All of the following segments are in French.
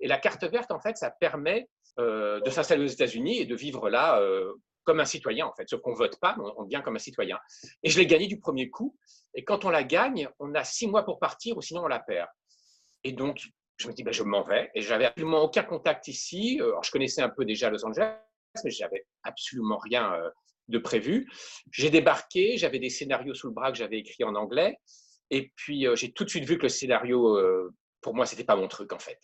Et la carte verte, en fait, ça permet euh, de s'installer aux États-Unis et de vivre là euh, comme un citoyen, en fait. Sauf qu'on ne vote pas, mais on devient comme un citoyen. Et je l'ai gagné du premier coup. Et quand on la gagne, on a six mois pour partir ou sinon on la perd. Et donc, je me dis, ben, je m'en vais. Et j'avais absolument aucun contact ici. Alors, je connaissais un peu déjà Los Angeles, mais j'avais absolument rien de prévu. J'ai débarqué, j'avais des scénarios sous le bras que j'avais écrits en anglais. Et puis, j'ai tout de suite vu que le scénario, pour moi, c'était pas mon truc, en fait.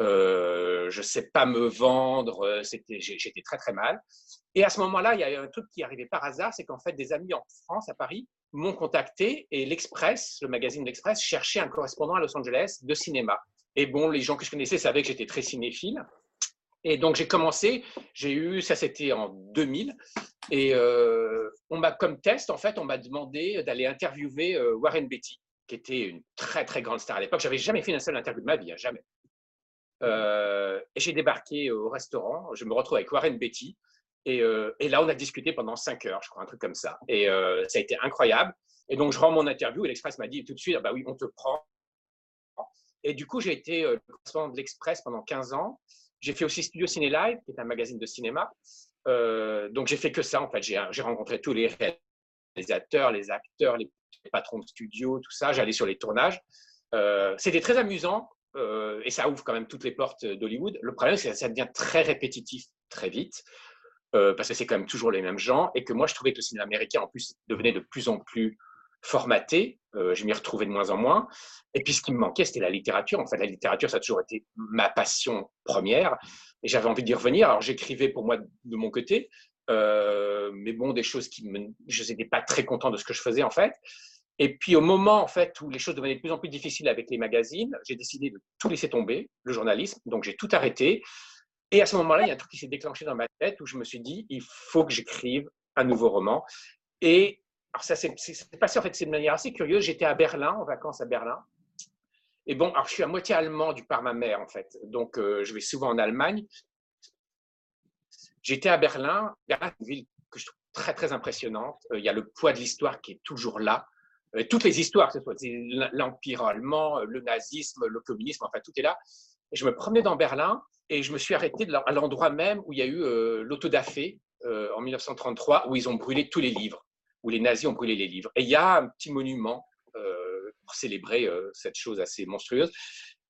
Euh, je sais pas me vendre, c'était, j'étais très très mal. Et à ce moment-là, il y a un truc qui arrivé par hasard, c'est qu'en fait, des amis en France, à Paris, m'ont contacté et l'Express, le magazine L'Express, cherchait un correspondant à Los Angeles de cinéma. Et bon, les gens que je connaissais savaient que j'étais très cinéphile. Et donc j'ai commencé, j'ai eu, ça c'était en 2000, et euh, on m'a comme test, en fait, on m'a demandé d'aller interviewer euh, Warren Beatty, qui était une très très grande star à l'époque. J'avais jamais fait une seule interview de ma vie, hein, jamais. Euh, et j'ai débarqué au restaurant, je me retrouve avec Warren Beatty, et, et, là on a discuté pendant 5 heures, je crois, un truc comme ça. Et ça a été incroyable. Et donc je rends mon interview et l'Express m'a dit tout de suite, ah bah oui, on te prend. Et du coup, j'ai été le correspondant de l'Express pendant 15 ans. J'ai fait aussi Studio Ciné Live, qui est un magazine de cinéma. Euh, donc, j'ai fait que ça, en fait. J'ai rencontré tous les réalisateurs, les acteurs, les patrons de studio, tout ça. J'allais sur les tournages. Euh, C'était très amusant euh, et ça ouvre quand même toutes les portes d'Hollywood. Le problème, c'est que ça devient très répétitif très vite. Euh, parce que c'est quand même toujours les mêmes gens, et que moi je trouvais que le cinéma américain en plus devenait de plus en plus formaté, euh, je m'y retrouvais de moins en moins. Et puis ce qui me manquait, c'était la littérature. En fait, la littérature, ça a toujours été ma passion première. Et j'avais envie d'y revenir. Alors j'écrivais pour moi de mon côté, euh, mais bon, des choses qui me... Je n'étais pas très content de ce que je faisais en fait. Et puis au moment en fait où les choses devenaient de plus en plus difficiles avec les magazines, j'ai décidé de tout laisser tomber, le journalisme. Donc j'ai tout arrêté. Et à ce moment-là, il y a un truc qui s'est déclenché dans ma tête où je me suis dit, il faut que j'écrive un nouveau roman. Et alors ça s'est passé en fait, de manière assez curieuse. J'étais à Berlin, en vacances à Berlin. Et bon, alors je suis à moitié allemand du par ma mère en fait, donc euh, je vais souvent en Allemagne. J'étais à Berlin, Berlin, une ville que je trouve très très impressionnante. Euh, il y a le poids de l'histoire qui est toujours là. Euh, toutes les histoires, que ce soit l'empire allemand, le nazisme, le communisme, enfin tout est là. Et je me promenais dans Berlin et je me suis arrêté à l'endroit même où il y a eu l'autodafé en 1933, où ils ont brûlé tous les livres où les nazis ont brûlé les livres. Et il y a un petit monument euh, pour célébrer euh, cette chose assez monstrueuse.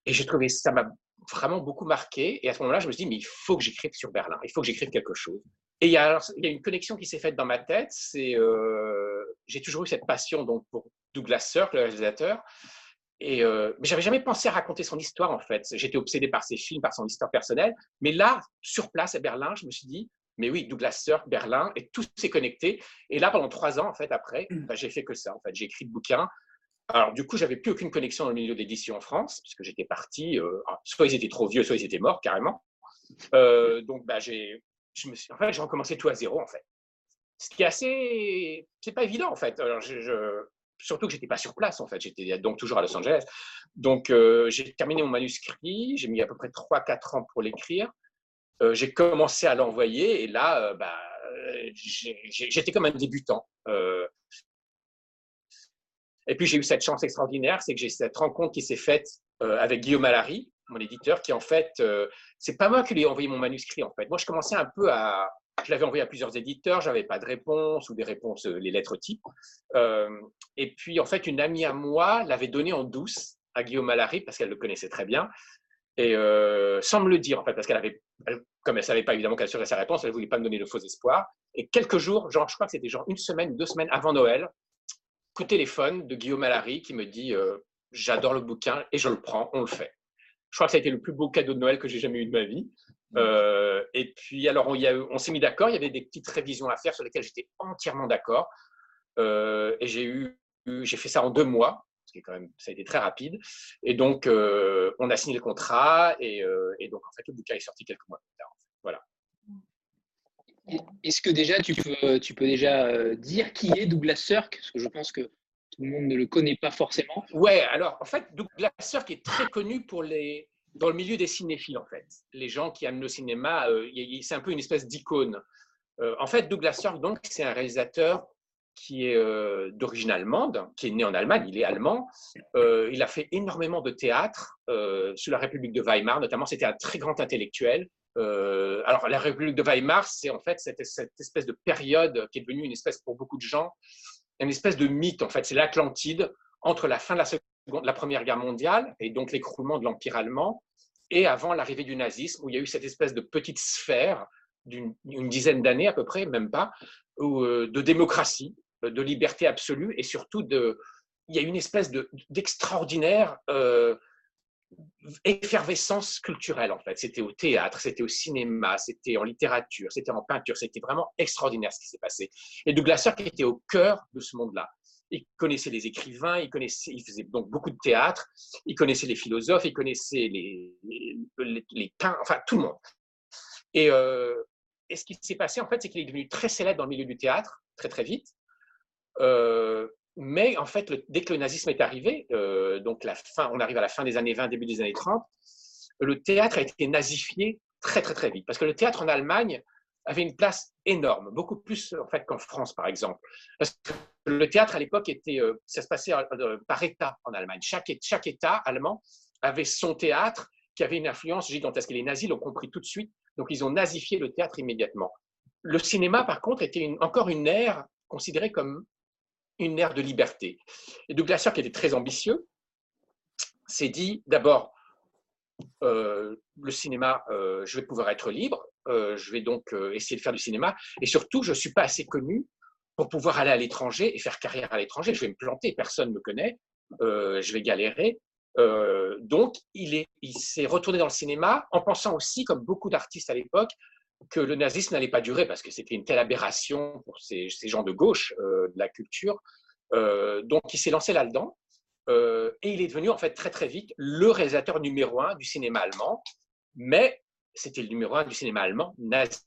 Et j'ai trouvé ça m'a vraiment beaucoup marqué. Et à ce moment-là, je me suis dit, mais il faut que j'écrive sur Berlin, il faut que j'écrive quelque chose. Et il y a, il y a une connexion qui s'est faite dans ma tête. C'est, euh, j'ai toujours eu cette passion donc pour Douglas Sirk, le réalisateur. Et euh, mais j'avais jamais pensé à raconter son histoire en fait. J'étais obsédé par ses films, par son histoire personnelle. Mais là, sur place à Berlin, je me suis dit, mais oui, Douglas Sirk, Berlin, et tout s'est connecté. Et là, pendant trois ans, en fait, après, mm. bah, j'ai fait que ça. En fait, j'ai écrit le bouquin. Alors, du coup, j'avais plus aucune connexion dans le milieu d'édition en France, puisque j'étais parti. Euh, soit ils étaient trop vieux, soit ils étaient morts carrément. Euh, donc, bah, j'ai, je me en fait, j'ai recommencé tout à zéro, en fait. Ce qui est assez, c'est pas évident, en fait. Alors, je, surtout que j'étais pas sur place, en fait. J'étais donc toujours à Los Angeles. Donc, euh, j'ai terminé mon manuscrit. J'ai mis à peu près 3-4 ans pour l'écrire. Euh, j'ai commencé à l'envoyer et là, euh, bah, j'étais comme un débutant. Et puis j'ai eu cette chance extraordinaire, c'est que j'ai cette rencontre qui s'est faite avec Guillaume Allary, mon éditeur, qui en fait, c'est pas moi qui lui ai envoyé mon manuscrit en fait. Moi, je commençais un peu à, je l'avais envoyé à plusieurs éditeurs, j'avais pas de réponse ou des réponses, les lettres types. et puis en fait, une amie à moi l'avait donné en douce à Guillaume Allary parce qu'elle le connaissait très bien et euh, sans me le dire en fait, parce qu'elle avait, comme elle savait pas évidemment quelle serait sa réponse, elle voulait pas me donner de faux espoirs. Et quelques jours, genre je crois que c'était genre une semaine, deux semaines avant Noël, coup téléphone de Guillaume Allary qui me dit euh, j'adore le bouquin et je le prends, on le fait. Je crois que ça a été le plus beau cadeau de Noël que j'ai jamais eu de ma vie. Mmh. Euh, et puis alors on, on s'est mis d'accord, il y avait des petites révisions à faire sur lesquelles j'étais entièrement d'accord. et j'ai eu, j'ai fait ça en deux mois qui quand même, ça a été très rapide. Et donc, euh, on a signé le contrat euh, et, donc, en fait, le bouquin est sorti quelques mois plus tard. Voilà. Est-ce que déjà, tu peux, tu peux déjà euh, dire qui est Douglas Sirk? Parce que je pense que tout le monde ne le connaît pas forcément. Ouais, alors, en fait, Douglas Sirk est très connu pour les, dans le milieu des cinéphiles, en fait. Les gens qui aiment le cinéma, c'est un peu une espèce d'icône. en fait, Douglas Sirk, donc, c'est un réalisateur qui est euh, d'origine allemande, qui est né en Allemagne, il est allemand. Euh, il a fait énormément de théâtre euh, sous la République de Weimar, notamment. C'était un très grand intellectuel. alors, la République de Weimar, c'est en fait cette, espèce de période qui est devenue une espèce, pour beaucoup de gens, une espèce de mythe. En fait, c'est l'Atlantide entre la fin de la, seconde, la Première Guerre mondiale et donc l'écroulement de l'Empire allemand et avant l'arrivée du nazisme, où il y a eu cette espèce de petite sphère d'une dizaine d'années à peu près, même pas, de démocratie, de liberté absolue et surtout de, il y a une espèce d'extraordinaire euh, effervescence culturelle en fait. C'était au théâtre, c'était au cinéma, c'était en littérature, c'était en peinture, c'était vraiment extraordinaire ce qui s'est passé. Et Douglas Sirk était au cœur de ce monde-là. Il connaissait les écrivains, il connaissait, il faisait donc beaucoup de théâtre, il connaissait les philosophes, il connaissait les, les, les, enfin tout le monde. Et, euh, et ce qui s'est passé en fait, c'est qu'il est devenu très célèbre dans le milieu du théâtre très très vite. Euh, mais en fait, dès que le nazisme est arrivé, euh, donc la fin, on arrive à la fin des années 20, début des années 30, le théâtre a été nazifié très très très vite. Parce que le théâtre en Allemagne avait une place énorme, beaucoup plus en fait qu'en France par exemple. Parce que le théâtre à l'époque était, euh, ça se passait par État en Allemagne. Chaque État allemand avait son théâtre qui avait une influence gigantesque. Et les nazis l'ont compris tout de suite, donc ils ont nazifié le théâtre immédiatement. Le cinéma, par contre, était encore une ère considérée comme une ère de liberté. Et Douglas Sirk, qui était très ambitieux, s'est dit d'abord, euh, le cinéma, euh, je vais pouvoir être libre, euh, je vais donc essayer de faire du cinéma, et surtout, je ne suis pas assez connu pour pouvoir aller à l'étranger et faire carrière à l'étranger. Je vais me planter, personne ne me connaît, je vais galérer. donc, il s'est retourné dans le cinéma en pensant aussi, comme beaucoup d'artistes à l'époque, que le nazisme n'allait pas durer parce que c'était une telle aberration pour ces, gens de gauche euh, de la culture. Euh, donc, il s'est lancé là-dedans euh, et il est devenu en fait très très vite le réalisateur numéro un du cinéma allemand. Mais c'était le numéro un du cinéma allemand nazi.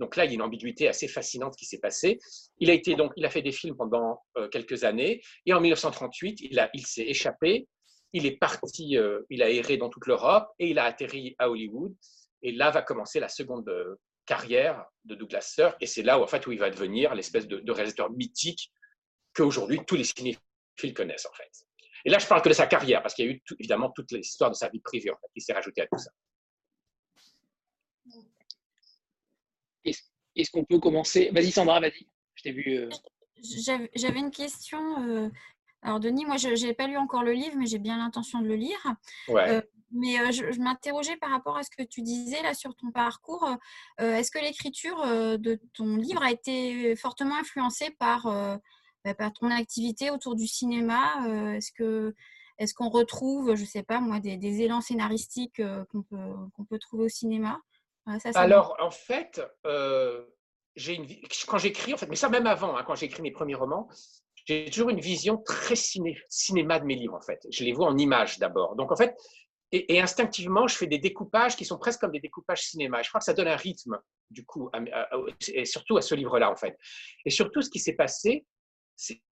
Donc là, il y a une ambiguïté assez fascinante qui s'est passée. Il a été donc, il a fait des films pendant quelques années et en 1938, il s'est échappé. Il est parti, il a erré dans toute l'Europe et il a atterri à Hollywood. Et là va commencer la seconde euh, carrière de Douglas Sirk, et c'est là où, en fait, où il va devenir l'espèce de, réalisateur mythique qu'aujourd'hui tous les cinéphiles connaissent, en fait. Et là, je parle que de sa carrière, parce qu'il y a eu évidemment toute l'histoire de sa vie privée en fait, qui s'est rajoutée à tout ça. Est-ce qu'on peut commencer? Vas-y, Sandra, vas-y. Je t'ai vu. Euh. J'avais une question. Euh, alors, Denis, moi, je n'ai pas lu encore le livre, mais j'ai bien l'intention de le lire. Ouais. Mais je, m'interrogeais par rapport à ce que tu disais là sur ton parcours. Est-ce que l'écriture de ton livre a été fortement influencée par, bah, par ton activité autour du cinéma Est-ce que est-ce qu'on retrouve, je ne sais pas moi, des, élans scénaristiques qu'on peut, qu'on peut trouver au cinéma? Alors, en fait, une, quand j'écris, en fait, mais ça même avant, hein, quand j'écris mes premiers romans, j'ai toujours une vision très ciné, cinéma de mes livres, en fait. Je les vois en images d'abord. Donc, en fait, et, instinctivement, je fais des découpages qui sont presque comme des découpages cinéma. je crois que ça donne un rythme, du coup, et surtout à ce livre-là, en fait. Et surtout, ce qui s'est passé,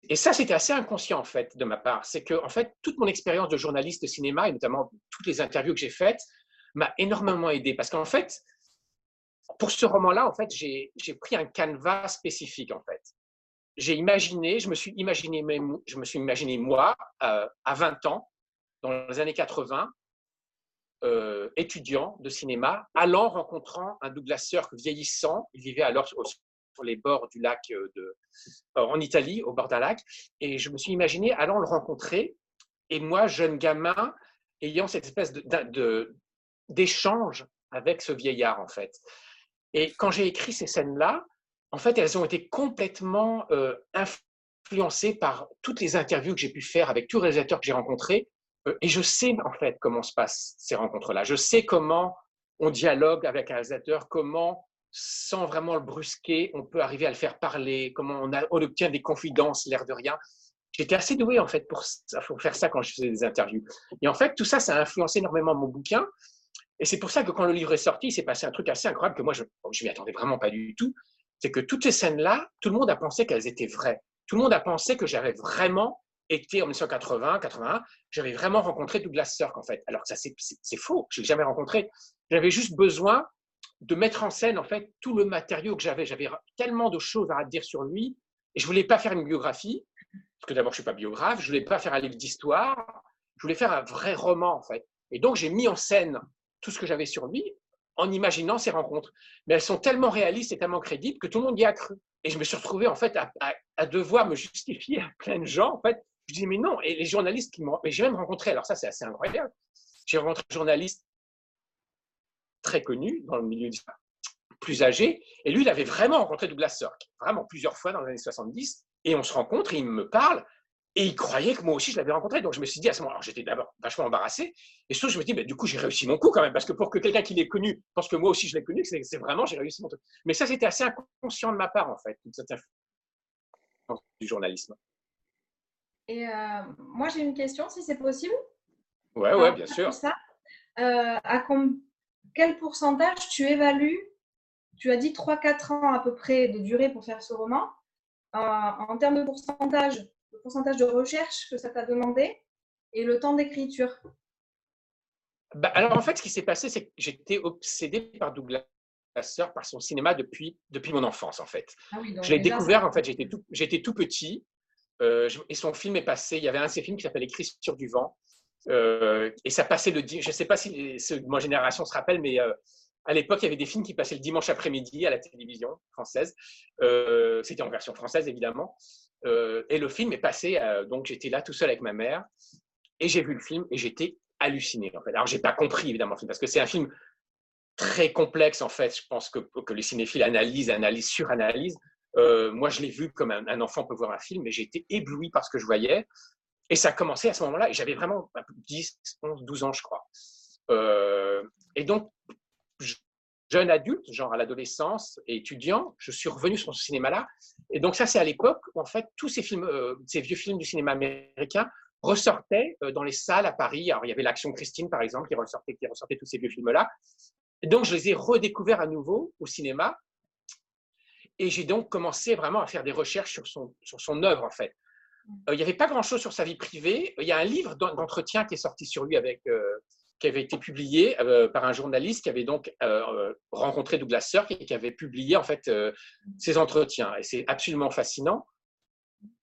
et ça, c'était assez inconscient, en fait, de ma part, c'est que, en fait, toute mon expérience de journaliste de cinéma, et notamment toutes les interviews que j'ai faites, m'a énormément aidé. Parce qu'en fait, pour ce roman-là, en fait, j'ai pris un canevas spécifique, en fait. J'ai imaginé, je me suis imaginé, je me suis imaginé moi, euh, à 20 ans, dans les années 80, euh, étudiant de cinéma, allant rencontrant un Douglas Sirk vieillissant. Il vivait alors sur, les bords du lac euh, de, euh, en Italie, au bord d'un lac. Et je me suis imaginé allant le rencontrer. Et moi, jeune gamin, ayant cette espèce d'échange de, avec ce vieillard, en fait. Et quand j'ai écrit ces scènes-là, en fait, elles ont été complètement influencées par toutes les interviews que j'ai pu faire avec tous les réalisateurs que j'ai rencontrés et je sais en fait comment se passent ces rencontres-là. Je sais comment on dialogue avec un réalisateur, comment, sans vraiment le brusquer, on peut arriver à le faire parler, comment on, obtient des confidences, l'air de rien. J'étais assez doué en fait pour, faire ça quand je faisais des interviews. Et en fait, tout ça, ça a influencé énormément mon bouquin. Et c'est pour ça que quand le livre est sorti, il s'est passé un truc assez incroyable que moi, je ne m'y attendais vraiment pas du tout. C'est que toutes ces scènes-là, tout le monde a pensé qu'elles étaient vraies. Tout le monde a pensé que j'avais vraiment été en 1980, 81, j'avais vraiment rencontré Douglas Sirk en fait. Alors que ça c'est faux, je l'ai jamais rencontré. J'avais juste besoin de mettre en scène en fait tout le matériau que j'avais. J'avais tellement de choses à dire sur lui Et je voulais pas faire une biographie, parce que d'abord, je suis pas biographe, je voulais pas faire un livre d'histoire, je voulais faire un vrai roman, en fait. Et donc, j'ai mis en scène tout ce que j'avais sur lui en imaginant ces rencontres. Mais elles sont tellement réalistes et tellement crédibles que tout le monde y a cru. Et je me suis retrouvé, en fait, à, devoir me justifier à plein de gens, en fait. Je dis, mais non, et les journalistes qui m'ont... Mais j'ai même rencontré, alors ça, c'est assez incroyable, j'ai rencontré un journaliste très connu dans le milieu plus âgé, et lui, il avait vraiment rencontré Douglas Sirk, vraiment plusieurs fois dans les années 70, et on se rencontre, et il me parle, et il croyait que moi aussi je l'avais rencontré. Donc je me suis dit à ce moment-là, j'étais d'abord vachement embarrassé. Et surtout, je me dis, mais du coup, j'ai réussi mon coup quand même. Parce que pour que quelqu'un qui l'ait connu pense que moi aussi je l'ai connu, c'est vraiment, j'ai réussi mon truc. Mais ça, c'était assez inconscient de ma part, en fait, toute cette du journalisme. Et euh, moi, j'ai une question, si c'est possible. Ouais, ouais, bien sûr. Ça, euh, à quel pourcentage tu évalues Tu as dit 3-4 ans à peu près de durée pour faire ce roman. Euh, en termes de pourcentage, le pourcentage de recherche que ça t'a demandé et le temps d'écriture? Bah, Alors en fait, ce qui s'est passé, c'est que j'étais obsédé par Douglas Sir, par son cinéma depuis, depuis mon enfance en fait. Ah je l'ai découvert, en fait, j'étais tout, j'étais tout petit et son film est passé, il y avait un de ses films qui s'appelle Écrit sur du vent euh, et ça passait le je ne sais pas si ma génération se rappellent, mais euh, à l'époque, il y avait des films qui passaient le dimanche après-midi à la télévision française. C'était en version française, évidemment. Euh, et le film est passé, euh, donc j'étais là tout seul avec ma mère, et j'ai vu le film, et j'étais halluciné. En fait. Alors, j'ai pas compris, évidemment, parce que c'est un film très complexe, en fait. Je pense que, que les cinéphiles analysent, analysent, suranalysent. Euh, moi, je l'ai vu comme un, enfant peut voir un film, mais j'ai été ébloui par ce que je voyais. Et ça a commencé à ce moment-là, et j'avais vraiment 10, 11, 12 ans, je crois. et donc, jeune adulte, genre à l'adolescence et étudiant, je suis revenu sur ce cinéma-là. Et donc ça, c'est à l'époque où en fait tous ces films, euh, ces vieux films du cinéma américain ressortaient euh, dans les salles à Paris. Alors il y avait l'Action Christine par exemple qui ressortait, qui ressortait tous ces vieux films-là. Et donc je les ai redécouverts à nouveau au cinéma. Et j'ai donc commencé vraiment à faire des recherches sur son, sur son œuvre en fait. Euh, il n'y avait pas grand-chose sur sa vie privée. Il y a un livre d'entretien qui est sorti sur lui avec qui avait été publié euh, par un journaliste qui avait donc euh, euh, rencontré Douglas Sirk et qui avait publié en fait ses entretiens. Et c'est absolument fascinant.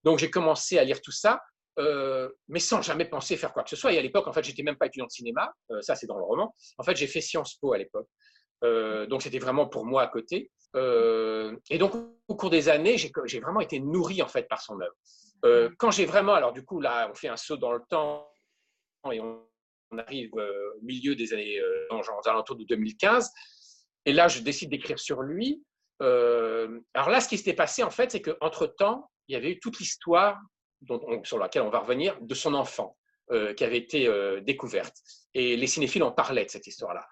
Donc j'ai commencé à lire tout ça, mais sans jamais penser faire quoi que ce soit. Et à l'époque, en fait, j'étais même pas étudiant de cinéma. ça, c'est dans le roman. En fait, j'ai fait Sciences Po à l'époque. Donc c'était vraiment pour moi à côté. et donc au cours des années, j'ai vraiment été nourri en fait par son œuvre. quand j'ai vraiment, alors du coup là, on fait un saut dans le temps et on on arrive euh, au milieu des années, euh, aux alentours de 2015. Et là, je décide d'écrire sur lui. Euh, alors là, ce qui s'était passé, en fait, c'est qu'entre-temps, il y avait eu toute l'histoire sur laquelle on va revenir de son enfant qui avait été découverte. Et les cinéphiles en parlaient de cette histoire-là.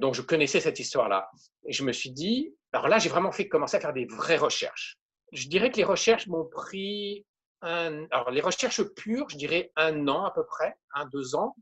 Donc, je connaissais cette histoire-là. Et je me suis dit, alors là, j'ai vraiment fait commencer à faire des vraies recherches. Je dirais que les recherches m'ont pris alors les recherches pures, je dirais un an à peu près, un, deux ans.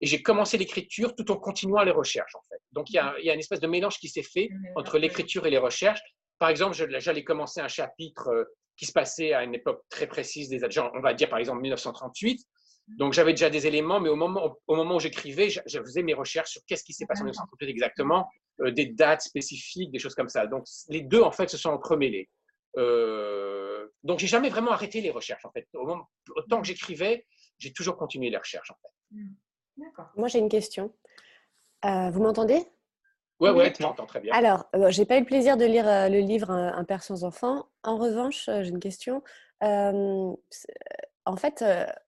Et j'ai commencé l'écriture tout en continuant les recherches, en fait. Donc, il y a, il y a une espèce de mélange qui s'est fait entre l'écriture et les recherches. Par exemple, j'allais commencer un chapitre euh, qui se passait à une époque très précise des agents, on va dire par exemple 1938. Donc, j'avais déjà des éléments, mais au moment, au moment où j'écrivais, je faisais mes recherches sur qu'est-ce qui s'est passé en 1938 exactement, euh, des dates spécifiques, des choses comme ça. Donc, les deux, en fait, se sont entremêlés. Euh, donc, j'ai jamais vraiment arrêté les recherches, en fait. Au moment, autant que j'écrivais, j'ai toujours continué les recherches, en fait. Mmh. Moi, j'ai une question. Euh, vous m'entendez? Ouais, ouais, tu m'entends très bien. Alors, euh, j'ai pas eu le plaisir de lire le livre Un père sans enfant. En revanche, j'ai une question. En fait,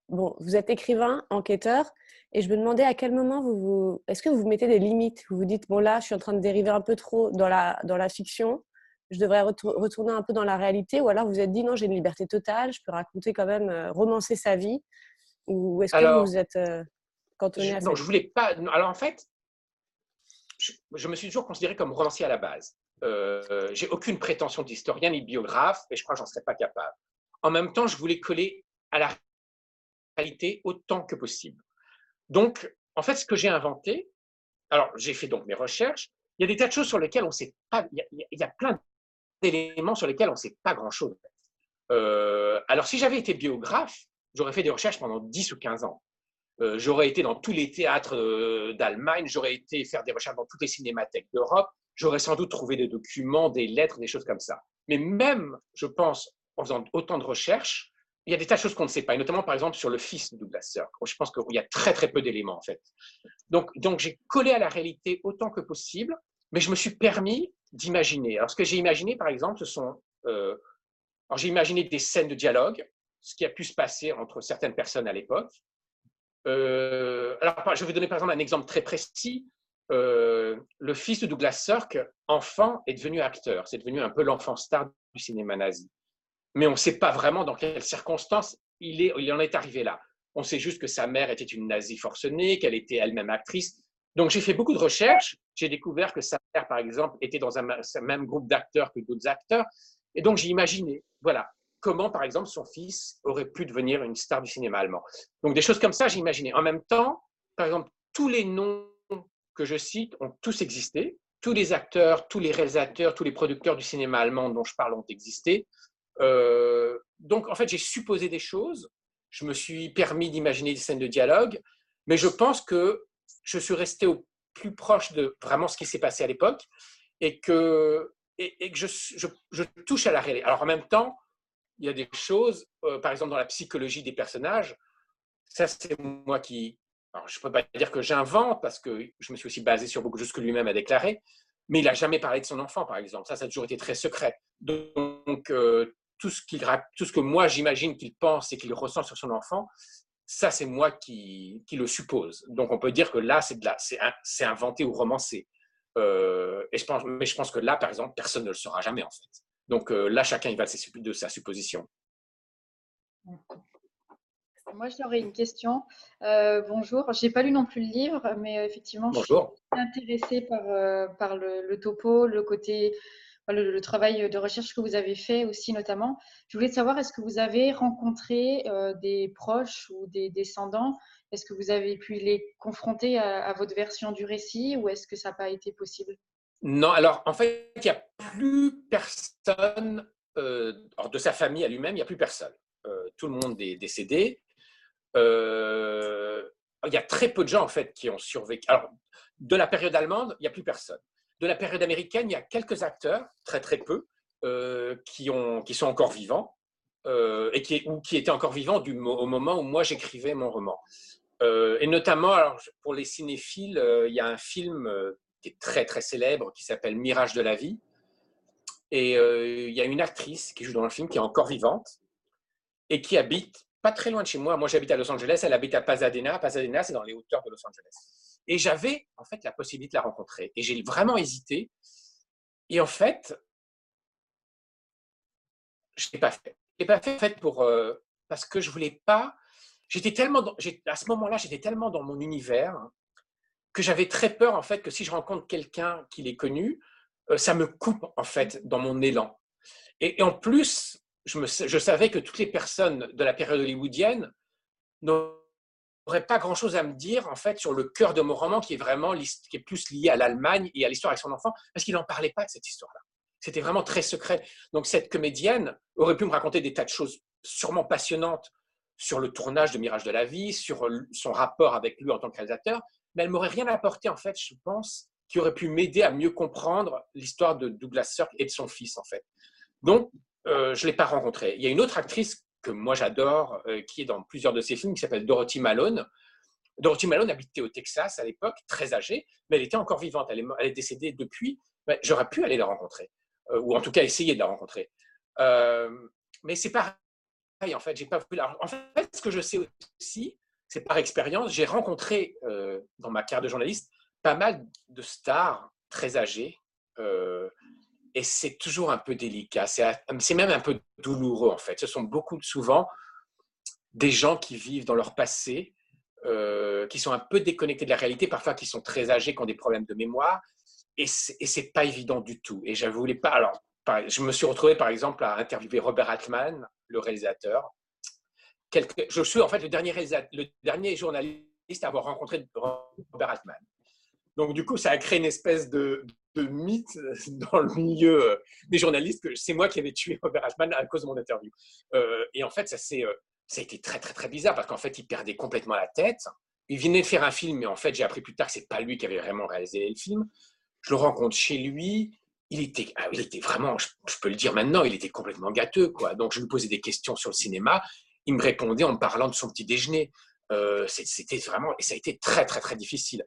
bon, vous êtes écrivain, enquêteur, et je me demandais à quel moment vous, vous est-ce que vous vous mettez des limites? Vous vous dites bon là, je suis en train de dériver un peu trop dans la dans la fiction je devrais retourner un peu dans la réalité Ou alors vous êtes dit non, j'ai une liberté totale, je peux raconter quand même, euh, romancer sa vie Ou est-ce que vous êtes euh, cantonné à ça? Non, je voulais pas. Alors en fait, je, me suis toujours considéré comme romancier à la base. Euh, j'ai aucune prétention d'historien ni de biographe et je crois que j'en serais pas capable. En même temps, je voulais coller à la réalité autant que possible. Donc, en fait, ce que j'ai inventé, alors j'ai fait donc mes recherches, il y a des tas de choses sur lesquelles on ne sait pas, il y, a, plein d'éléments sur lesquels on ne sait pas grand-chose. Euh, alors, si j'avais été biographe, j'aurais fait des recherches pendant 10 ou 15 ans. Euh, j'aurais été dans tous les théâtres euh, d'Allemagne, j'aurais été faire des recherches dans toutes les cinémathèques d'Europe, j'aurais sans doute trouvé des documents, des lettres, des choses comme ça. Mais même, je pense, en faisant autant de recherches, il y a des tas de choses qu'on ne sait pas, et notamment par exemple sur le fils de Douglas Sirk. Je pense qu'il y a très très peu d'éléments en fait. Donc, j'ai collé à la réalité autant que possible, mais je me suis permis d'imaginer. Alors ce que j'ai imaginé par exemple, ce sont... Euh, alors j'ai imaginé des scènes de dialogue, ce qui a pu se passer entre certaines personnes à l'époque. Euh, alors je vais vous donner par exemple un exemple très précis. Euh, le fils de Douglas Sirk, enfant, est devenu acteur. C'est devenu un peu l'enfant star du cinéma nazi mais on ne sait pas vraiment dans quelles circonstances il, en est arrivé là. On sait juste que sa mère était une nazie forcenée, qu'elle était elle-même actrice. Donc j'ai fait beaucoup de recherches. J'ai découvert que sa mère, par exemple, était dans un même groupe d'acteurs que d'autres acteurs. Et donc j'ai imaginé, voilà, comment, par exemple, son fils aurait pu devenir une star du cinéma allemand. Donc des choses comme ça, j'ai imaginé. En même temps, par exemple, tous les noms que je cite ont tous existé. Tous les acteurs, tous les réalisateurs, tous les producteurs du cinéma allemand dont je parle ont existé. Euh, donc, en fait, j'ai supposé des choses, je me suis permis d'imaginer des scènes de dialogue, mais je pense que je suis resté au plus proche de vraiment ce qui s'est passé à l'époque et que, je, touche à la réalité. Alors, en même temps, il y a des choses, euh, par exemple, dans la psychologie des personnages, ça, c'est moi qui. Alors, je ne peux pas dire que j'invente parce que je me suis aussi basé sur beaucoup de choses que lui-même a déclaré, mais il n'a jamais parlé de son enfant, par exemple. Ça, ça a toujours été très secret. Donc, euh, tout ce, tout ce que moi j'imagine qu'il pense et qu'il ressent sur son enfant, ça c'est moi qui, qui, le suppose. Donc on peut dire que là c'est, de la, c'est, inventé ou romancé. Euh, et je pense, mais je pense que là par exemple personne ne le saura jamais en fait. Donc euh, là chacun il va de, sa supposition. Moi, j'aurais une question. Euh, bonjour. Je n'ai pas lu non plus le livre, mais effectivement, bonjour. je suis intéressée par, par le, le, topo, le côté le, travail de recherche que vous avez fait aussi notamment. Je voulais savoir, est-ce que vous avez rencontré euh, des proches ou des descendants? Est-ce que vous avez pu les confronter à, votre version du récit ou est-ce que ça n'a pas été possible? Non, alors en fait, il n'y a plus personne euh, de sa famille à lui-même, il n'y a plus personne. Euh, tout le monde est décédé. il y a très peu de gens en fait qui ont survécu. Alors, de la période allemande, il n'y a plus personne. De la période américaine, il y a quelques acteurs, très très peu, euh, qui, ont, qui sont encore vivants, euh, et qui, ou qui étaient encore vivants au moment où moi j'écrivais mon roman. Euh, et notamment, pour les cinéphiles, il y a un film qui est très très célèbre qui s'appelle Mirage de la vie. Et il y a une actrice qui joue dans le film qui est encore vivante et qui habite pas très loin de chez moi. Moi, j'habite à Los Angeles, elle habite à Pasadena. Pasadena, c'est dans les hauteurs de Los Angeles. Et j'avais en fait la possibilité de la rencontrer. Et j'ai vraiment hésité. Et en fait, je l'ai pas fait. Je l'ai pas fait, en fait pour, euh, parce que je voulais pas. J'étais tellement dans, à ce moment-là, j'étais tellement dans mon univers que j'avais très peur en fait que si je rencontre quelqu'un qui l'ait connu, euh, ça me coupe en fait dans mon élan. Et, en plus, je, me, je savais que toutes les personnes de la période hollywoodienne n'aurait pas grand-chose à me dire en fait sur le cœur de mon roman qui est vraiment qui est plus lié à l'Allemagne et à l'histoire avec son enfant parce qu'il n'en parlait pas de cette histoire-là. C'était vraiment très secret. Donc cette comédienne aurait pu me raconter des tas de choses sûrement passionnantes sur le tournage de Mirage de la vie, sur son rapport avec lui en tant que réalisateur, mais elle m'aurait rien apporté en fait, je pense, qui aurait pu m'aider à mieux comprendre l'histoire de Douglas Sirk et de son fils en fait. Donc euh, je l'ai pas rencontré. Il y a une autre actrice que moi j'adore, euh, qui est dans plusieurs de ses films, qui s'appelle Dorothy Malone. Dorothy Malone habitait au Texas à l'époque, très âgée, mais elle était encore vivante. Elle est, décédée depuis. J'aurais pu aller la rencontrer, euh, ou en tout cas essayer de la rencontrer. Euh, mais c'est pareil, en fait. J'ai pas En fait, ce que je sais aussi, c'est par expérience, j'ai rencontré dans ma carrière de journaliste pas mal de stars très âgées et c'est toujours un peu délicat. C'est même un peu douloureux, en fait. Ce sont beaucoup, souvent, des gens qui vivent dans leur passé, euh, qui sont un peu déconnectés de la réalité, parfois qui sont très âgés, qui ont des problèmes de mémoire. Et c'est pas évident du tout. Et je voulais pas. Alors, je me suis retrouvé, par exemple, à interviewer Robert Altman, le réalisateur. je suis, en fait, le dernier, le dernier journaliste à avoir rencontré Robert Altman. Donc, du coup, ça a créé une espèce de, de mythe dans le milieu euh, des journalistes que c'est moi qui avais tué Robert Altman à cause de mon interview. Euh, et en fait, ça, euh, ça a été très, très, très bizarre parce qu'en fait, il perdait complètement la tête. Il venait de faire un film, mais en fait, j'ai appris plus tard que c'est pas lui qui avait vraiment réalisé le film. Je le rencontre chez lui. il était, ah, il était vraiment, je, peux le dire maintenant, il était complètement gâteux. Quoi. Donc, je lui posais des questions sur le cinéma. Il me répondait en me parlant de son petit déjeuner. C'était vraiment, et ça a été très, très, très difficile.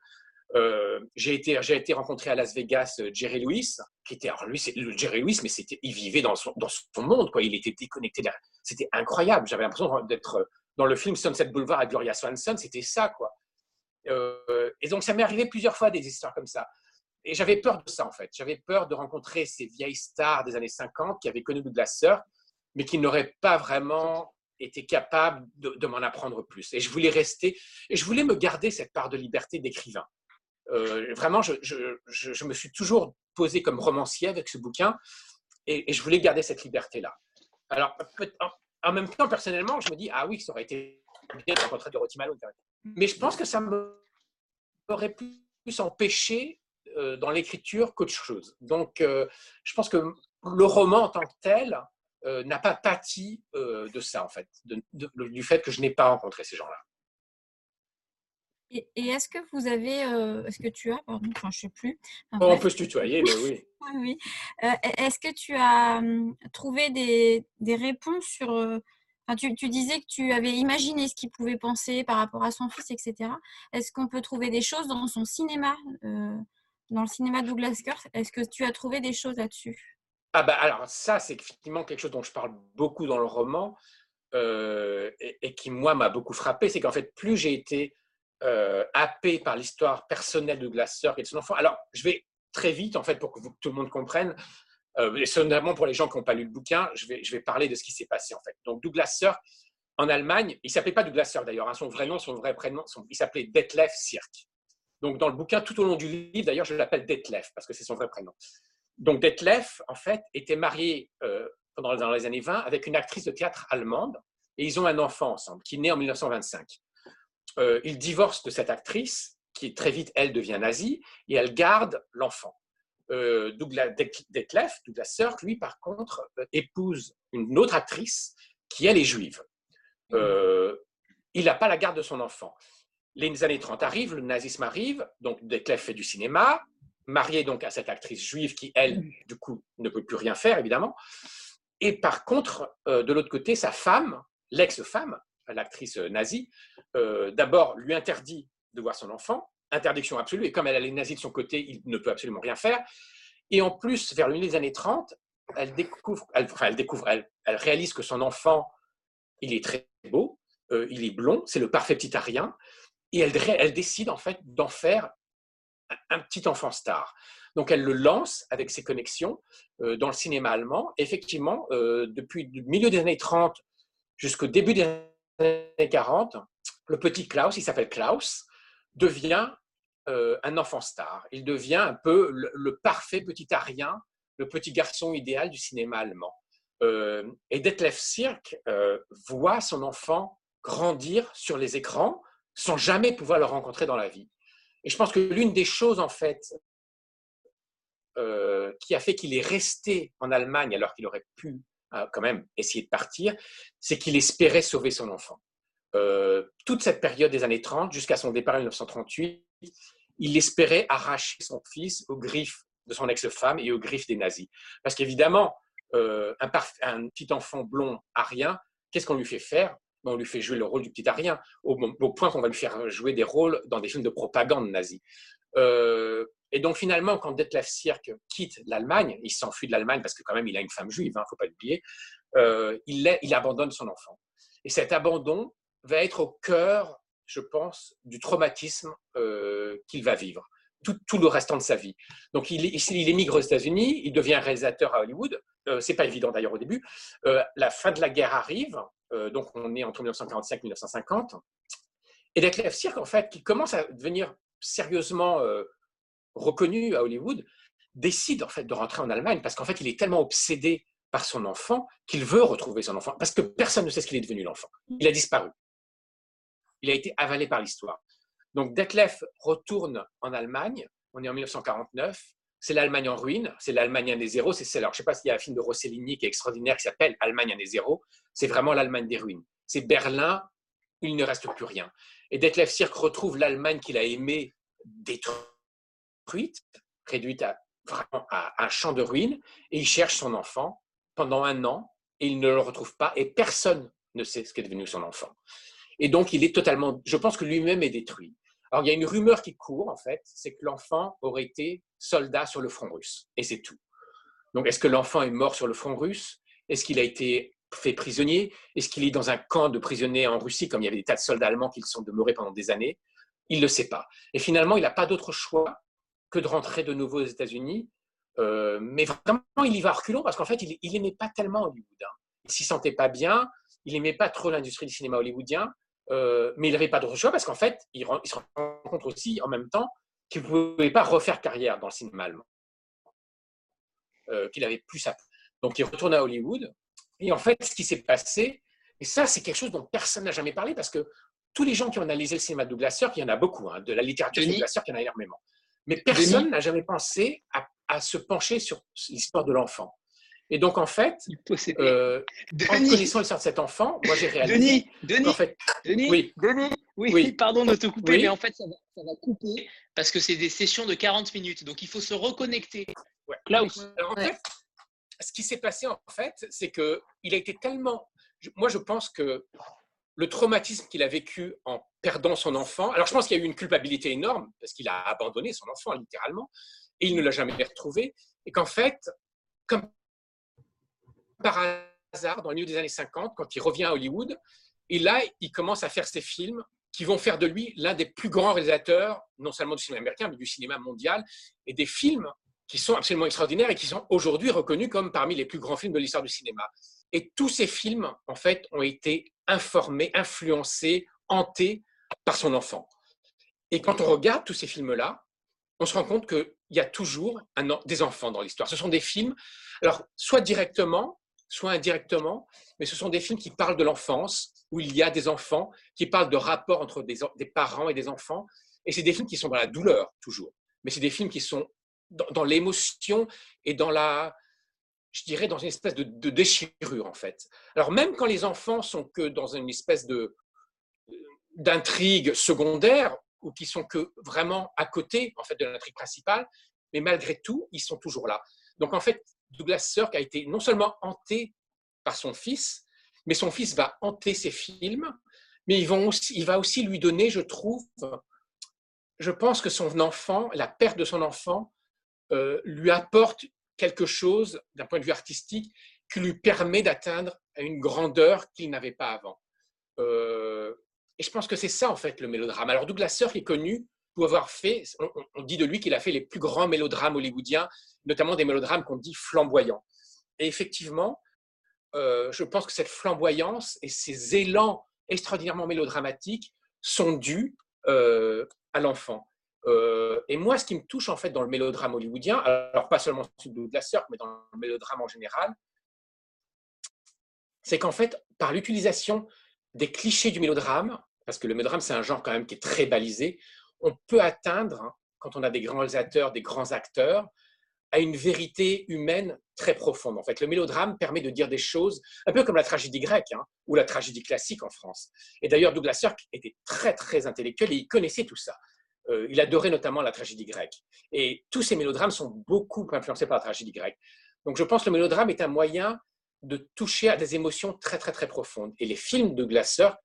Euh, j'ai été, j'ai été rencontré à Las Vegas euh, Jerry Lewis, qui était, alors lui, c'est le Jerry Lewis, mais il vivait dans son, dans son monde, quoi. Il était déconnecté. C'était incroyable. J'avais l'impression d'être dans le film Sunset Boulevard à Gloria Swanson. C'était ça, quoi. et donc, ça m'est arrivé plusieurs fois des histoires comme ça. Et j'avais peur de ça, en fait. J'avais peur de rencontrer ces vieilles stars des années 50 qui avaient connu Douglas Sirk, mais qui n'auraient pas vraiment été capables de, m'en apprendre plus. Et je voulais rester, et je voulais me garder cette part de liberté d'écrivain. Euh, vraiment, je, me suis toujours posé comme romancier avec ce bouquin, et, je voulais garder cette liberté-là. Alors, en, même temps, personnellement, je me dis, ah oui, ça aurait été bien de rencontrer Dorothy Malone. Mais je pense que ça m'aurait plus empêché euh, dans l'écriture qu'autre chose. Donc, euh, je pense que le roman en tant que tel euh, n'a pas pâti de ça, en fait, du fait que je n'ai pas rencontré ces gens-là. Et, est-ce que vous avez, est-ce que tu as, pardon, enfin, je ne sais plus. on peut se tutoyer, mais oui. oui. est-ce que tu as hum, trouvé des, des réponses sur tu, tu, disais que tu avais imaginé ce qu'il pouvait penser par rapport à son fils, etc. Est-ce qu'on peut trouver des choses dans son cinéma dans le cinéma Douglas Sirk. Est-ce que tu as trouvé des choses là-dessus? Ah bah alors ça, c'est effectivement quelque chose dont je parle beaucoup dans le roman euh, et, qui, moi, m'a beaucoup frappé. C'est qu'en fait, plus j'ai été euh, happé par l'histoire personnelle de Sirk et de son enfant. Alors, je vais très vite, en fait, pour que, tout le monde comprenne, euh, et notamment pour les gens qui n'ont pas lu le bouquin, je vais, je vais parler de ce qui s'est passé, en fait. Donc, Douglas Sirk, en Allemagne, il s'appelait pas Douglas Sirk d'ailleurs, hein, son vrai nom, son vrai prénom, il s'appelait Detlef Sirk. Donc, dans le bouquin, tout au long du livre, d'ailleurs, je l'appelle Detlef parce que c'est son vrai prénom. Donc, Detlef, en fait, était marié euh, pendant, dans les années 20 avec une actrice de théâtre allemande et ils ont un enfant ensemble qui naît en 1925. Euh, il divorce de cette actrice qui très vite, elle, devient nazie et elle garde l'enfant. Euh, Douglas Detlef, Douglas Sirk, lui, par contre, euh, épouse une autre actrice qui, elle, est juive. il n'a pas la garde de son enfant les années 30 arrivent, le nazisme arrive, donc Detlef fait du cinéma, marié donc à cette actrice juive qui, elle, du coup, ne peut plus rien faire, évidemment. Et par contre, euh, de l'autre côté, sa femme, l'ex-femme, l'actrice nazie, euh, d'abord lui interdit de voir son enfant, interdiction absolue, et comme elle a les de son côté, il ne peut absolument rien faire. Et en plus, vers le milieu des années 30, elle découvre, elle, enfin, elle, découvre elle, réalise que son enfant, il est très beau, euh, il est blond, c'est le parfait petit arien, et elle, décide en fait d'en faire un petit enfant star. Donc elle le lance avec ses connexions euh, dans le cinéma allemand. Effectivement, euh, depuis le milieu des années 30 jusqu'au début des années 40, le petit Klaus, il s'appelle Klaus, devient euh, un enfant star. Il devient un peu le, parfait petit arien, le petit garçon idéal du cinéma allemand. et Detlef Sirk voit son enfant grandir sur les écrans sans jamais pouvoir le rencontrer dans la vie. Et je pense que l'une des choses, en fait, euh, qui a fait qu'il est resté en Allemagne alors qu'il aurait pu euh, quand même essayer de partir, c'est qu'il espérait sauver son enfant. Euh, toute cette période des années 30 jusqu'à son départ en 1938, il espérait arracher son fils aux griffes de son ex-femme et aux griffes des nazis. Parce qu'évidemment, un, un, petit enfant blond à rien, qu'est-ce qu'on lui fait faire? On lui fait jouer le rôle du petit arien, au, point qu'on va lui faire jouer des rôles dans des films de propagande nazie. Euh, et donc finalement, quand Detlef Sierck quitte l'Allemagne, il s'enfuit de l'Allemagne parce que quand même il a une femme juive, il hein, ne faut pas l'oublier, euh, il, abandonne son enfant. Et cet abandon va être au cœur, je pense, du traumatisme euh, qu'il va vivre. Tout, le restant de sa vie. Donc, il, émigre aux États-Unis, il devient réalisateur à Hollywood. Euh, c'est pas évident d'ailleurs au début. la fin de la guerre arrive, euh, donc on est entre 1945 et 1950. Et Detlef Sirk, en fait, qui commence à devenir sérieusement euh, reconnu à Hollywood, décide en fait de rentrer en Allemagne parce qu'en fait, il est tellement obsédé par son enfant qu'il veut retrouver son enfant parce que personne ne sait ce qu'il est devenu l'enfant. Il a disparu. Il a été avalé par l'histoire. Donc Detlef retourne en Allemagne. On est en 1949 c'est l'Allemagne en ruine, c'est l'Allemagne des zéros. C'est alors je sais pas s'il y a un film de Rossellini qui est extraordinaire qui s'appelle Allemagne des zéros. C'est vraiment l'Allemagne des ruines. C'est Berlin, il ne reste plus rien. Et Detlef Sirk retrouve l'Allemagne qu'il a aimée détruite, réduite à vraiment à un champ de ruines et il cherche son enfant pendant un an et il ne le retrouve pas et personne ne sait ce qu'est devenu son enfant. Et donc, il est totalement, je pense que lui-même est détruit. Alors, il y a une rumeur qui court, en fait, c'est que l'enfant aurait été soldat sur le front russe. Et c'est tout. Donc, est-ce que l'enfant est mort sur le front russe? Est-ce qu'il a été fait prisonnier? Est-ce qu'il est dans un camp de prisonniers en Russie, comme il y avait des tas de soldats allemands qui sont demeurés pendant des années? Il ne le sait pas. Et finalement, il n'a pas d'autre choix que de rentrer de nouveau aux États-Unis. Euh, mais vraiment, il y va reculons parce qu'en fait, il n'aimait pas tellement Hollywood. Hein. Il s'y sentait pas bien. Il n'aimait pas trop l'industrie du cinéma hollywoodien. Euh, mais il n'avait pas d'autre choix parce qu'en fait, il, se rend compte aussi en même temps qu'il ne pouvait pas refaire carrière dans le cinéma allemand. Euh, qu'il avait plus à. Donc il retourne à Hollywood. Et en fait, ce qui s'est passé, et ça, c'est quelque chose dont personne n'a jamais parlé parce que tous les gens qui ont analysé le cinéma de Douglas Sirk, il y en a beaucoup, hein, de la littérature de Douglas Sirk, il y en a énormément. Mais personne n'a jamais pensé à, se pencher sur l'histoire de l'enfant. Et donc, en fait, euh, en connaissant l'histoire de cet enfant, moi, j'ai réalisé. Denis, Denis, en fait, Denis, oui. Denis, oui, pardon de te couper, mais en fait, ça va, couper parce que c'est des sessions de 40 minutes. Donc, il faut se reconnecter. Ouais. Klaus. en fait, ce qui s'est passé, en fait, c'est qu'il a été tellement. Moi, je pense que le traumatisme qu'il a vécu en perdant son enfant. Alors, je pense qu'il y a eu une culpabilité énorme parce qu'il a abandonné son enfant, littéralement, et il ne l'a jamais retrouvé. Et qu'en fait, comme par hasard, dans le milieu des années 50, quand il revient à Hollywood, et là, il commence à faire ses films qui vont faire de lui l'un des plus grands réalisateurs, non seulement du cinéma américain, mais du cinéma mondial, et des films qui sont absolument extraordinaires et qui sont aujourd'hui reconnus comme parmi les plus grands films de l'histoire du cinéma. Et tous ces films, en fait, ont été informés, influencés, hantés par son enfant. Et quand on regarde tous ces films-là, on se rend compte qu'il y a toujours des enfants dans l'histoire. Ce sont des films, alors soit directement, soit indirectement, mais ce sont des films qui parlent de l'enfance, où il y a des enfants, qui parlent de rapports entre des, parents et des enfants. Et c'est des films qui sont dans la douleur, toujours. Mais c'est des films qui sont dans, l'émotion et dans la, je dirais, dans une espèce de, déchirure, en fait. Alors, même quand les enfants sont que dans une espèce de d'intrigue secondaire, ou qui sont que vraiment à côté, en fait, de l'intrigue principale, mais malgré tout, ils sont toujours là. Donc, en fait, Douglas Sirk a été non seulement hanté par son fils, mais son fils va hanter ses films, mais il va aussi lui donner, je trouve, je pense que son enfant, la perte de son enfant, euh, lui apporte quelque chose d'un point de vue artistique qui lui permet d'atteindre une grandeur qu'il n'avait pas avant. Euh, et je pense que c'est ça, en fait, le mélodrame. Alors, Douglas Sirk est connu pour avoir fait, on dit de lui qu'il a fait les plus grands mélodrames hollywoodiens notamment des mélodrames qu'on dit flamboyants. Et effectivement, euh, je pense que cette flamboyance et ces élans extraordinairement mélodramatiques sont dus euh, à l'enfant. Euh, et moi, ce qui me touche en fait dans le mélodrame hollywoodien, alors pas seulement celui de la sœur, mais dans le mélodrame en général, c'est qu'en fait, par l'utilisation des clichés du mélodrame, parce que le mélodrame c'est un genre quand même qui est très balisé, on peut atteindre, quand on a des grands réalisateurs, des grands acteurs, à une vérité humaine très profonde. En fait, le mélodrame permet de dire des choses un peu comme la tragédie grecque hein, ou la tragédie classique en France. Et d'ailleurs, Douglas Sirk était très très intellectuel et il connaissait tout ça. Euh, il adorait notamment la tragédie grecque. Et tous ces mélodrames sont beaucoup influencés par la tragédie grecque. Donc, je pense que le mélodrame est un moyen de toucher à des émotions très très très profondes. Et les films de Douglas Sirk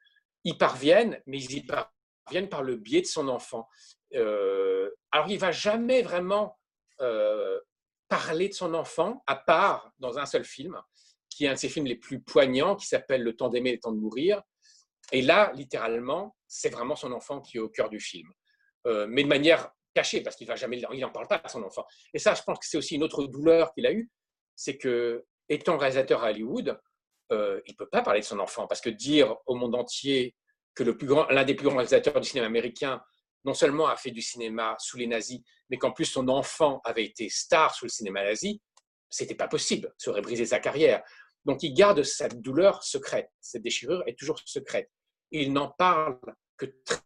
y parviennent, mais ils y parviennent par le biais de son enfant. Euh, alors, il va jamais vraiment euh, parler de son enfant, à part dans un seul film, qui est un de ses films les plus poignants, qui s'appelle Le temps d'aimer, le temps de mourir. Et là, littéralement, c'est vraiment son enfant qui est au cœur du film. Euh, mais de manière cachée, parce qu'il va jamais, il n'en parle pas à son enfant. Et ça, je pense que c'est aussi une autre douleur qu'il a eue, c'est que, étant réalisateur à Hollywood, euh, il ne peut pas parler de son enfant, parce que dire au monde entier que l'un des plus grands réalisateurs du cinéma américain non seulement a fait du cinéma sous les nazis, mais qu'en plus son enfant avait été star sous le cinéma nazi, c'était pas possible, ça aurait brisé sa carrière. Donc il garde cette douleur secrète, cette déchirure est toujours secrète. Il n'en parle que très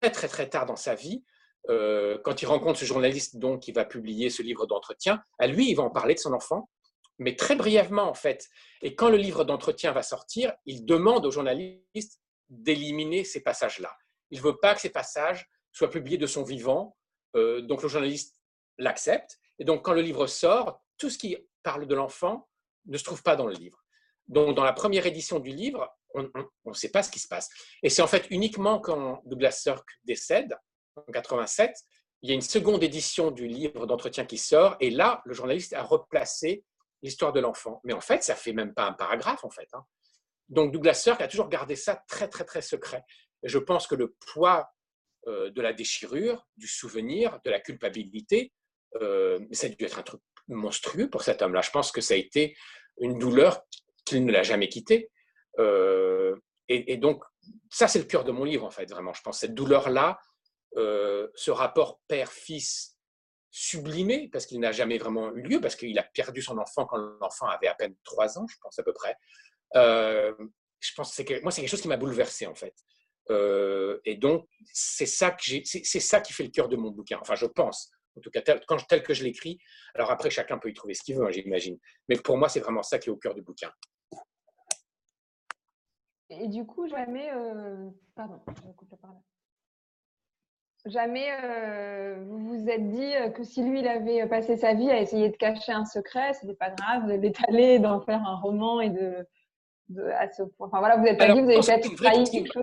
très très tard dans sa vie, euh, quand il rencontre ce journaliste donc qui va publier ce livre d'entretien. À lui, il va en parler de son enfant, mais très brièvement en fait. Et quand le livre d'entretien va sortir, il demande au journaliste d'éliminer ces passages-là. Il ne veut pas que ces passages soit publié de son vivant. Euh, donc le journaliste l'accepte Et donc, quand le livre sort, tout ce qui parle de l'enfant ne se trouve pas dans le livre. Donc, dans la première édition du livre, on ne sait pas ce qui se passe. Et c'est en fait uniquement quand Douglas Sirk décède, en 87, il y a une seconde édition du livre d'entretien qui sort, et là, le journaliste a replacé l'histoire de l'enfant. Mais en fait, ça fait même pas un paragraphe, en fait. Hein. Donc Douglas Sirk a toujours gardé ça très, très, très secret. Et je pense que le poids euh, de la déchirure, du souvenir, de la culpabilité, euh, ça a dû être un truc monstrueux pour cet homme-là. Je pense que ça a été une douleur qu'il ne l'a jamais quittée. Euh, et, donc, ça, c'est le cœur de mon livre, en fait, vraiment. Je pense cette douleur-là, ce rapport père-fils sublimé, parce qu'il n'a jamais vraiment eu lieu, parce qu'il a perdu son enfant quand l'enfant avait à peine trois ans, je pense à peu près. je pense que moi, c'est quelque chose qui m'a bouleversé, en fait. Euh, et donc, c'est ça, qui fait le cœur de mon bouquin. Enfin, je pense, en tout cas, tel que je l'écris. Alors après, chacun peut y trouver ce qu'il veut, hein, j'imagine. Mais pour moi, c'est vraiment ça qui est au cœur du bouquin. Et du coup, jamais. Euh, pardon, je coupe la parole. Jamais euh, vous vous êtes dit que si lui, il avait passé sa vie à essayer de cacher un secret, c'était pas grave de l'étaler, d'en faire un roman et de, à ce point. Enfin voilà, vous n'êtes pas dit, vous avez peut-être trahi quelque chose.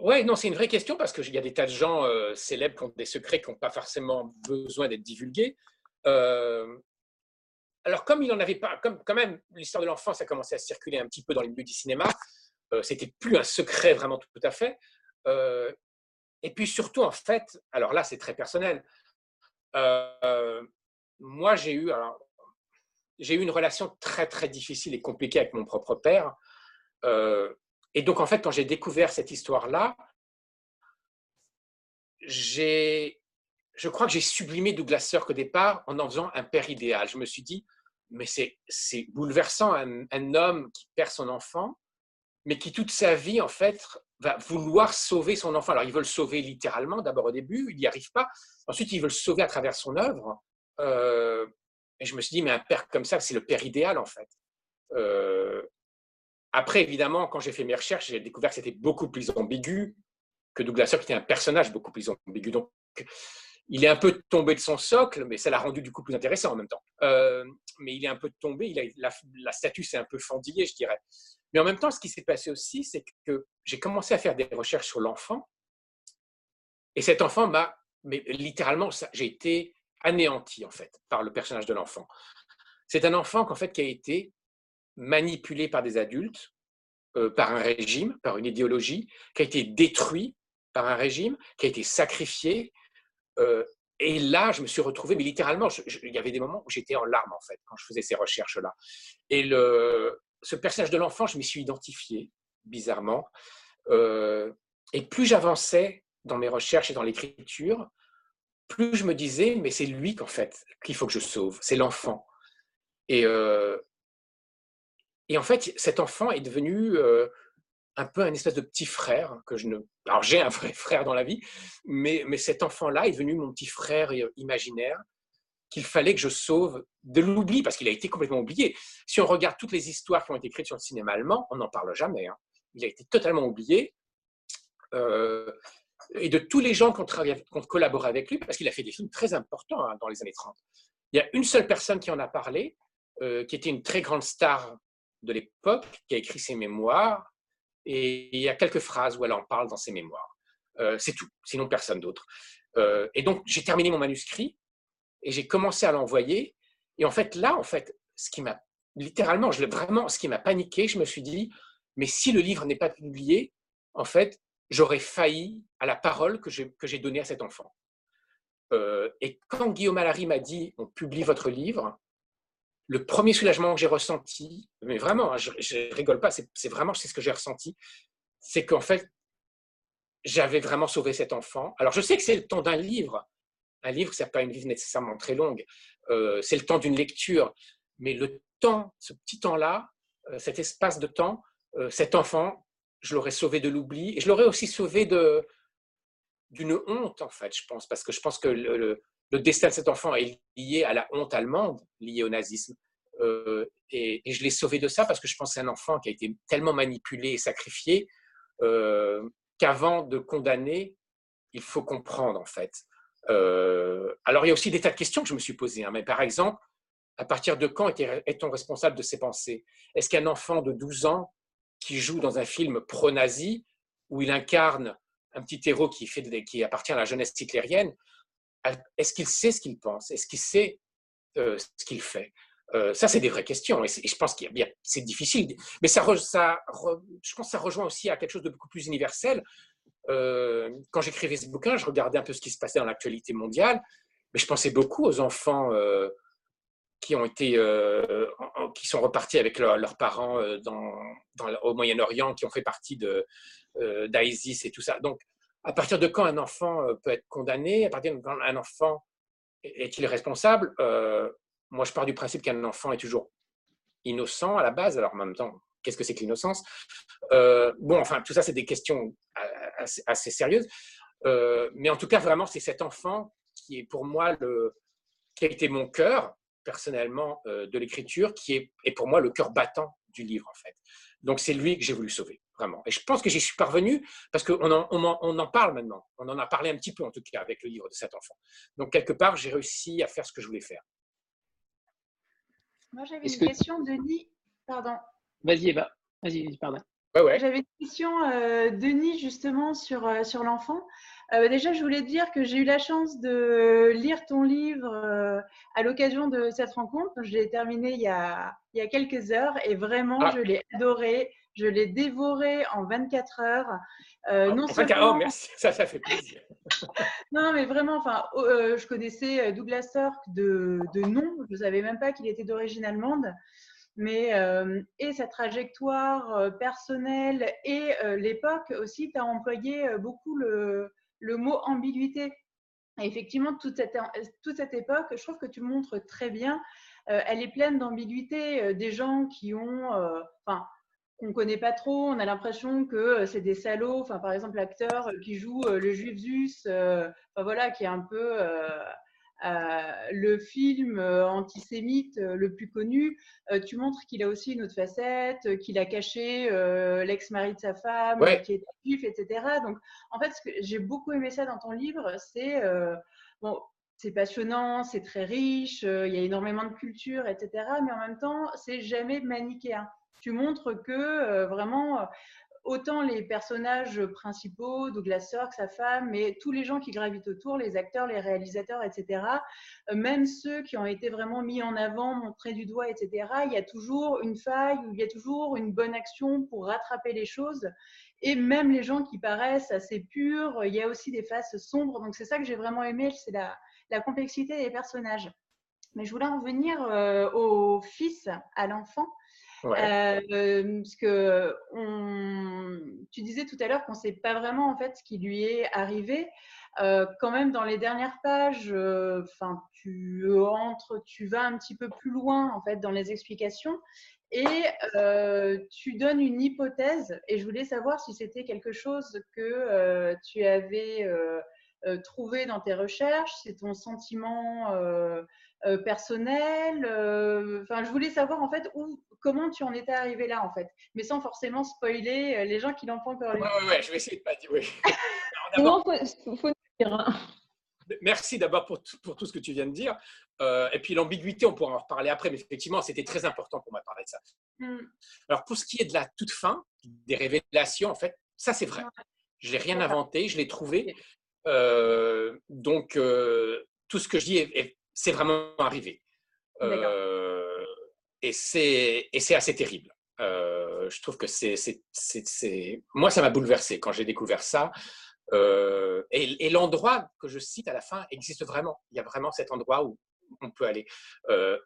Oui, non, c'est une vraie question parce qu'il y a des tas de gens euh, célèbres qui ont des secrets qui n'ont pas forcément besoin d'être divulgués. Euh, alors, comme il en avait pas, comme quand même l'histoire de l'enfance a commencé à circuler un petit peu dans les milieux du cinéma, euh, c'était plus un secret vraiment tout, à fait. Euh, et puis surtout, en fait, alors là, c'est très personnel. moi, j'ai eu, j'ai eu une relation très très difficile et compliquée avec mon propre père. Et donc, en fait, quand j'ai découvert cette histoire-là, j'ai, je crois que j'ai sublimé Douglas Sirk au départ en en faisant un père idéal. Je me suis dit, mais c'est, bouleversant, un, un, homme qui perd son enfant, mais qui toute sa vie, en fait, va vouloir sauver son enfant. Alors, il veut le sauver littéralement, d'abord au début, il n'y arrive pas. Ensuite, il veut le sauver à travers son œuvre. Euh, et je me suis dit, mais un père comme ça, c'est le père idéal, en fait. Euh, après, évidemment, quand j'ai fait mes recherches, j'ai découvert que c'était beaucoup plus ambigu, que Douglas Sirk était un personnage beaucoup plus ambigu. Donc, il est un peu tombé de son socle, mais ça l'a rendu du coup plus intéressant en même temps. Euh, mais il est un peu tombé, il a, la, statue s'est un peu fendillée, je dirais. Mais en même temps, ce qui s'est passé aussi, c'est que j'ai commencé à faire des recherches sur l'enfant. Et cet enfant m'a, mais littéralement, j'ai été anéanti en fait par le personnage de l'enfant. C'est un enfant qu'en fait qui a été manipulé par des adultes, euh, par un régime, par une idéologie, qui a été détruit par un régime, qui a été sacrifié. Euh, et là, je me suis retrouvé, mais littéralement, il y avait des moments où j'étais en larmes, en fait, quand je faisais ces recherches-là. Et le, ce personnage de l'enfant, je m'y suis identifié, bizarrement. Euh, et plus j'avançais dans mes recherches et dans l'écriture, plus je me disais, mais c'est lui qu'en fait, qu'il faut que je sauve, c'est l'enfant. Et, et en fait, cet enfant est devenu euh, un peu un espèce de petit frère que je ne. Alors j'ai un vrai frère dans la vie, mais, mais cet enfant-là est devenu mon petit frère euh, imaginaire qu'il fallait que je sauve de l'oubli parce qu'il a été complètement oublié. Si on regarde toutes les histoires qui ont été écrites sur le cinéma allemand, on n'en parle jamais. Hein. Il a été totalement oublié. Euh, et de tous les gens qui ont, collaboré avec lui, parce qu'il a fait des films très importants hein, dans les années 30. Il y a une seule personne qui en a parlé, qui était une très grande star de l'époque qui a écrit ses mémoires et il y a quelques phrases où elle en parle dans ses mémoires. Euh, c'est tout, sinon personne d'autre. Euh, et donc j'ai terminé mon manuscrit et j'ai commencé à l'envoyer. Et en fait là, en fait, ce qui m'a littéralement, je, vraiment, ce qui m'a paniqué, je me suis dit, mais si le livre n'est pas publié, en fait, j'aurais failli à la parole que j'ai donnée à cet enfant. Euh, et quand Guillaume Allary m'a dit, on publie votre livre, le premier soulagement que j'ai ressenti, mais vraiment, hein, je, ne rigole pas, c'est vraiment c'est ce que j'ai ressenti, c'est qu'en fait, j'avais vraiment sauvé cet enfant. Alors, je sais que c'est le temps d'un livre. Un livre, ce n'est pas une vie nécessairement très longue. Euh, c'est le temps d'une lecture. Mais le temps, ce petit temps-là, euh, cet espace de temps, euh, cet enfant, je l'aurais sauvé de l'oubli et je l'aurais aussi sauvé de d'une honte, en fait, je pense, parce que je pense que le destin de cet enfant est lié à la honte allemande, liée au nazisme. Euh, et, je l'ai sauvé de ça parce que je pense que c'est un enfant qui a été tellement manipulé et sacrifié euh, qu'avant de condamner, il faut comprendre en fait. alors, il y a aussi des tas de questions que je me suis posées. Hein. mais par exemple, à partir de quand est-on responsable de ses pensées? Est-ce qu'un enfant de 12 ans qui joue dans un film pro-nazi, où il incarne un petit héros qui appartient à la jeunesse hitlérienne, est-ce qu'il sait ce qu'il pense? Est-ce qu'il sait euh, ce qu'il fait? Euh, ça, c'est des vraies questions. Et, je pense bien, c'est difficile. Mais ça, je pense que ça rejoint aussi à quelque chose de beaucoup plus universel. Euh, quand j'écrivais ce bouquin, je regardais un peu ce qui se passait dans l'actualité mondiale, mais je pensais beaucoup aux enfants qui ont été, qui sont repartis avec leurs parents au Moyen-Orient, qui ont fait partie de et tout ça. Donc, à partir de quand un enfant euh, peut être condamné? À partir de quand un enfant est-il responsable? Euh, Moi, je pars du principe qu'un enfant est toujours innocent à la base. Alors, en même temps, qu'est-ce que c'est que l'innocence? Euh, Bon, enfin, tout ça, c'est des questions assez, sérieuses. mais en tout cas, vraiment, c'est cet enfant qui est pour moi le, qui a été mon cœur personnellement de l'écriture, qui est, est pour moi le cœur battant du livre en fait. Donc c'est lui que j'ai voulu sauver vraiment. Et je pense que j'y suis parvenu parce qu'on en, on en, parle maintenant. On en a parlé un petit peu, en tout cas, avec le livre de cet enfant. Donc, quelque part, j'ai réussi à faire ce que je voulais faire. Moi, j'avais une question, Denis. Pardon. Vas-y, Eva. Vas-y, pardon. Ouais, J'avais une question, euh, Denis, justement, sur, euh, sur l'enfant. Euh, déjà, je voulais te dire que j'ai eu la chance de lire ton livre à l'occasion de cette rencontre. Je l'ai terminé il y, a, il y a quelques heures et vraiment, ah. je l'ai adoré. Je l'ai dévoré en 24 heures. Euh, ah, non seulement... oh, merci, ça, ça fait plaisir. non, mais vraiment, enfin, oh, euh, je connaissais euh, Douglas Sirk de, de nom, je ne savais même pas qu'il était d'origine allemande. Mais et sa trajectoire personnelle et l'époque aussi, tu as employé beaucoup le, le mot ambiguïté. Et effectivement, toute cette, toute cette époque, je trouve que tu montres très bien. elle est pleine d'ambiguïté. des gens qui ont, enfin, qu'on connaît pas trop. On a l'impression que euh, c'est des salauds. Enfin, par exemple, l'acteur qui joue euh, le juif Zeus, euh, enfin, voilà, qui est un peu le film antisémite le plus connu. tu montres qu'il a aussi une autre facette, qu'il a caché l'ex-mari de sa femme, qui est juif, etc. Donc, en fait, ce que j'ai beaucoup aimé ça dans ton livre, c'est bon, c'est passionnant, c'est très riche, il y a énormément de culture, etc. Mais en même temps, c'est jamais manichéen tu montres que euh, vraiment, euh, autant les personnages principaux, Douglas Sirk, sa femme, mais tous les gens qui gravitent autour, les acteurs, les réalisateurs, etc., euh, même ceux qui ont été vraiment mis en avant, montrés du doigt, etc., il y a toujours une faille il y a toujours une bonne action pour rattraper les choses. Et même les gens qui paraissent assez purs, il y a aussi des faces sombres. Donc c'est ça que j'ai vraiment aimé, c'est la, la, complexité des personnages. Mais je voulais en venir au fils, à l'enfant. Parce que tu disais tout à l'heure qu'on ne sait pas vraiment en fait ce qui lui est arrivé. Quand même, dans les dernières pages, enfin, tu entres, tu vas un petit peu plus loin en fait dans les explications et tu donnes une hypothèse. Et je voulais savoir si c'était quelque chose que tu avais trouvé dans tes recherches, c'est ton sentiment personnel. Enfin, je voulais savoir en fait où comment tu en étais arrivé là, en fait, mais sans forcément spoiler euh, les gens qui n'ont pas encore lu. Oui, oui, ouais, je vais essayer de pas dire. Oui. non, faut, faut dire. Hein. Merci d'abord pour, pour, tout ce que tu viens de dire. Euh, et puis l'ambiguïté, on pourra en reparler après, mais effectivement, c'était très important pour moi de parler de ça. Hmm. Alors, pour ce qui est de la toute fin, des révélations, en fait, ça c'est vrai. Je n'ai rien inventé, je l'ai trouvé. Euh, donc, tout ce que je dis, c'est vraiment arrivé. Et c'est assez terrible. Euh, je trouve que c'est. Moi, ça m'a bouleversé quand j'ai découvert ça. Euh, et, l'endroit que je cite à la fin existe vraiment. Il y a vraiment cet endroit où on peut aller euh,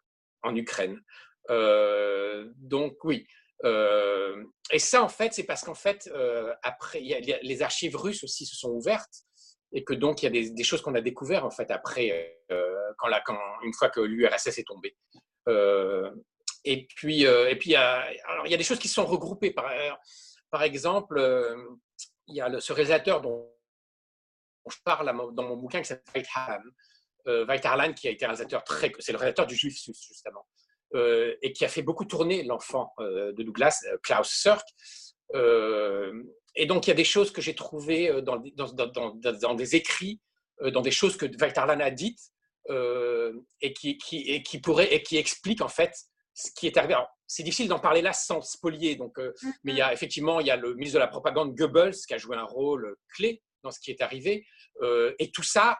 en Ukraine. donc, oui. et ça, en fait, c'est parce qu'en fait, après, les archives russes aussi se sont ouvertes et que donc il y a des, choses qu'on a découvertes en fait après, quand, la, quand une fois que l'URSS est tombée. Et puis, euh, et puis il, y a, alors, il y a des choses qui sont regroupées. Par, exemple, euh, il y a ce réalisateur dont, je parle dans mon bouquin qui s'appelle Veit Harlan. Euh, qui a été réalisateur très. C'est le réalisateur du Juif, justement. et qui a fait beaucoup tourner l'enfant de Douglas, Klaus Sirk. Et donc, il y a des choses que j'ai trouvées dans, dans, dans, dans, des écrits dans des choses que Valtarlan a dites et, qui, qui, et qui pourrait et qui explique en fait ce qui est arrivé. C'est difficile d'en parler là sans spolier. Donc, mais il y a mm-hmm. effectivement il y a le ministre de la propagande Goebbels qui a joué un rôle clé dans ce qui est arrivé. et tout ça,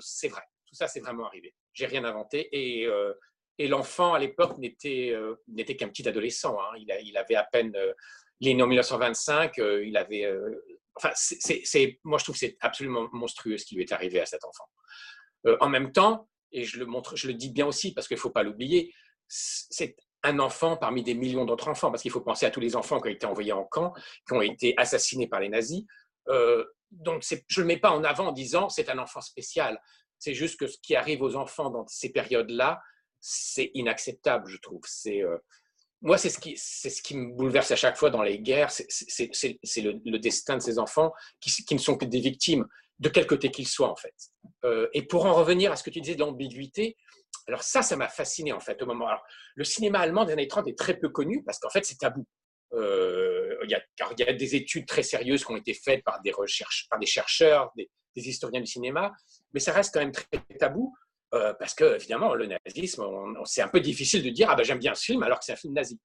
c'est vrai. Tout ça, c'est vraiment arrivé. J'ai rien inventé. Et, et l'enfant, à l'époque, n'était n'était qu'un petit adolescent. Hein. Il, il, avait à peine. Né en 1925. il avait. enfin, c'est, moi, je trouve que c'est absolument monstrueux ce qui lui est arrivé à cet enfant. en même temps, et je le montre, je le dis bien aussi parce qu'il ne faut pas l'oublier, c'est un enfant parmi des millions d'autres enfants, parce qu'il faut penser à tous les enfants qui ont été envoyés en camp, qui ont été assassinés par les nazis. Euh, donc, je ne le mets pas en avant en disant c'est un enfant spécial. C'est juste que ce qui arrive aux enfants dans ces périodes-là, c'est inacceptable, je trouve. C'est euh, moi, c'est ce, qui, me bouleverse à chaque fois dans les guerres, c'est, le, destin de ces enfants qui, ne sont que des victimes, de quel côté qu'ils soient, en fait. Euh, et pour en revenir à ce que tu disais de l'ambiguïté, alors ça, ça m'a fasciné en fait au moment. Le cinéma allemand des années 30 est très peu connu parce qu'en fait c'est tabou. Euh, il, y a, des études très sérieuses qui ont été faites par des chercheurs, des, historiens du cinéma, mais ça reste quand même très tabou euh, parce que évidemment le nazisme, c'est un peu difficile de dire ah ben j'aime bien ce film alors que c'est un film nazi.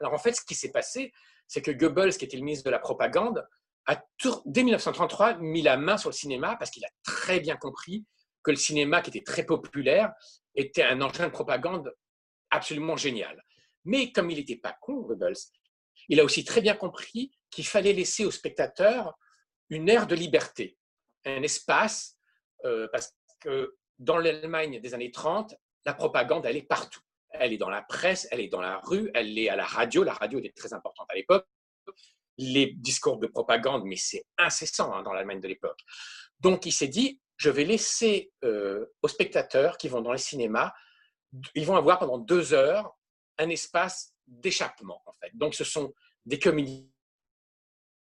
Alors en fait, ce qui s'est passé, c'est que Goebbels, qui était le ministre de la propagande, a dès 1933 mis la main sur le cinéma parce qu'il a très bien compris que le cinéma, qui était très populaire, était un engin de propagande absolument génial. Mais comme il n'était pas con, Goebbels, il a aussi très bien compris qu'il fallait laisser aux spectateurs une ère de liberté, un espace, euh, parce que dans l'Allemagne des années 30, la propagande, elle est partout. Elle est dans la presse, elle est dans la rue, elle est à la radio. La radio était très importante à l'époque. Les discours de propagande, mais c'est incessant hein, dans l'Allemagne de l'époque. Donc il s'est dit, je vais laisser euh, aux spectateurs qui vont dans les cinémas, ils vont avoir pendant deux heures un espace d'échappement, en fait. Donc, ce sont des comédies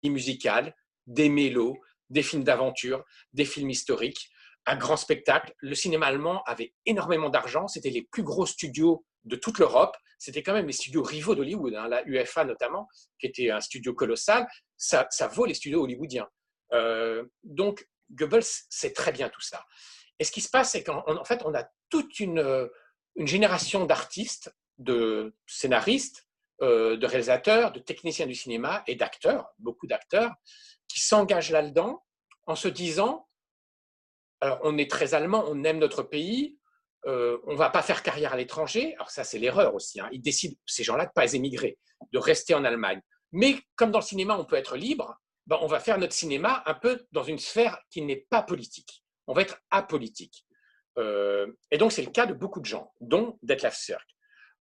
musicales, des mélos, des films d'aventure, des films historiques, un grand spectacle. Le cinéma allemand avait énormément d'argent, c'était les plus gros studios de toute l'Europe. C'était quand même les studios rivaux d'Hollywood, hein, la UFA notamment, qui était un studio colossal. Ça, ça vaut les studios hollywoodiens. Euh, donc, Goebbels sait très bien tout ça. Et ce qui se passe, c'est qu'en fait, on a toute une, génération d'artistes, de scénaristes, euh, de réalisateurs, de techniciens du cinéma et d'acteurs, beaucoup d'acteurs, qui s'engagent là-dedans en se disant, alors on est très allemand, on aime notre pays, euh, on ne va pas faire carrière à l'étranger. Alors ça, c'est l'erreur aussi. Hein. Ils décident, ces gens-là, de ne pas émigrer, de rester en Allemagne. Mais comme dans le cinéma, on peut être libre, ben, on va faire notre cinéma un peu dans une sphère qui n'est pas politique. On va être apolitique. Euh, et donc, c'est le cas de beaucoup de gens, dont Detlef Sirk.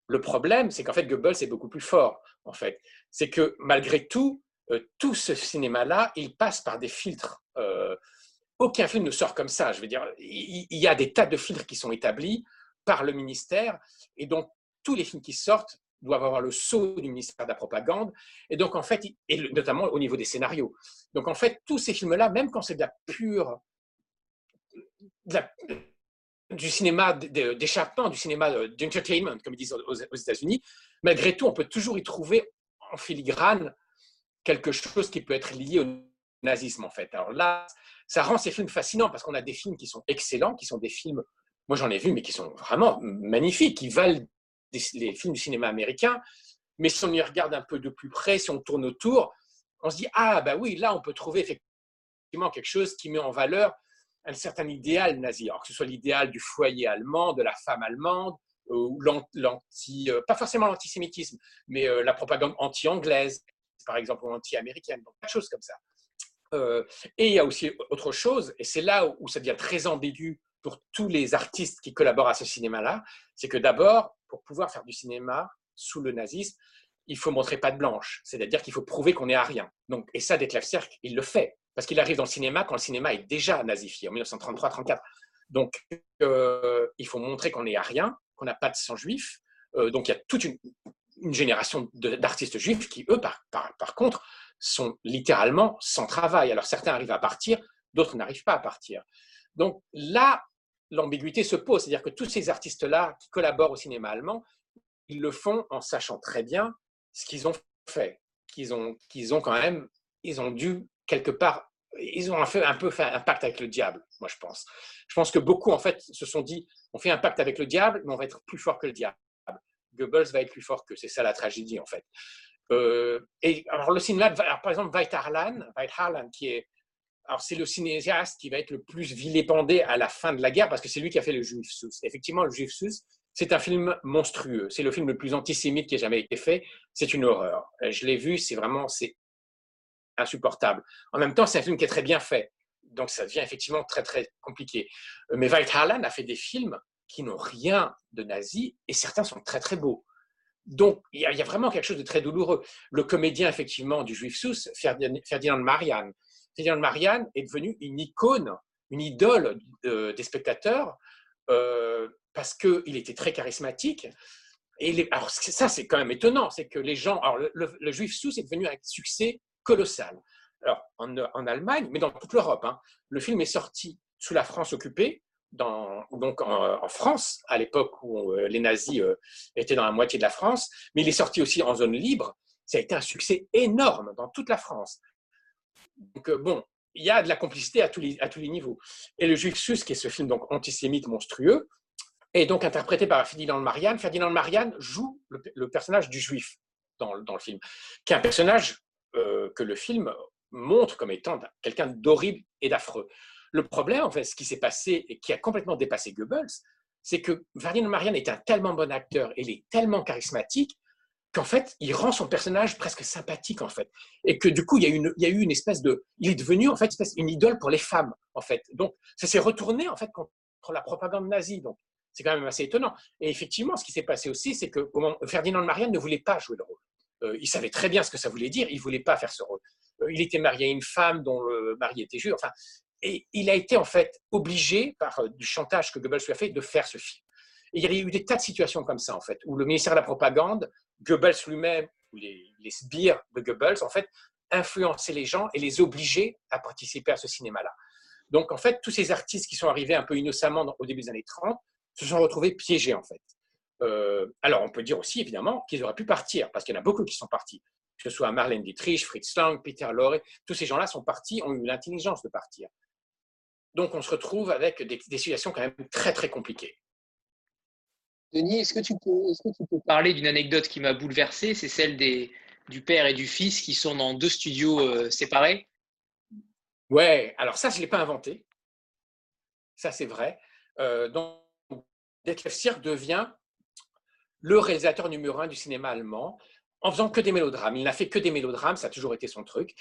Le problème, c'est qu'en fait, Goebbels est beaucoup plus fort, en fait. C'est que malgré tout, euh, tout ce cinéma-là, il passe par des filtres. Euh, aucun film ne sort comme ça. Je veux dire, il, y a des tas de filtres qui sont établis par le ministère, et donc tous les films qui sortent doivent avoir le sceau du ministère de la propagande, et donc en fait, et notamment au niveau des scénarios. Donc en fait, tous ces films-là, même quand c'est de la pure, du cinéma d'échappement, du cinéma d'entertainment, comme ils disent aux, États-Unis, malgré tout, on peut toujours y trouver en filigrane quelque chose qui peut être lié au nazisme en fait. Alors là, ça rend ces films fascinants parce qu'on a des films qui sont excellents, qui sont des films, moi j'en ai vu, mais qui sont vraiment magnifiques, qui valent les films du cinéma américain, mais si on y regarde un peu de plus près, si on tourne autour, on se dit ah bah oui, là on peut trouver effectivement quelque chose qui met en valeur un certain idéal nazi, alors que ce soit l'idéal du foyer allemand, de la femme allemande, ou l'anti, euh, pas forcément l'antisémitisme, mais euh, la propagande anti-anglaise, par exemple, ou anti-américaine, donc de choses comme ça. Euh, et il y a aussi autre chose, et c'est là où ça devient très ambigu pour tous les artistes qui collaborent à ce cinéma-là, c'est que d'abord, pour pouvoir faire du cinéma sous le nazisme, il faut montrer pas de blanche, c'est-à-dire qu'il faut prouver qu'on est à rien. Donc, et ça, Detlef il le fait, parce qu'il arrive dans le cinéma quand le cinéma est déjà nazifié, en 1933-34. Donc, euh, il faut montrer qu'on est à rien, qu'on n'a pas de sang juif. Euh, donc, il y a toute une, génération d'artistes juifs qui, eux, par, contre, sont littéralement sans travail. Alors, certains arrivent à partir, d'autres n'arrivent pas à partir. Donc là, l'ambiguïté se pose, c'est-à-dire que tous ces artistes-là qui collaborent au cinéma allemand, ils le font en sachant très bien ce qu'ils ont fait, qu'ils ont, ont quand même, ils ont dû quelque part ils ont fait, un peu fait un pacte avec le diable, moi je pense. Je pense que beaucoup, en fait, se sont dit, on fait un pacte avec le diable, mais on va être plus fort que le diable. Goebbels va être plus fort que, c'est ça la tragédie, en fait. Euh, et alors le cinéma, par exemple, Veit Harlan, Harlan, qui est, alors c'est le cinéaste qui va être le plus vilépendé à la fin de la guerre parce que c'est lui qui a fait le Juif Sus. Effectivement, le Juif Sus, c'est un film monstrueux. C'est le film le plus antisémite qui ait jamais été fait. C'est une horreur. Je l'ai vu, c'est vraiment, c'est insupportable. En même temps, c'est un film qui est très bien fait. Donc, ça devient effectivement très, très compliqué. Mais Veit Harlan a fait des films qui n'ont rien de nazi et certains sont très, très beaux. Donc, il y, a, vraiment quelque chose de très douloureux. Le comédien, effectivement, du Juif Sous, Ferdinand Marianne, Ferdinand Marianne est devenu une icône, une idole des spectateurs euh, parce qu'il était très charismatique. Et alors, ça, c'est quand même étonnant, c'est que les gens. Alors, le, Juif Sous est devenu un succès colossal. Alors, en, Allemagne, mais dans toute l'Europe, hein, le film est sorti sous la France occupée, dans, donc en, France, à l'époque où euh, les nazis euh, étaient dans la moitié de la France, mais il est sorti aussi en zone libre. Ça a été un succès énorme dans toute la France. Donc, euh, bon, il y a de la complicité à tous les, niveaux. Et le Juif Sus, qui est ce film donc antisémite monstrueux, est donc interprété par Ferdinand Marianne. Ferdinand Marianne joue le, personnage du Juif dans, le film, qui est un personnage que le film montre comme étant quelqu'un d'horrible et d'affreux. Le problème, en fait, ce qui s'est passé et qui a complètement dépassé Goebbels, c'est que Ferdinand Marianne est un tellement bon acteur, il est tellement charismatique qu'en fait, il rend son personnage presque sympathique, en fait. Et que du coup, il y a, eu une espèce de... Il est devenu, en fait, une idole pour les femmes, en fait. Donc, ça s'est retourné, en fait, contre la propagande nazie. Donc, c'est quand même assez étonnant. Et effectivement, ce qui s'est passé aussi, c'est que Ferdinand Marianne ne voulait pas jouer le rôle. Euh, il savait très bien ce que ça voulait dire, il ne voulait pas faire ce rôle. Euh, il était marié à une femme dont le mari était juif. Et il a été en fait obligé, par euh, du chantage que Goebbels lui a fait, de faire ce film. Et il y a eu des tas de situations comme ça, en fait, où le ministère de la Propagande, Goebbels lui-même, ou les, les sbires de Goebbels, en fait, influençaient les gens et les obligeaient à participer à ce cinéma-là. Donc, en fait, tous ces artistes qui sont arrivés un peu innocemment au début des années 30 se sont retrouvés piégés, en fait. Euh, alors, on peut dire aussi, évidemment, qu'ils auraient pu partir, parce qu'il y en a beaucoup qui sont partis. Que ce soit Marlène Dietrich, Fritz Lang, Peter Lorre, tous ces gens-là sont partis, ont eu l'intelligence de partir. Donc, on se retrouve avec des, situations quand même très, très compliquées. Denis, est-ce que, tu peux, parler d'une anecdote qui m'a bouleversé? C'est celle des, du père et du fils qui sont dans deux studios euh, séparés Ouais, alors ça, je ne l'ai pas inventé. Ça, c'est vrai. Euh, donc, Detlef devient le réalisateur numéro un du cinéma allemand en faisant que des mélodrames. Il n'a fait que des mélodrames, ça a toujours été son truc.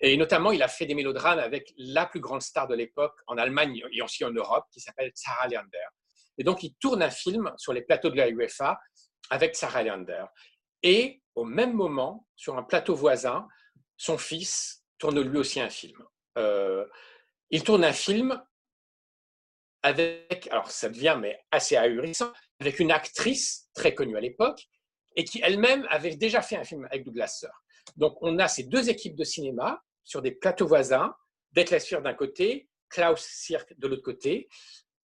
Et notamment, il a fait des mélodrames avec la plus grande star de l'époque en Allemagne et aussi en Europe, qui s'appelle Sarah Leander. Et donc, il tourne un film sur les plateaux de la UEFA avec Sarah Leander. Et au même moment, sur un plateau voisin, son fils tourne lui aussi un film. Euh, il tourne un film avec, alors ça devient mais assez ahurissant, avec une actrice très connue à l'époque et qui elle-même avait déjà fait un film avec Douglas Sir. Donc on a ces deux équipes de cinéma sur des plateaux voisins, Detlef d'un côté, Klaus Sirk de l'autre côté,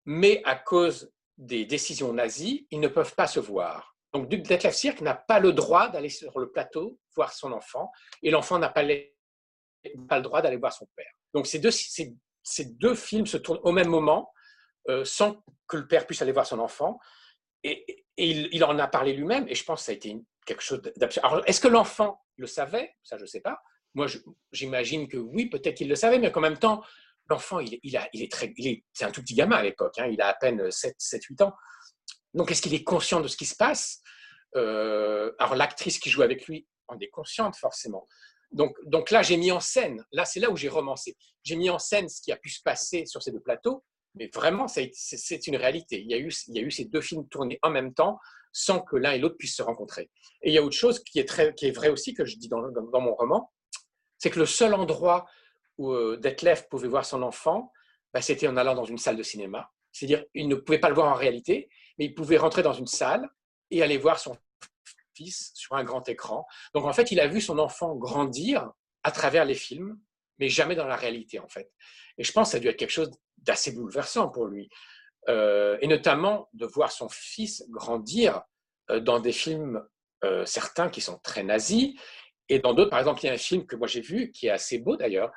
mais à cause des décisions nazies, ils ne peuvent pas se voir. Donc Detlef Sirk n'a pas le droit d'aller sur le plateau voir son enfant, et l'enfant n'a pas, le droit d'aller voir son père. Donc ces deux, ces, deux films se tournent au même moment, euh, sans que le père puisse aller voir son enfant. Et, il, en a parlé lui-même, et je pense que ça a été quelque chose d'absurde. Alors, est-ce que l'enfant le savait? Ça, je ne sais pas. Moi, j'imagine que oui, peut-être qu'il le savait, mais qu'en même temps, l'enfant, il, est très, c'est un tout petit gamin à l'époque, hein, il a à peine 7-8 ans. Donc, est-ce qu'il est conscient de ce qui se passe? Euh, Alors, l'actrice qui joue avec lui en est consciente, forcément. Donc là, j'ai mis en scène, là, c'est là où j'ai romancé. J'ai mis en scène ce qui a pu se passer sur ces deux plateaux, mais vraiment, c'est une réalité. Il y, a eu, ces deux films tournés en même temps sans que l'un et l'autre puissent se rencontrer. Et il y a autre chose qui est, très, vrai aussi, que je dis dans, dans, mon roman, c'est que le seul endroit où euh, Detlef pouvait voir son enfant, bah, c'était en allant dans une salle de cinéma. C'est-à-dire, il ne pouvait pas le voir en réalité, mais il pouvait rentrer dans une salle et aller voir son fils sur un grand écran. Donc en fait, il a vu son enfant grandir à travers les films, mais jamais dans la réalité en fait. Et je pense que ça a dû être quelque chose d'assez bouleversant pour lui. Euh, et notamment de voir son fils grandir euh, dans des films, euh, certains qui sont très nazis, et dans d'autres, par exemple, il y a un film que moi j'ai vu, qui est assez beau d'ailleurs,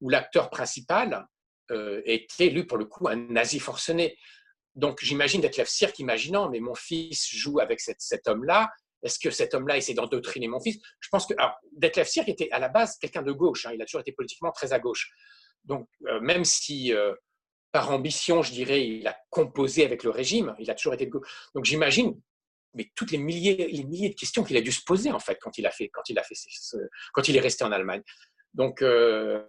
où l'acteur principal était, lui, pour le coup, un nazi forcené. Donc, j'imagine Detlef Sierk imaginant, mais mon fils joue avec cet homme-là, est-ce que cet homme-là essaie d'endoctriner mon fils? Je pense que alors, Detlef Sierk était à la base quelqu'un de gauche. Hein, il a toujours été politiquement très à gauche. Donc, euh, même si euh, par ambition, je dirais, il a composé avec le régime, il a toujours été de gauche. Donc, j'imagine, mais toutes les milliers, les milliers de questions qu'il a dû se poser en fait quand il a fait, quand il a fait, quand il est resté en Allemagne. Donc euh,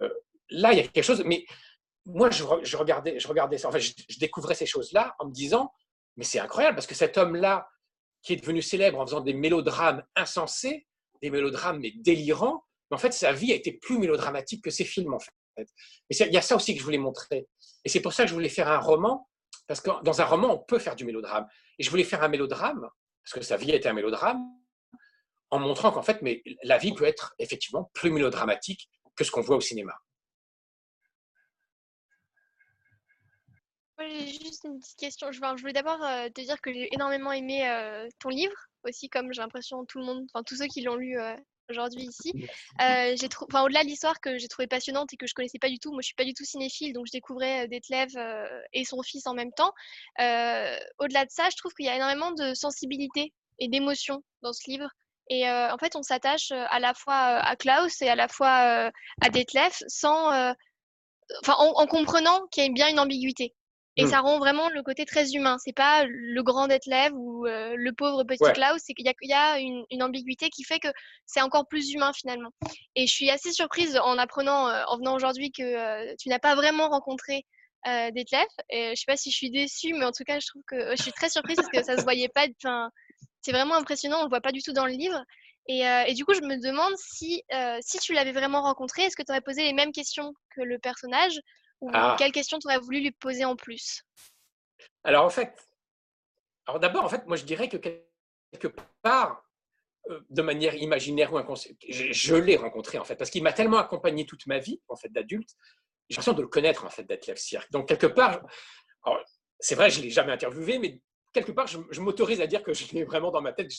là, il y a quelque chose. Mais moi, je, regardais, je regardais ça. Enfin, je découvrais ces choses-là en me disant, mais c'est incroyable parce que cet homme-là qui est devenu célèbre en faisant des mélodrames insensés, des mélodrames mais délirants. Mais en fait, sa vie a été plus mélodramatique que ses films, en fait. Et il y a ça aussi que je voulais montrer. Et c'est pour ça que je voulais faire un roman, parce que dans un roman, on peut faire du mélodrame. Et je voulais faire un mélodrame, parce que sa vie a été un mélodrame, en montrant qu'en fait, mais la vie peut être effectivement plus mélodramatique que ce qu'on voit au cinéma. J'ai juste une petite question. Je, voulais d'abord euh, te dire que j'ai énormément aimé euh, ton livre, aussi comme j'ai l'impression tout le monde, enfin tous ceux qui l'ont lu euh, aujourd'hui ici. j'ai enfin, au-delà de l'histoire que j'ai trouvé passionnante et que je connaissais pas du tout. Moi, je suis pas du tout cinéphile, donc je découvrais Detlev et son fils en même temps. au-delà de ça, je trouve qu'il y a énormément de sensibilité et d'émotion dans ce livre. Et en fait, on s'attache à la fois à Klaus et à la fois à Detlev sans, enfin, en comprenant qu'il y a bien une ambiguïté. Et mmh. ça rend vraiment le côté très humain. C'est pas le grand Detlef ou euh, le pauvre petit Klaus, c'est qu'il y a, une, ambiguïté qui fait que c'est encore plus humain finalement. Et je suis assez surprise en apprenant, euh, en venant aujourd'hui, que euh, tu n'as pas vraiment rencontré euh, Detlef. Et je sais pas si je suis déçue, mais en tout cas, je trouve que je suis très surprise parce que ça se voyait pas. Enfin, c'est vraiment impressionnant. On le voit pas du tout dans le livre. Et, et du coup, je me demande si, si tu l'avais vraiment rencontré, est-ce que tu aurais posé les mêmes questions que le personnage ah. quelle question tu aurais voulu lui poser en plus? Alors en fait, alors d'abord, en fait, moi je dirais que quelque part, euh, de manière imaginaire ou inconsciente, je, l'ai rencontré en fait, parce qu'il m'a tellement accompagné toute ma vie, en fait, d'adulte, j'ai l'impression de le connaître en fait, d'être Cirque. Donc quelque part, c'est vrai, je ne l'ai jamais interviewé, mais quelque part, je, m'autorise à dire que je l'ai vraiment dans ma tête,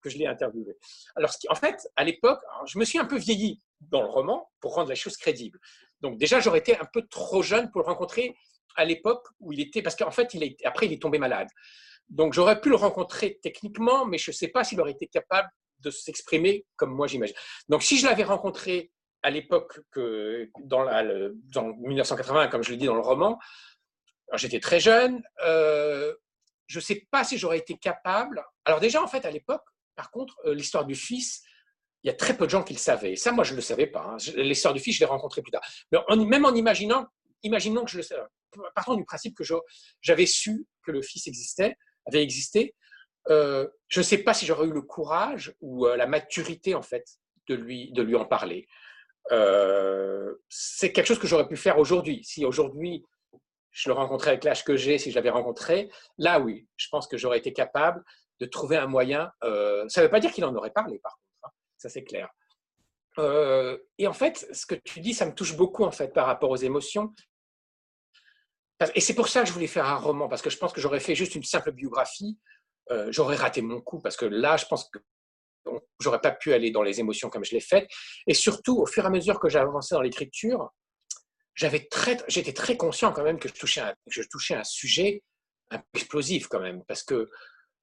que je l'ai interviewé. Alors, en fait, à l'époque, je me suis un peu vieilli dans le roman pour rendre la chose crédible. Donc déjà, j'aurais été un peu trop jeune pour le rencontrer à l'époque où il était, parce qu'en fait, il est, après, il est tombé malade. Donc j'aurais pu le rencontrer techniquement, mais je ne sais pas s'il aurait été capable de s'exprimer comme moi j'imagine. Donc si je l'avais rencontré à l'époque que dans, la, dans 1980, comme je le dis dans le roman, j'étais très jeune, euh, je ne sais pas si j'aurais été capable. Alors déjà, en fait, à l'époque, par contre, euh, l'histoire du fils, il y a très peu de gens qui le savaient. Ça, moi, je ne le savais pas. Hein. L'histoire du fils, je l'ai rencontré plus tard. Mais même en imaginant, imaginons que je le savais, partant du principe que j'avais su que le fils existait, avait existé, euh, je ne sais pas si j'aurais eu le courage ou euh, la maturité, en fait, de lui, de lui en parler. Euh, c'est quelque chose que j'aurais pu faire aujourd'hui. Si aujourd'hui, je le rencontrais avec l'âge que j'ai, si je l'avais rencontré, là, oui, je pense que j'aurais été capable de trouver un moyen. ça ne veut pas dire qu'il en aurait parlé, par ça c'est clair. Euh, et en fait, ce que tu dis, ça me touche beaucoup en fait par rapport aux émotions. Et c'est pour ça que je voulais faire un roman, parce que je pense que j'aurais fait juste une simple biographie, euh, j'aurais raté mon coup, parce que là, je pense que j'aurais pas pu aller dans les émotions comme je l'ai fait. Et surtout, au fur et à mesure que j'avançais dans l'écriture, j'avais très, j'étais très conscient quand même que je touchais un, je touchais un sujet explosif quand même, parce que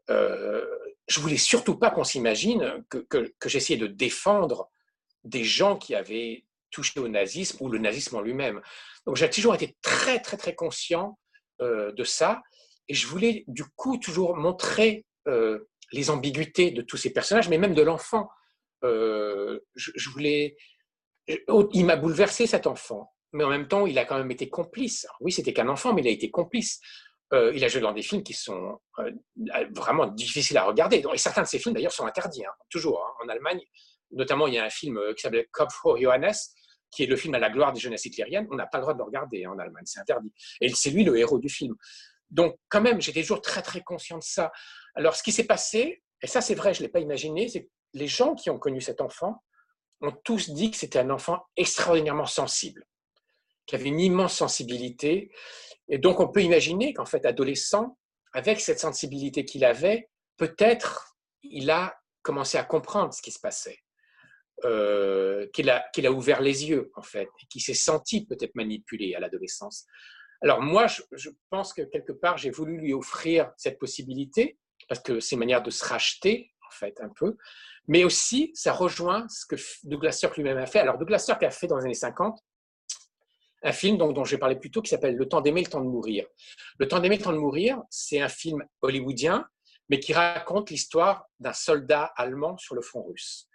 euh, je voulais surtout pas qu'on s'imagine que, j'essayais de défendre des gens qui avaient touché au nazisme ou le nazisme en lui-même. Donc j'ai toujours été très très très conscient euh, de ça et je voulais du coup toujours montrer euh, les ambiguïtés de tous ces personnages, mais même de l'enfant. Euh, je, voulais, il m'a bouleversé cet enfant, mais en même temps il a quand même été complice. oui, c'était qu'un enfant, mais il a été complice. Euh, il a joué dans des films qui sont euh, vraiment difficiles à regarder. Et certains de ces films, d'ailleurs, sont interdits, hein, toujours. Hein. En Allemagne, notamment, il y a un film euh, qui s'appelle Kopf vor Johannes, qui est le film à la gloire des jeunesses hitlériennes. On n'a pas le droit de le regarder hein, en Allemagne, c'est interdit. Et c'est lui le héros du film. Donc, quand même, j'étais toujours très, très conscient de ça. Alors, ce qui s'est passé, et ça, c'est vrai, je ne l'ai pas imaginé, c'est que les gens qui ont connu cet enfant ont tous dit que c'était un enfant extraordinairement sensible, qui avait une immense sensibilité et donc, on peut imaginer qu'en fait, adolescent, avec cette sensibilité qu'il avait, peut-être il a commencé à comprendre ce qui se passait. euh, qu'il a, qu'il a ouvert les yeux, en fait, et qui s'est senti peut-être manipulé à l'adolescence. Alors moi, je, pense que quelque part, j'ai voulu lui offrir cette possibilité, parce que c'est une manière de se racheter, en fait, un peu, mais aussi, ça rejoint ce que Douglas Sirk lui-même a fait. Alors Douglas Sirk a fait dans les années 50 un film dont, dont j'ai parlé plus tôt qui s'appelle Le temps d'aimer, le temps de mourir. Le temps d'aimer, le temps de mourir, c'est un film hollywoodien, mais qui raconte l'histoire d'un soldat allemand sur le front russe.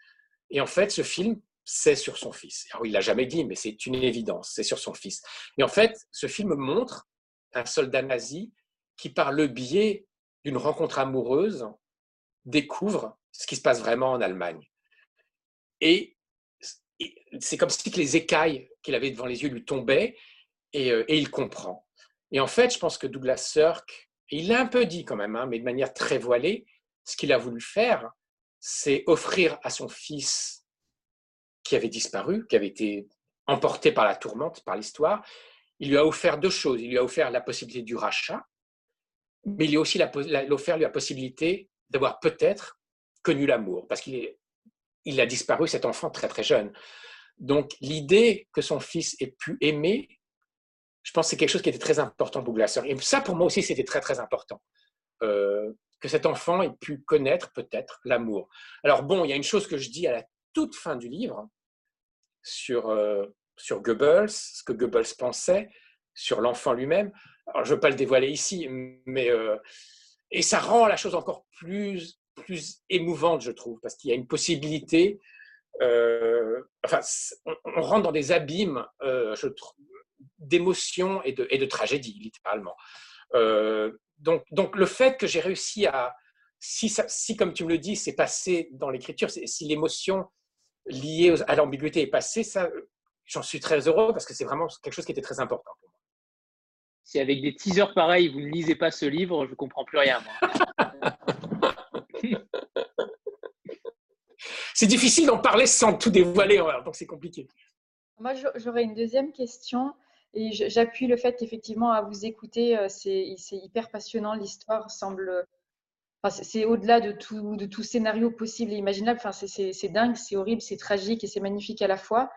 Et en fait, ce film, c'est sur son fils. Alors, il l'a jamais dit, mais c'est une évidence, c'est sur son fils. Et en fait, ce film montre un soldat nazi qui, par le biais d'une rencontre amoureuse, découvre ce qui se passe vraiment en Allemagne. Et c'est comme si les écailles qu'il avait devant les yeux lui tombaient et, euh, il comprend. Et en fait, je pense que Douglas Sirk, il l'a un peu dit quand même, hein, mais de manière très voilée, ce qu'il a voulu faire, c'est offrir à son fils qui avait disparu, qui avait été emporté par la tourmente, par l'histoire, il lui a offert deux choses. Il lui a offert la possibilité du rachat, mais il lui a aussi offert la possibilité d'avoir peut-être connu l'amour, parce qu'il il a disparu, cet enfant, très très jeune. Donc l'idée que son fils ait pu aimer, je pense que c'est quelque chose qui était très important pour Glasser. Et ça, pour moi aussi, c'était très très important. Euh, que cet enfant ait pu connaître peut-être l'amour. Alors bon, il y a une chose que je dis à la toute fin du livre sur, euh, sur Goebbels, ce que Goebbels pensait, sur l'enfant lui-même. Alors je ne veux pas le dévoiler ici, mais... Euh, et ça rend la chose encore plus, plus émouvante, je trouve, parce qu'il y a une possibilité... Euh, enfin, on, rentre dans des abîmes, trouve, d'émotions et de, et de tragédie, littéralement donc, donc, le fait que j'ai réussi à, si, si, comme tu me le dis, c'est passé dans l'écriture, si l'émotion liée à l'ambiguïté est passée, ça, j'en suis très heureux parce que c'est vraiment quelque chose qui était très important pour moi. Si avec des teasers pareils, vous ne lisez pas ce livre, je ne comprends plus rien. c'est difficile d'en parler sans tout dévoiler, donc c'est compliqué. Moi, j'aurais une deuxième question. Et j'appuie le fait qu'effectivement, à vous écouter, euh, c'est hyper passionnant. L'histoire semble. Enfin, c'est au-delà de tout, de tout scénario possible et imaginable. Enfin, c'est dingue, c'est horrible, c'est tragique et c'est magnifique à la fois.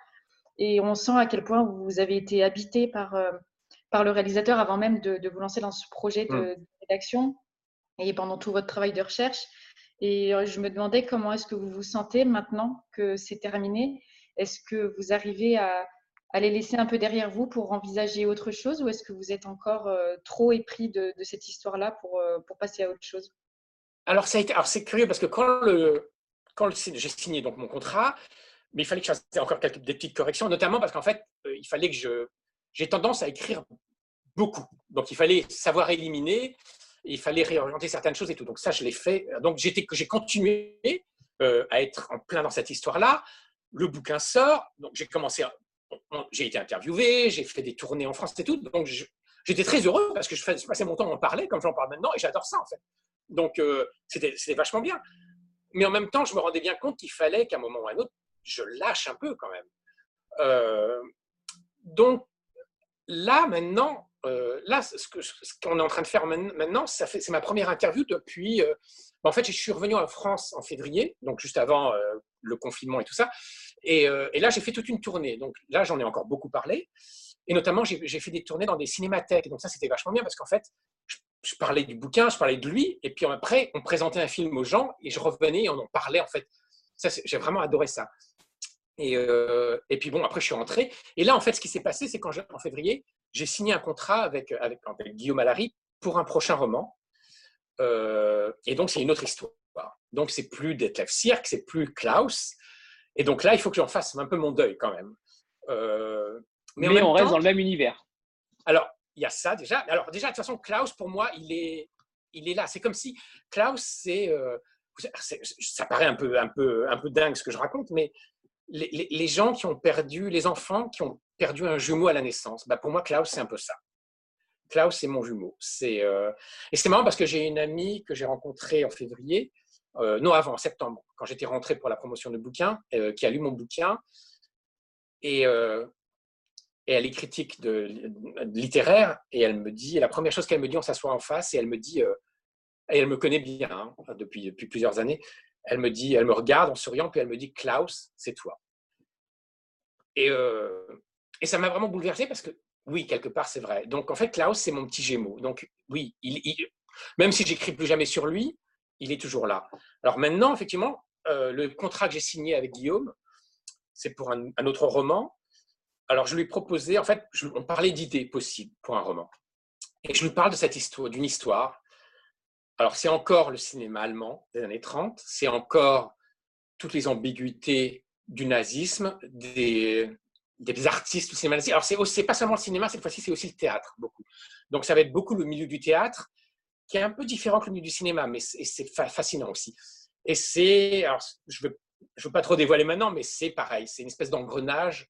Et on sent à quel point vous avez été habité par, euh, par le réalisateur avant même de, de, vous lancer dans ce projet de, de rédaction et pendant tout votre travail de recherche. Et euh, je me demandais comment est-ce que vous vous sentez maintenant que c'est terminé Est-ce que vous arrivez à, à les laisser un peu derrière vous pour envisager autre chose ou est-ce que vous êtes encore euh, trop épris de, cette histoire-là pour, euh, pour passer à autre chose? Alors, c'est curieux parce que quand, j'ai signé donc mon contrat, mais il fallait que je fasse encore quelques, des petites corrections, notamment parce qu'en fait, il fallait que je. J'ai tendance à écrire beaucoup. Donc, il fallait savoir éliminer, il fallait réorienter certaines choses et tout. Donc, ça, je l'ai fait. Donc, j'ai continué à être en plein dans cette histoire-là. Le bouquin sort, donc j'ai commencé j'ai été interviewé, j'ai fait des tournées en France et tout. Donc, j'étais très heureux parce que je, passais mon temps à en parler, comme j'en parle maintenant, et j'adore ça, en fait. Donc, euh, c'était vachement bien. Mais en même temps, je me rendais bien compte qu'il fallait qu'à un moment ou à un autre, je lâche un peu quand même. Euh, donc, là, maintenant, euh, là, ce qu'on est en train de faire maintenant, c'est ma première interview depuis. en fait, je suis revenu en France en février, donc juste avant le confinement et tout ça. Euh, et, là, j'ai fait toute une tournée. Donc là, j'en ai encore beaucoup parlé. Et notamment, j'ai fait des tournées dans des cinémathèques. Donc ça, c'était vachement bien parce qu'en fait, je, parlais du bouquin, je parlais de lui. Et puis après, on présentait un film aux gens et je revenais et on en parlait en fait. J'ai vraiment adoré ça. Euh, et, puis bon, après, je suis rentré. Et là, en fait, ce qui s'est passé, c'est qu'en février, j'ai signé un contrat avec, avec, Guillaume Allary pour un prochain roman. Euh, et donc, c'est une autre histoire. Donc, c'est plus Detlef Sierk, c'est plus Klaus, et donc là, il faut que j'en fasse un peu mon deuil quand même. Euh, mais, on reste dans le même univers. Alors, il y a ça déjà. Alors déjà, de toute façon, Klaus, pour moi, il est, il est là. C'est comme si Klaus, c'est... Euh, ça paraît un peu, un, peu, un peu dingue ce que je raconte, mais les, les, gens qui ont perdu, les enfants qui ont perdu un jumeau à la naissance, bah pour moi, Klaus, c'est un peu ça. Klaus, c'est mon jumeau. C'est, euh, Et c'est marrant parce que j'ai une amie que j'ai rencontrée en février euh, non avant, en septembre, quand j'étais rentré pour la promotion de bouquin, euh, qui a lu mon bouquin. Et, elle est critique de, littéraire, et elle me dit, la première chose qu'elle me dit, on s'assoit en face, et elle me dit, et elle me connaît bien hein, depuis, depuis plusieurs années, Elle me dit, elle me regarde en souriant, puis elle me dit Klaus, c'est toi. Et, et ça m'a vraiment bouleversé parce que oui, quelque part, c'est vrai. Donc en fait, Klaus, c'est mon petit Gémeaux. Donc oui, il, même si j'écris plus jamais sur lui, il est toujours là. Alors maintenant, effectivement, euh, le contrat que j'ai signé avec Guillaume, c'est pour un, autre roman. Alors je lui ai proposé, en fait, on parlait d'idées possibles pour un roman. Et je lui parle de cette histoire, d'une histoire. Alors c'est encore le cinéma allemand des années 30, c'est encore toutes les ambiguïtés du nazisme, des, des artistes du cinéma nazi. Alors c'est pas seulement le cinéma, cette fois-ci c'est aussi le théâtre, beaucoup. Donc ça va être beaucoup le milieu du théâtre, qui est un peu différent que le milieu du cinéma, mais c'est fascinant aussi. Et c'est, alors je ne veux, je veux pas trop dévoiler maintenant, mais c'est pareil, c'est une espèce d'engrenage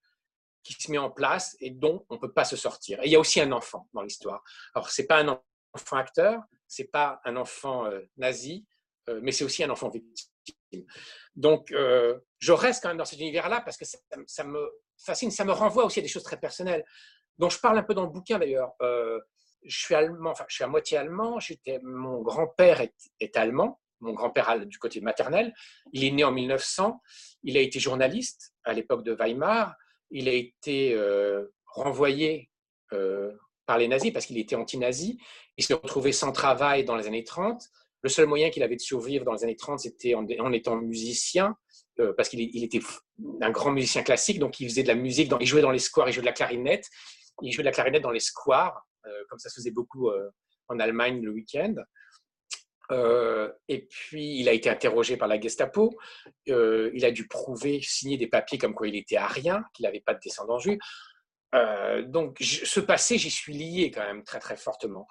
qui se met en place et dont on ne peut pas se sortir. Et il y a aussi un enfant dans l'histoire. Alors, ce n'est pas un enfant acteur, ce n'est pas un enfant euh, nazi, euh, mais c'est aussi un enfant victime. Donc, euh, je reste quand même dans cet univers-là parce que ça, me fascine, ça me renvoie aussi à des choses très personnelles, dont je parle un peu dans le bouquin d'ailleurs. je suis allemand, enfin, je suis à moitié allemand. Mon grand-père est, est, allemand, mon grand-père du côté maternel. Il est né en 1900. Il a été journaliste à l'époque de Weimar il a été euh, renvoyé euh, par les nazis parce qu'il était anti-nazi. Il s'est retrouvé sans travail dans les années 30. Le seul moyen qu'il avait de survivre dans les années 30, c'était en, étant musicien, euh, parce qu'il était un grand musicien classique, donc il faisait de la musique, il jouait dans les squares, il jouait de la clarinette, il jouait de la clarinette dans les squares, comme ça se faisait beaucoup en Allemagne le week-end. Euh, et puis, il a été interrogé par la Gestapo. Euh, il a dû prouver, signer des papiers comme quoi il était arien, qu'il n'avait pas de descendants juifs. Euh, donc, ce passé, j'y suis lié quand même très, très fortement.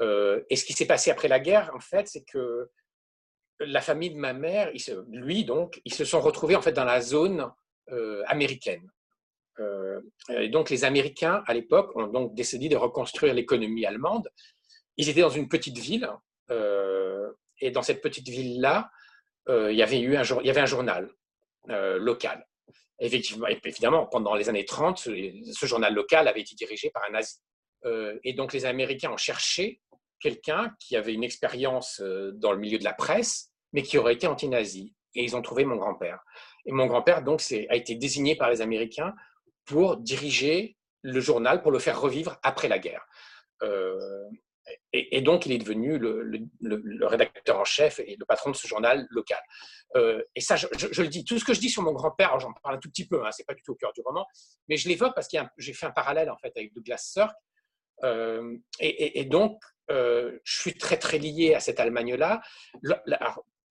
et ce qui s'est passé après la guerre, en fait, c'est que la famille de ma mère, lui donc, ils se sont retrouvés en fait dans la zone américaine. et donc, les Américains, à l'époque, ont donc décidé de reconstruire l'économie allemande. Ils étaient dans une petite ville euh, et dans cette petite ville-là, euh, il, y avait eu un, il un journal euh, local. Effectivement, évidemment, pendant les années 30, ce, journal local avait été dirigé par un nazi. et donc les Américains ont cherché quelqu'un qui avait une expérience dans le milieu de la presse, mais qui aurait été anti-nazi. Et ils ont trouvé mon grand-père. Et mon grand-père, donc, a été désigné par les Américains pour diriger le journal, pour le faire revivre après la guerre. Et, donc, il est devenu le, rédacteur en chef et le patron de ce journal local. Euh, et ça, je, le dis, tout ce que je dis sur mon grand-père, j'en parle un tout petit peu, hein, c'est pas du tout au cœur du roman, mais je l'évoque parce que j'ai fait un parallèle en fait avec Douglas Sirk. Euh, et, donc, euh, je suis très très lié à cette Allemagne-là.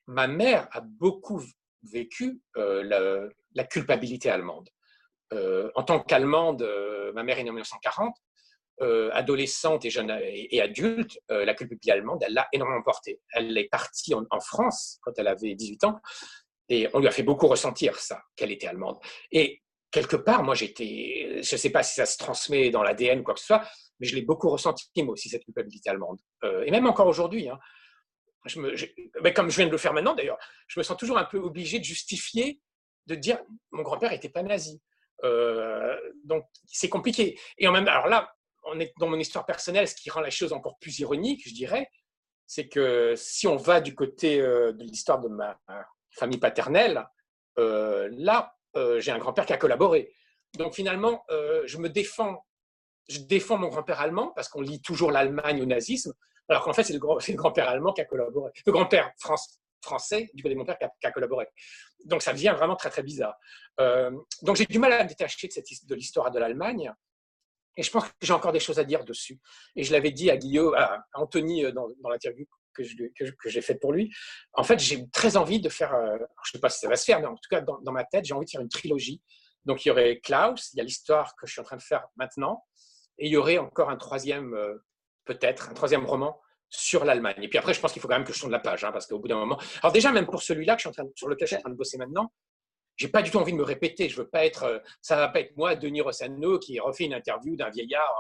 Ma mère a beaucoup vécu la, la, culpabilité allemande. en tant qu'allemande, ma mère est née en 1940. Euh, adolescente et jeune et, adulte, euh, la culpabilité allemande, elle l'a énormément portée. Elle est partie en, France quand elle avait 18 ans et on lui a fait beaucoup ressentir ça, qu'elle était allemande. Et quelque part, moi j'étais, je ne sais pas si ça se transmet dans l'ADN ou quoi que ce soit, mais je l'ai beaucoup ressenti moi aussi, cette culpabilité allemande. Euh, et même encore aujourd'hui. Hein. Me, comme je viens de le faire maintenant d'ailleurs, je me sens toujours un peu obligé de justifier, de dire mon grand-père n'était pas nazi. donc c'est compliqué. Et en même alors là, on est dans mon histoire personnelle, ce qui rend la chose encore plus ironique, je dirais, c'est que si on va du côté euh, de l'histoire de ma famille paternelle, euh, là, euh, j'ai un grand-père qui a collaboré. Donc finalement, je me défends, je défends mon grand-père allemand parce qu'on lit toujours l'Allemagne au nazisme, alors qu'en fait, c'est le, grand-père allemand qui a collaboré, le grand-père français du côté de mon père qui a, collaboré. Donc ça devient vraiment très très bizarre. donc j'ai du mal à me détacher de, l'histoire de l'Allemagne. Et je pense que j'ai encore des choses à dire dessus. Et je l'avais dit à Guillaume, à Anthony euh, dans, l'interview que, j'ai faite pour lui. En fait, j'ai très envie de faire, euh, je ne sais pas si ça va se faire, mais en tout cas, dans, ma tête, j'ai envie de faire une trilogie. Donc, il y aurait Klaus, il y a l'histoire que je suis en train de faire maintenant, et il y aurait encore un troisième, euh, peut-être, un troisième roman sur l'Allemagne. Et puis après, je pense qu'il faut quand même que je tourne la page, hein, parce qu'au bout d'un moment. Alors, déjà, même pour celui-là que je suis en train sur lequel je suis en train de bosser maintenant, j'ai pas du tout envie de me répéter. Je veux pas être, euh, ça va pas être moi, Denis Rossano, qui refait une interview d'un vieillard.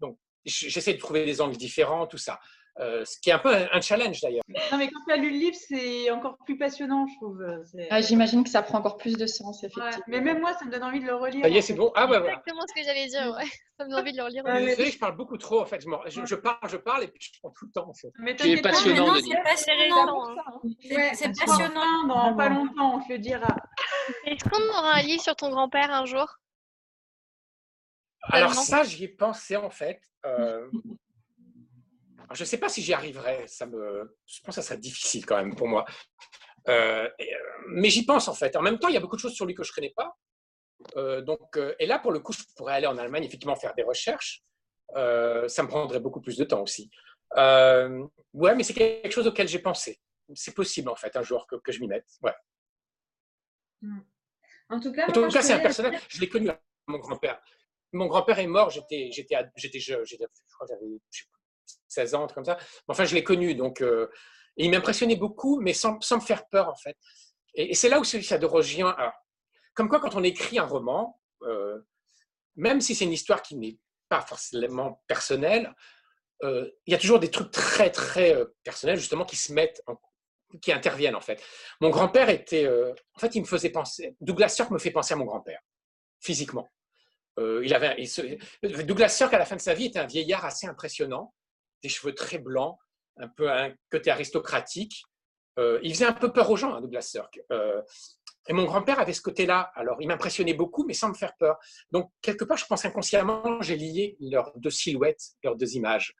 Donc, j'essaie de trouver des angles différents, tout ça. Euh, ce qui est un peu un, challenge d'ailleurs. Non, mais quand tu as lu le livre, c'est encore plus passionnant, je trouve. Ah, J'imagine que ça prend encore plus de sens, effectivement. mais même moi, ça me donne envie de le relire. Ça y est, c'est bon. Ah, bah, voilà. exactement ce que j'allais dire, ouais. Ça me donne envie de le relire. Désolée, je parle beaucoup trop, en fait. Je, je, parle, je parle et puis je prends tout le temps, en fait. Mais c'est passionnant, de dire. C'est passionnant. Dans pas longtemps, on te le dira. Est-ce qu'on aura un livre sur ton grand-père un jour? Alors ça, j'y ai pensé, en fait. Euh, je ne sais pas si j'y arriverai. Ça me, je pense que ça serait difficile quand même pour moi. Euh, euh, mais j'y pense en fait. En même temps, il y a beaucoup de choses sur lui que je ne connais pas. Euh, donc, et là, pour le coup, je pourrais aller en Allemagne effectivement faire des recherches. ça me prendrait beaucoup plus de temps aussi. ouais, mais c'est quelque chose auquel j'ai pensé. C'est possible en fait un jour que, que je m'y mette. Ouais. Hmm. En tout cas, en tout cas c'est un personnage. Je l'ai connu, mon grand-père. Mon grand-père est mort, j'étais, j'étais, j'étais jeune, je crois que j'avais 16 ans, comme ça. Enfin, je l'ai connu, donc euh, il m'impressionnait beaucoup, mais sans, sans, me faire peur, en fait. Et, c'est là où ça de rejoint. comme quoi, quand on écrit un roman, euh, même si c'est une histoire qui n'est pas forcément personnelle, euh, il y a toujours des trucs très, très personnels, justement, qui se mettent qui interviennent en fait. Mon grand-père était, en fait, il me faisait penser. Douglas Sirk me fait penser à mon grand-père, physiquement. il avait, Douglas Sirk à la fin de sa vie était un vieillard assez impressionnant, des cheveux très blancs, un peu un côté aristocratique. Euh, il faisait un peu peur aux gens, hein, Douglas Sirk. Euh, et mon grand-père avait ce côté-là. Alors, il m'impressionnait beaucoup, mais sans me faire peur. Donc, quelque part, je pense inconsciemment, j'ai lié leurs deux silhouettes, leurs deux images.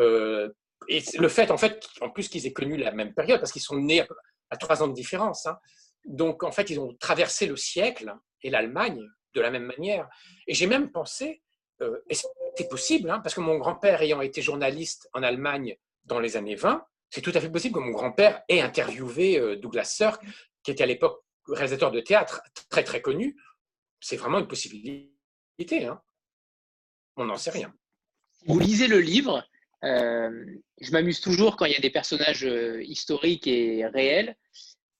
Euh, et le fait, en fait, en plus qu'ils aient connu la même période, parce qu'ils sont nés à, trois ans de différence. Hein. Donc, en fait, ils ont traversé le siècle et l'Allemagne de la même manière. Et j'ai même pensé euh, c'est possible, hein, parce que mon grand-père ayant été journaliste en Allemagne dans les années 20, c'est tout à fait possible que mon grand-père ait interviewé euh, Douglas Sirk, qui était à l'époque réalisateur de théâtre très très connu. C'est vraiment une possibilité. Hein. On n'en sait rien. Vous lisez le livre. Euh, je m'amuse toujours quand il y a des personnages historiques et réels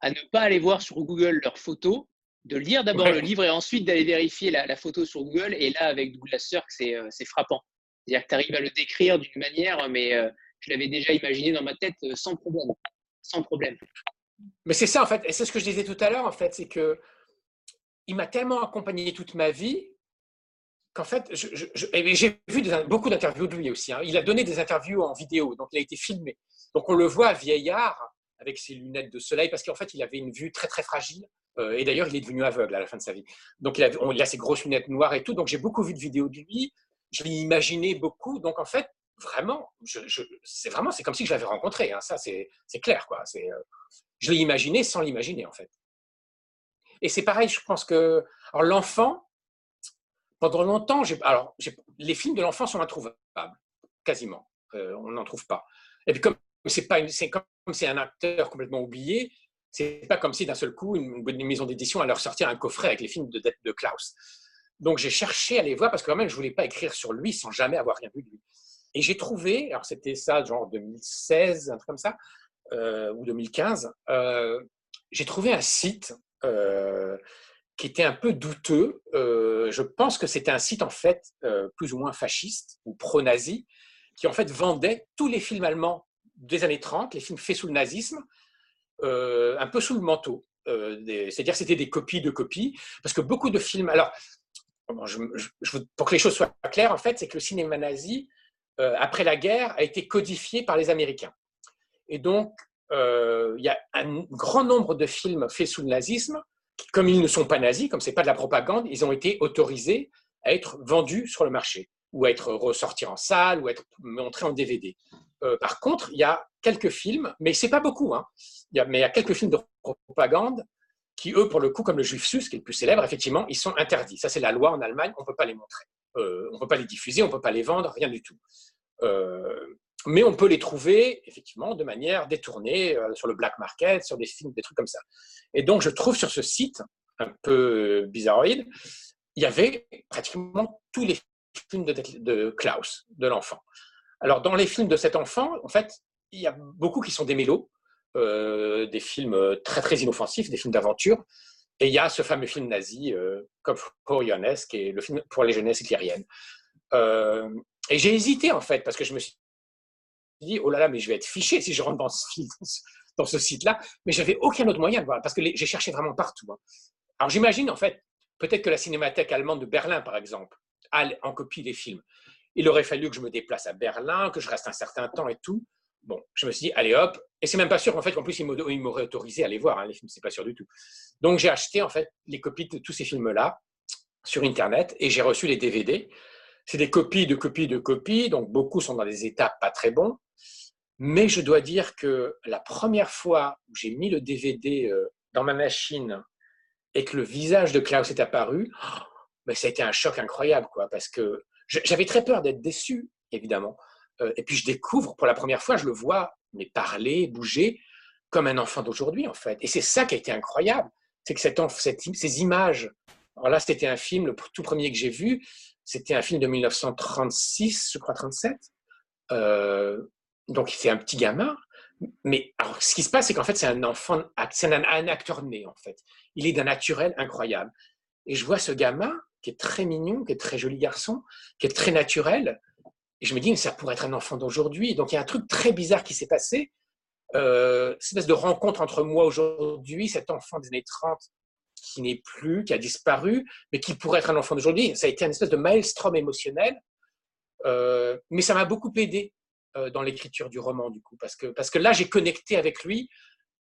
à ne pas aller voir sur Google leurs photos de lire d'abord le livre et ensuite d'aller vérifier la, photo sur Google. Et là, avec Douglas Sirk, c'est euh, frappant. C'est-à-dire que tu arrives à le décrire d'une manière, mais euh, je l'avais déjà imaginé dans ma tête euh, sans problème. Sans problème. Mais c'est ça, en fait. Et c'est ce que je disais tout à l'heure, en fait. C'est que il m'a tellement accompagné toute ma vie qu'en fait, j'ai vu beaucoup d'interviews de lui aussi. Hein. Il a donné des interviews en vidéo, donc il a été filmé. Donc on le voit vieillard avec ses lunettes de soleil parce qu'en fait, il avait une vue très très fragile. Euh, et d'ailleurs, il est devenu aveugle à la fin de sa vie. Donc, il a, ses grosses lunettes noires et tout. Donc, j'ai beaucoup vu de vidéos de lui. Je l'ai imaginé beaucoup. Donc, en fait, vraiment, c'est vraiment, c'est comme si je l'avais rencontré. Hein. Ça, c'est clair, quoi. C'est, euh, je l'ai imaginé sans l'imaginer, en fait. Et c'est pareil, je pense que, l'enfant, pendant longtemps, alors, les films de l'enfant sont introuvables, quasiment. Euh, on n'en trouve pas. Et puis, comme c'est comme c'est un acteur complètement oublié, c'est pas comme si d'un seul coup, une, maison d'édition allait ressortir un coffret avec les films de, de Klaus. Donc j'ai cherché à les voir parce que quand même, je voulais pas écrire sur lui sans jamais avoir rien vu de lui. Et j'ai trouvé, alors c'était ça, genre 2016, un truc comme ça, euh, ou 2015, euh, j'ai trouvé un site euh, qui était un peu douteux. je pense que c'était un site en fait plus ou moins fasciste ou pro-nazi, qui en fait vendait tous les films allemands des années 30, les films faits sous le nazisme, euh, un peu sous le manteau. Euh, c'est-à-dire c'était des copies de copies, parce que beaucoup de films. Alors, pour que les choses soient claires, en fait, c'est que le cinéma nazi, euh, après la guerre, a été codifié par les Américains. Et donc, il y a un grand nombre de films faits sous le nazisme, qui, comme ils ne sont pas nazis, comme c'est pas de la propagande, ils ont été autorisés à être vendus sur le marché, ou à être ressortis en salle, ou à être montrés en DVD. Par contre, il y a quelques films, mais c'est pas beaucoup, hein, mais il y a quelques films de propagande qui, eux, pour le coup, comme le Juif Sus, qui est le plus célèbre, effectivement, ils sont interdits. Ça, c'est la loi en Allemagne, on ne peut pas les montrer. Euh, on ne peut pas les diffuser, on ne peut pas les vendre, rien du tout. Euh, mais on peut les trouver, effectivement, de manière détournée, euh, sur le black market, sur des films, des trucs comme ça. Et donc, je trouve sur ce site, un peu bizarroïde, il y avait pratiquement tous les films de Klaus, de l'enfant. Alors, dans les films de cet enfant, en fait, il y a beaucoup qui sont des mélos, euh, des films euh, très très inoffensifs, des films d'aventure. Et il y a ce fameux film nazi, euh, Kopf pour qui est le film pour les jeunesses hitlériennes. Euh, et j'ai hésité en fait, parce que je me suis dit, oh là là, mais je vais être fiché si je rentre dans ce, dans ce site-là. Mais j'avais aucun autre moyen de voir, parce que j'ai cherché vraiment partout. hein. Alors j'imagine, en fait, peut-être que la cinémathèque allemande de Berlin, par exemple, a en copie des films. Il aurait fallu que je me déplace à Berlin, que je reste un certain temps et tout. Bon, je me suis dit, allez hop. Et c'est même pas sûr qu'en fait, qu'en plus, il m'aurait autorisé à les voir, hein, les films, c'est pas sûr du tout. Donc j'ai acheté, en fait, les copies de tous ces films-là sur Internet et j'ai reçu les DVD. C'est des copies de copies de copies, donc beaucoup sont dans des états pas très bons. Mais je dois dire que la première fois où j'ai mis le DVD euh, dans ma machine et que le visage de Klaus est apparu, ben, ça a été un choc incroyable, quoi, parce que j'avais très peur d'être déçu, évidemment. Euh, et puis je découvre pour la première fois, je le vois, mais parler, bouger, comme un enfant d'aujourd'hui, en fait. Et c'est ça qui a été incroyable, c'est que cette, cette- ces images. Alors là, c'était un film, le tout premier que j'ai vu, c'était un film de 1936, je crois 37. Euh, donc c'est un petit gamin. Mais alors, ce qui se passe, c'est qu'en fait, c'est un enfant, c'est un, un acteur né, en fait. Il est d'un naturel incroyable. Et je vois ce gamin qui est très mignon, qui est très joli garçon, qui est très naturel. Et je me dis, mais ça pourrait être un enfant d'aujourd'hui. Donc il y a un truc très bizarre qui s'est passé. Euh, cette espèce de rencontre entre moi aujourd'hui, cet enfant des années 30 qui n'est plus, qui a disparu, mais qui pourrait être un enfant d'aujourd'hui. Ça a été une espèce de maelstrom émotionnel. Euh, mais ça m'a beaucoup aidé euh, dans l'écriture du roman, du coup, parce que, parce que là, j'ai connecté avec lui,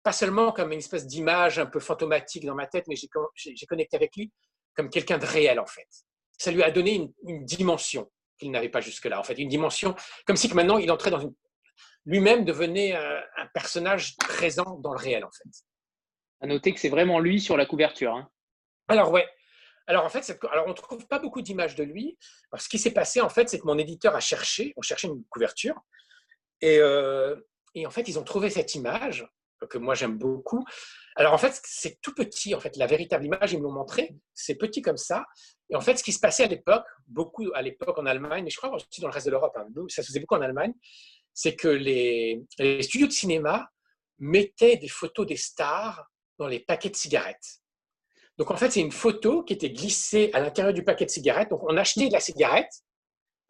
pas seulement comme une espèce d'image un peu fantomatique dans ma tête, mais j'ai con- j'ai j'ai connecté avec lui comme quelqu'un de réel, en fait. Ça lui a donné une, une dimension qu'il n'avait pas jusque-là, en fait, une dimension, comme si que maintenant il entrait dans une. Lui-même devenait un, un personnage présent dans le réel, en fait. À noter que c'est vraiment lui sur la couverture. hein. Alors ouais. Alors en fait, cette- alors on ne trouve pas beaucoup d'images de lui. Alors, ce qui s'est passé en fait, c'est que mon éditeur a cherché, on cherchait une couverture, et, euh, et en fait ils ont trouvé cette image que moi j'aime beaucoup. Alors en fait, c'est tout petit en fait. La véritable image, ils me l'ont montré, c'est petit comme ça. Et en fait, ce qui se passait à l'époque, beaucoup à l'époque en Allemagne, mais je crois aussi dans le reste de l'Europe, hein, ça se faisait beaucoup en Allemagne, c'est que les, les studios de cinéma mettaient des photos des stars dans les paquets de cigarettes. Donc en fait, c'est une photo qui était glissée à l'intérieur du paquet de cigarettes. Donc on achetait de la cigarette,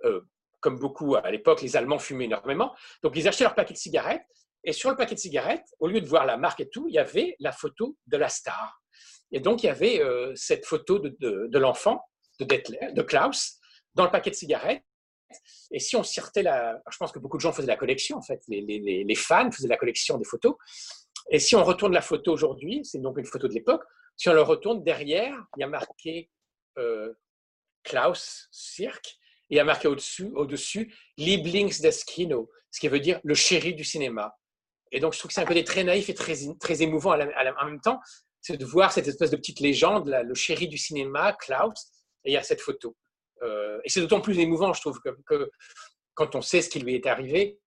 euh, comme beaucoup à l'époque, les Allemands fumaient énormément. Donc ils achetaient leur paquet de cigarettes et sur le paquet de cigarettes, au lieu de voir la marque et tout, il y avait la photo de la star. Et donc il y avait euh, cette photo de, l'enfant, de, Klaus, dans le paquet de cigarettes. Et si on sortait la. Je pense que beaucoup de gens faisaient la collection, en fait. Les fans faisaient la collection des photos. Et si on retourne la photo aujourd'hui, c'est donc une photo de l'époque, si on le retourne derrière, il y a marqué euh, Klaus Cirque et il y a marqué au-dessus, au-dessus Lieblings des Kino, ce qui veut dire le chéri du cinéma. Et donc je trouve que c'est un côté très naïf et très, très émouvant à la- à la- en même temps, c'est de voir cette espèce de petite légende, là, le chéri du cinéma, Klaus, et il y a cette photo. Euh, et c'est d'autant plus émouvant, je trouve, que, que quand on sait ce qui lui est arrivé,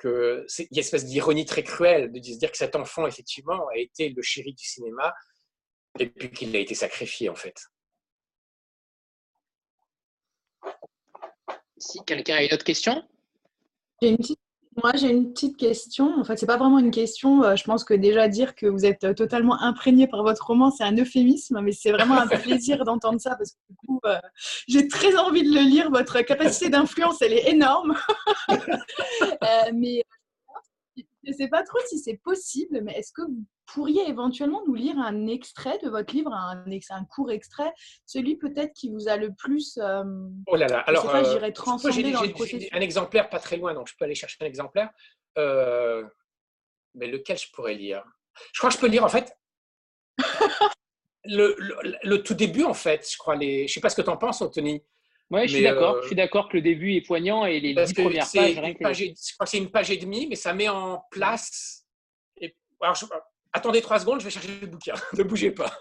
qu'il y a une espèce d'ironie très cruelle de se dire que cet enfant, effectivement, a été le chéri du cinéma et puis qu'il a été sacrifié, en fait. Si quelqu'un a une autre question? J'ai une petite- Moi, j'ai une petite question. En fait, c'est pas vraiment une question. Euh, Je pense que déjà dire que vous êtes euh, totalement imprégné par votre roman, c'est un euphémisme, mais c'est vraiment un plaisir d'entendre ça parce que du coup, euh, j'ai très envie de le lire. Votre capacité d'influence, elle est énorme. Mais je ne sais pas trop si c'est possible, mais est-ce que vous pourriez éventuellement nous lire un extrait de votre livre, un, court extrait, celui peut-être qui vous a le plus. euh, Oh là là, alors, pas, euh, transcender dans le un exemplaire pas très loin, donc je peux aller chercher un exemplaire. Euh, mais lequel je pourrais lire? Je crois que je peux lire, en fait, le, le- le tout début, en fait, je crois. Les, je sais pas ce que tu en penses, Anthony. Ouais, je suis d'accord. euh, Je suis d'accord que le début est poignant et les dix premières pages, rien que page et- je crois que c'est une page et demie, mais ça met en place. Et, alors, je- attendez trois secondes, je vais chercher le bouquin. ne bougez pas.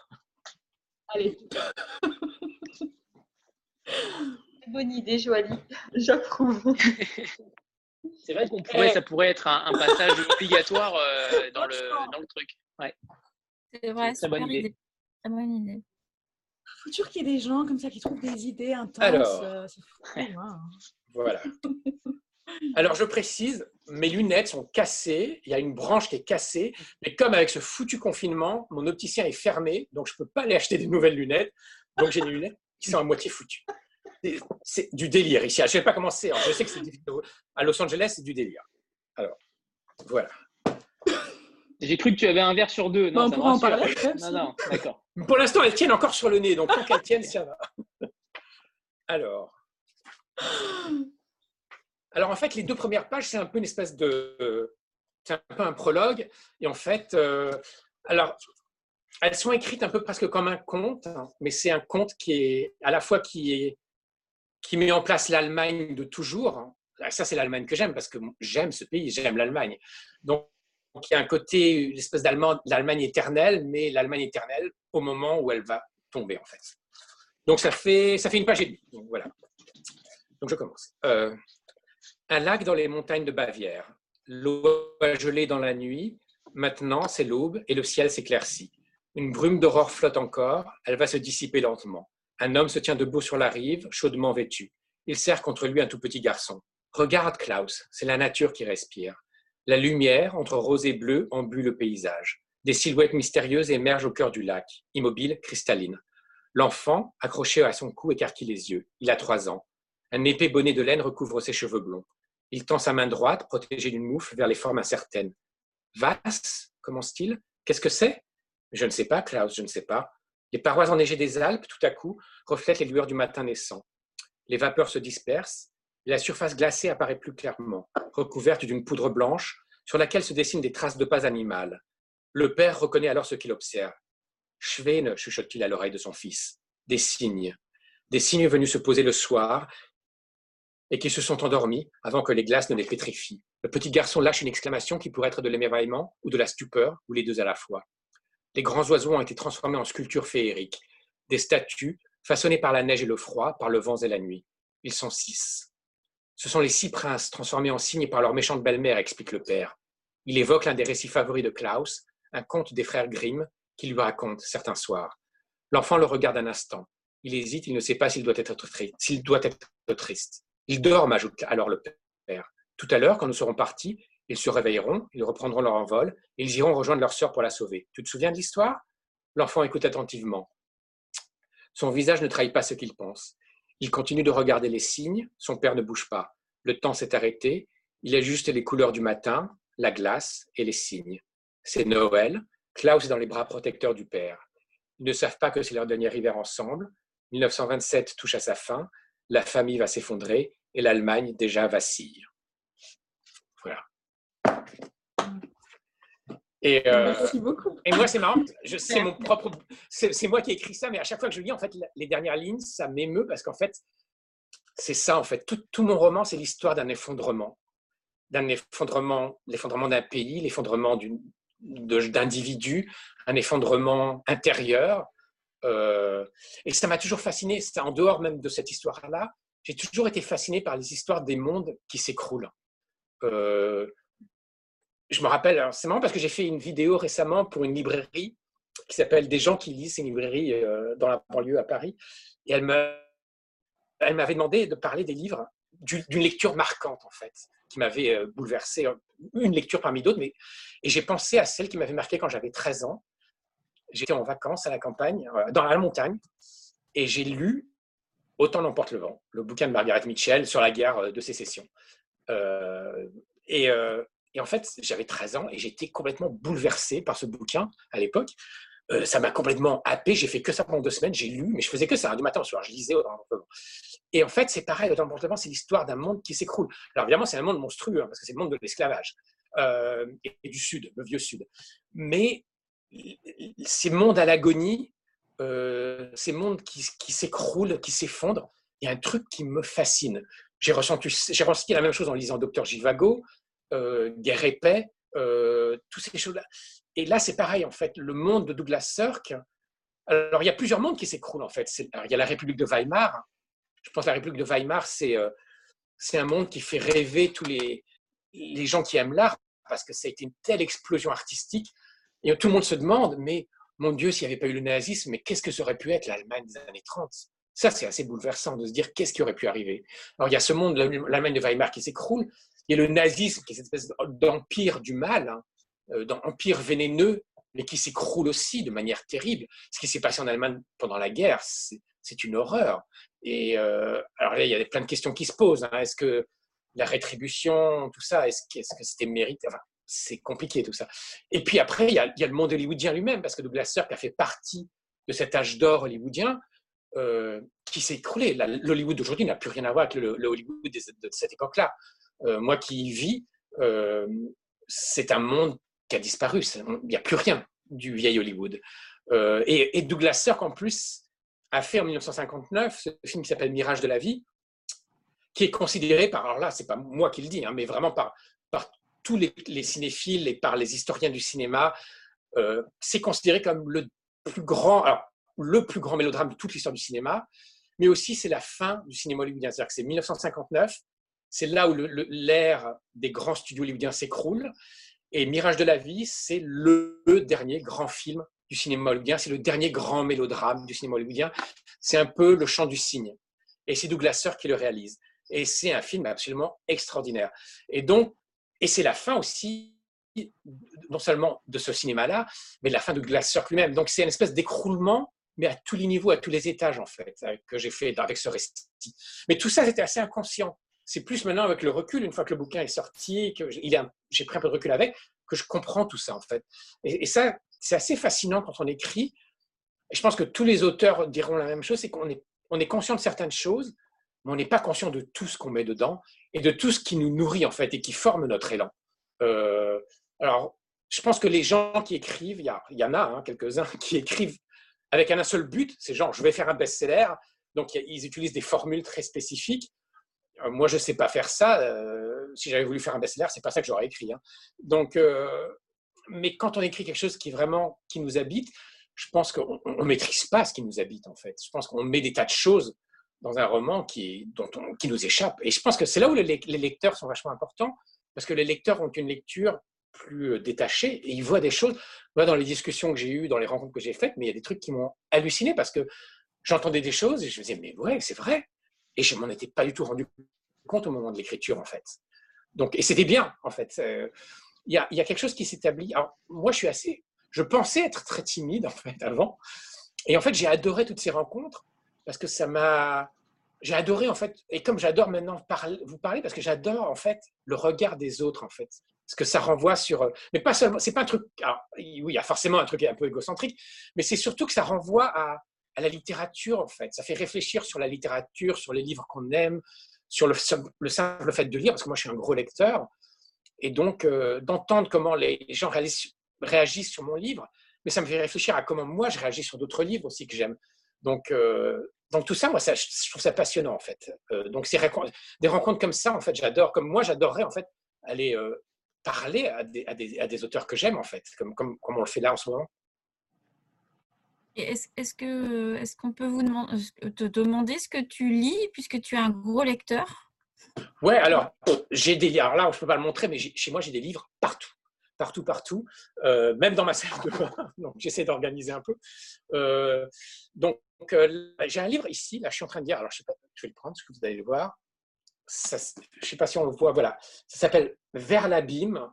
Allez. Bonne idée, Joanie. J'approuve. C'est vrai qu'on pourrait, ça pourrait être un, un passage obligatoire euh, dans, le, dans le truc. Ouais. C'est vrai, Très bonne idée. idée. Très bonne idée. faut toujours qu'il y ait des gens comme ça qui trouvent des idées intenses. Alors. euh, c'est fou, hein. Voilà. Alors, je précise, mes lunettes sont cassées. Il y a une branche qui est cassée. Mais comme avec ce foutu confinement, mon opticien est fermé, donc je ne peux pas aller acheter des nouvelles lunettes. Donc, j'ai des lunettes qui sont à moitié foutues. C'est- du délire ici. Je ne sais pas comment c'est. hein. Je sais que c'est difficile. à Los Angeles, c'est du délire. Alors, voilà. J'ai cru que tu avais un verre sur deux. Non, on ça me pourra en parler Non, non, d'accord. Pour l'instant, elles tiennent encore sur le nez, donc tant qu'elles tiennent, ça va. Alors. Alors, en fait, les deux premières pages, c'est un peu une espèce de. C'est un peu un prologue. Et en fait, euh, alors, elles sont écrites un peu presque comme un conte, hein, mais c'est un conte qui est à la fois qui est qui met en place l'Allemagne de toujours. Ça, c'est l'Allemagne que j'aime parce que j'aime ce pays, j'aime l'Allemagne. Donc, il y a un côté, une espèce d'Allemagne l'Allemagne éternelle, mais l'Allemagne éternelle au moment où elle va tomber, en fait. Donc, ça fait, ça fait une page et demie. Donc, voilà. Donc, je commence. Euh, un lac dans les montagnes de Bavière. L'eau a gelé dans la nuit. Maintenant, c'est l'aube et le ciel s'éclaircit. Une brume d'aurore flotte encore. Elle va se dissiper lentement. Un homme se tient debout sur la rive, chaudement vêtu. Il serre contre lui un tout petit garçon. Regarde, Klaus, c'est la nature qui respire. La lumière, entre rose et bleu, embue le paysage. Des silhouettes mystérieuses émergent au cœur du lac, immobiles, cristallines. L'enfant, accroché à son cou, écarquille les yeux. Il a trois ans. Un épais bonnet de laine recouvre ses cheveux blonds. Il tend sa main droite, protégée d'une mouffe, vers les formes incertaines. Vas commence-t-il. Qu'est-ce que c'est? Je ne sais pas, Klaus, je ne sais pas. Les parois enneigées des Alpes, tout à coup, reflètent les lueurs du matin naissant. Les vapeurs se dispersent, la surface glacée apparaît plus clairement, recouverte d'une poudre blanche sur laquelle se dessinent des traces de pas animales. Le père reconnaît alors ce qu'il observe. Schwene, chuchote-t-il à l'oreille de son fils. Des cygnes. Des cygnes venus se poser le soir et qui se sont endormis avant que les glaces ne les pétrifient. Le petit garçon lâche une exclamation qui pourrait être de l'émerveillement ou de la stupeur, ou les deux à la fois. Les grands oiseaux ont été transformés en sculptures féeriques, des statues façonnées par la neige et le froid, par le vent et la nuit. Ils sont six. Ce sont les six princes transformés en cygnes par leur méchante belle-mère, explique le père. Il évoque l'un des récits favoris de Klaus, un conte des frères Grimm, qui lui raconte certains soirs. L'enfant le regarde un instant. Il hésite, il ne sait pas s'il doit être triste. Ils dorment, ajoute alors le père. Tout à l'heure, quand nous serons partis, ils se réveilleront, ils reprendront leur envol, et ils iront rejoindre leur sœur pour la sauver. Tu te souviens de l'histoire? L'enfant écoute attentivement. Son visage ne trahit pas ce qu'il pense. Il continue de regarder les signes, son père ne bouge pas. Le temps s'est arrêté, il ajuste les couleurs du matin, la glace et les signes. C'est Noël, Klaus est dans les bras protecteurs du père. Ils ne savent pas que c'est leur dernier hiver ensemble. 1927 touche à sa fin, la famille va s'effondrer et l'Allemagne déjà vacille. Voilà. Et, euh, Merci beaucoup. et moi, c'est marrant, c'est mon propre, c'est moi qui ai écrit ça, mais à chaque fois que je lis, en fait, les dernières lignes, ça m'émeut parce qu'en fait, c'est ça, en fait. Tout, tout mon roman, c'est l'histoire d'un effondrement, d'un effondrement, l'effondrement d'un pays, l'effondrement d'individus, un effondrement intérieur. Euh, et ça m'a toujours fasciné. En dehors même de cette histoire-là, j'ai toujours été fasciné par les histoires des mondes qui s'écroulent. Euh, je me rappelle, c'est marrant parce que j'ai fait une vidéo récemment pour une librairie qui s'appelle Des gens qui lisent, c'est une librairie euh, dans la banlieue à Paris. Et elle me- elle m'avait demandé de parler des livres, du- d'une lecture marquante en fait, qui m'avait bouleversé, une lecture parmi d'autres. Et j'ai pensé à celle qui m'avait marqué quand j'avais 13 ans. J'étais en vacances à la campagne, euh, dans la montagne, et j'ai lu Autant n'emporte le vent, le bouquin de Margaret Mitchell sur la guerre euh, de sécession. Euh, et, en fait, j'avais 13 ans et j'étais complètement bouleversé par ce bouquin à l'époque. Ça m'a complètement happé. J'ai fait que ça pendant deux semaines. J'ai lu, mais je faisais que ça, hein, du matin au soir. Je lisais Autant n'emporte le vent. Et en fait, c'est pareil. Autant n'emporte le vent, c'est l'histoire d'un monde qui s'écroule. Alors évidemment, c'est un monde monstrueux hein, parce que c'est le monde de l'esclavage et du Sud, le vieux Sud. Mais ces mondes à l'agonie, euh, ces mondes qui, s'écroulent, qui s'effondrent, il y a un truc qui me fascine. J'ai ressenti, la même chose en lisant Docteur Givago, euh, Guerre et paix, euh, toutes ces choses-là. Et là, c'est pareil, en fait, le monde de Douglas Sirk. Alors, il y a plusieurs mondes qui s'écroulent, en fait. Il y a la République de Weimar. Je pense que la République de Weimar, c'est euh, un monde qui fait rêver tous les gens qui aiment l'art, parce que ça a été une telle explosion artistique. Et tout le monde se demande, mais mon Dieu, s'il n'y avait pas eu le nazisme, mais qu'est-ce que ça aurait pu être l'Allemagne des années 30 Ça, c'est assez bouleversant de se dire qu'est-ce qui aurait pu arriver. Alors, il y a ce monde, l'Allemagne de Weimar qui s'écroule, il y a le nazisme qui est cette espèce d'empire du mal, hein, euh, d'empire vénéneux, mais qui s'écroule aussi de manière terrible. Ce qui s'est passé en Allemagne pendant la guerre, c'est une horreur. Et euh, alors là, il y a plein de questions qui se posent. hein. Est-ce que la rétribution, tout ça, est-ce que c'était mérité? C'est compliqué tout ça. Et puis après, il y, a, le monde hollywoodien lui-même, parce que Douglas Sirk a fait partie de cet âge d'or hollywoodien euh, qui s'est écroulé. L'Hollywood d'aujourd'hui n'a plus rien à voir avec le, Hollywood de, cette époque-là. Euh, moi qui y vis, euh, c'est un monde qui a disparu. Il n'y a plus rien du vieil Hollywood. Et, Douglas Sirk, en plus, a fait en 1959 ce film qui s'appelle Mirage de la vie, qui est considéré par, alors là, c'est pas moi qui le dis, hein, mais vraiment par, par tous les, cinéphiles et par les historiens du cinéma, euh, c'est considéré comme le plus grand, alors, le plus grand mélodrame de toute l'histoire du cinéma, mais aussi c'est la fin du cinéma hollywoodien. C'est-à-dire que c'est 1959, c'est là où l'ère des grands studios hollywoodiens s'écroule, et Mirage de la vie, c'est le, dernier grand film du cinéma hollywoodien, c'est le dernier grand mélodrame du cinéma hollywoodien. C'est un peu le chant du cygne. Et c'est Douglas Sirk qui le réalise. Et c'est un film absolument extraordinaire. Et donc, et c'est la fin aussi, non seulement de ce cinéma-là, mais la fin de Glacier lui-même. Donc c'est une espèce d'écroulement, mais à tous les niveaux, à tous les étages, en fait, que j'ai fait avec ce récit. Mais tout ça, c'était assez inconscient. C'est plus maintenant avec le recul, une fois que le bouquin est sorti, que j'ai pris un peu de recul avec, que je comprends tout ça, en fait. Et, ça, c'est assez fascinant quand on écrit. Et je pense que tous les auteurs diront la même chose, c'est qu'on est, on est conscient de certaines choses, mais on n'est pas conscient de tout ce qu'on met dedans et de tout ce qui nous nourrit en fait et qui forme notre élan. Euh, alors, je pense que les gens qui écrivent, il y, en a hein, quelques-uns qui écrivent avec un seul but, c'est genre je vais faire un best-seller, donc ils utilisent des formules très spécifiques. Euh, moi, je ne sais pas faire ça. Euh, si j'avais voulu faire un best-seller, c'est pas ça que j'aurais écrit. Hein. Donc, mais quand on écrit quelque chose qui vraiment qui nous habite, je pense qu'on ne maîtrise pas ce qui nous habite en fait. Je pense qu'on met des tas de choses dans un roman qui, nous échappe. Et je pense que c'est là où les, lecteurs sont vachement importants, parce que les lecteurs ont une lecture plus euh, détachée et ils voient des choses. Moi, dans les discussions que j'ai eues, dans les rencontres que j'ai faites, mais il y a des trucs qui m'ont halluciné parce que j'entendais des choses et je me disais, mais ouais, c'est vrai. Et je m'en étais pas du tout rendu compte au moment de l'écriture, en fait. Donc, et c'était bien, en fait. Euh, il y, a, y a quelque chose qui s'établit. Alors, moi, je suis assez. Je pensais être très timide, en fait, avant. Et en fait, j'ai adoré toutes ces rencontres parce que ça m'a. J'ai adoré, en fait, et comme j'adore maintenant vous parler, parce que j'adore, en fait, le regard des autres, en fait. Parce que ça renvoie sur. Mais pas seulement. C'est pas un truc. oui, il y a forcément un truc un peu égocentrique, mais c'est surtout que ça renvoie à, la littérature, en fait. Ça fait réfléchir sur la littérature, sur les livres qu'on aime, sur le, le, simple fait de lire, parce que moi, je suis un gros lecteur. Et donc, euh, d'entendre comment les gens réagissent sur mon livre, mais ça me fait réfléchir à comment moi, je réagis sur d'autres livres aussi que j'aime. Donc, euh, donc tout ça, moi, ça, je trouve ça passionnant en fait. Euh, donc c'est des rencontres comme ça, en fait, j'adore. Comme moi, j'adorerais en fait aller euh, parler à des, à, des, à des, auteurs que j'aime en fait, comme, comme, comme, on le fait là en ce moment. Est-ce est que est-ce qu'on peut vous demander, te demander ce que tu lis puisque tu es un gros lecteur? Ouais, alors j'ai des alors là, je peux pas le montrer, mais chez moi j'ai des livres partout partout, partout, euh, même dans ma salle de bain. Donc, j'essaie d'organiser un peu. Euh, donc, euh, j'ai un livre ici. Là, je suis en train de dire. Alors, je sais pas. Je vais le prendre, parce que vous allez le voir. je ne sais pas si on le voit. Voilà. Ça s'appelle Vers l'abîme.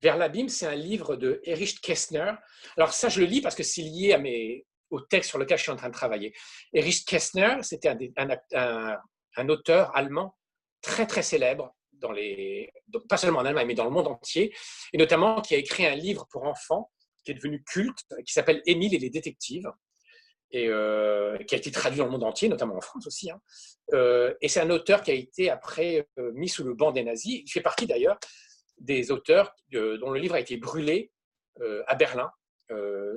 Vers l'abîme, c'est un livre de Erich Kästner. Alors, ça, je le lis parce que c'est lié au texte sur lequel je suis en train de travailler. Erich Kästner, c'était un auteur allemand très, très célèbre pas seulement en Allemagne, mais dans le monde entier, et notamment qui a écrit un livre pour enfants qui est devenu culte, qui s'appelle Émile et les détectives, et euh, qui a été traduit dans le monde entier, notamment en France aussi. Hein. Euh, et c'est un auteur qui a été après euh, mis sous le banc des nazis. Il fait partie d'ailleurs des auteurs dont le livre a été brûlé à Berlin,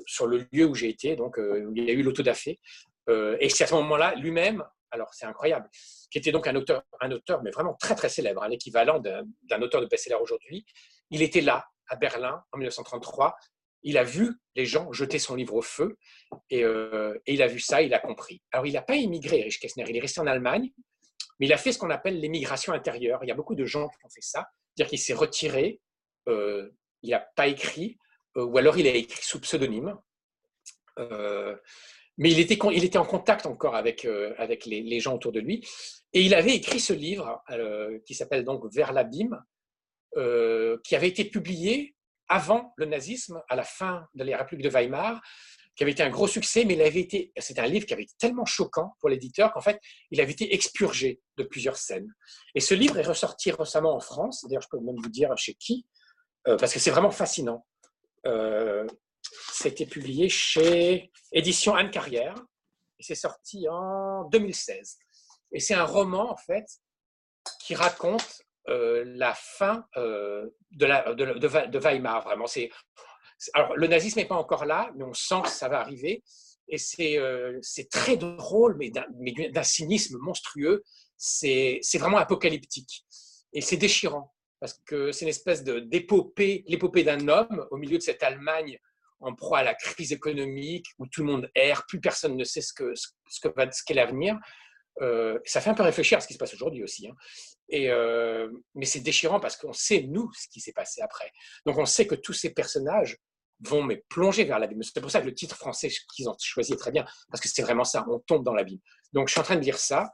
sur le lieu où j'ai été, donc où il y a eu l'autodafé. et c'est à ce moment-là, lui-même, alors c'est incroyable, qui était donc un auteur, un auteur, mais vraiment très très célèbre, l'équivalent d'un auteur de best-seller aujourd'hui. Il était là, à Berlin, en 1933. Il a vu les gens jeter son livre au feu euh, et, il a vu ça, il a compris. Alors il n'a pas immigré, Erich Kästner, il est resté en Allemagne, mais il a fait ce qu'on appelle l'émigration intérieure. Il y a beaucoup de gens qui ont fait ça, c'est-à-dire qu'il s'est retiré, euh, il n'a pas écrit, euh, ou alors il a écrit sous pseudonyme mais il était, en contact encore avec, euh, les, gens autour de lui. Et il avait écrit ce livre euh, qui s'appelle donc Vers l'abîme, euh, qui avait été publié avant le nazisme, à la fin de la République de Weimar. qui avait été un gros succès, mais il un livre qui avait été tellement choquant pour l'éditeur qu'en fait, il avait été expurgé de plusieurs scènes. Et ce livre est ressorti récemment en France. D'ailleurs, je peux même vous dire chez qui, parce que c'est vraiment fascinant. C'était publié chez Édition Anne Carrière et c'est sorti en 2016. Et c'est un roman, en fait, qui raconte euh, la fin euh, de, de, Weimar, vraiment. Alors, le nazisme n'est pas encore là, mais on sent que ça va arriver. Et c'est, euh, c'est très drôle, mais d'un, cynisme monstrueux. C'est, c'est vraiment apocalyptique. Et c'est déchirant, parce que c'est une espèce d'épopée, l'épopée d'un homme au milieu de cette Allemagne en proie à la crise économique, où tout le monde erre, plus personne ne sait ce, que, qu'est l'avenir. Euh, ça fait un peu réfléchir à ce qui se passe aujourd'hui aussi. Hein. Et, euh, mais c'est déchirant parce qu'on sait, nous, ce qui s'est passé après. Donc on sait que tous ces personnages vont mais plonger vers l'abîme. C'est pour ça que le titre français qu'ils ont choisi est très bien, parce que c'est vraiment ça, on tombe dans l'abîme. Donc je suis en train de lire ça,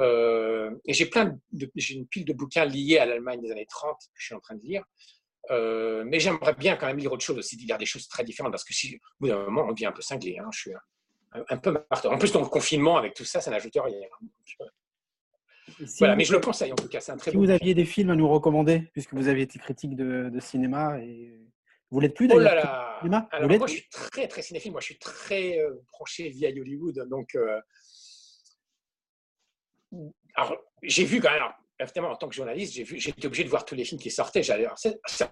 euh, et j'ai plein j'ai une pile de bouquins liés à l'Allemagne des années 30 que je suis en train de lire. Euh, mais j'aimerais bien quand même lire autre chose aussi, lire des choses très différentes, parce que si, au bout d'un moment, on devient un peu cinglé. Hein, je suis un, peu En plus, dans le confinement, avec tout ça, ça n'ajoute rien. voilà, mais je le conseille en tout cas. C'est un très si vous aviez des films à nous recommander, puisque vous aviez été critique de, cinéma et vous l'êtes plus d'ailleurs. Oh là là alors, Moi, je suis très très cinéphile. Moi, je suis très euh, branché via Hollywood. Donc, euh, alors, j'ai vu quand même. Évidemment, en tant que journaliste, j'étais obligé de voir tous les films qui sortaient.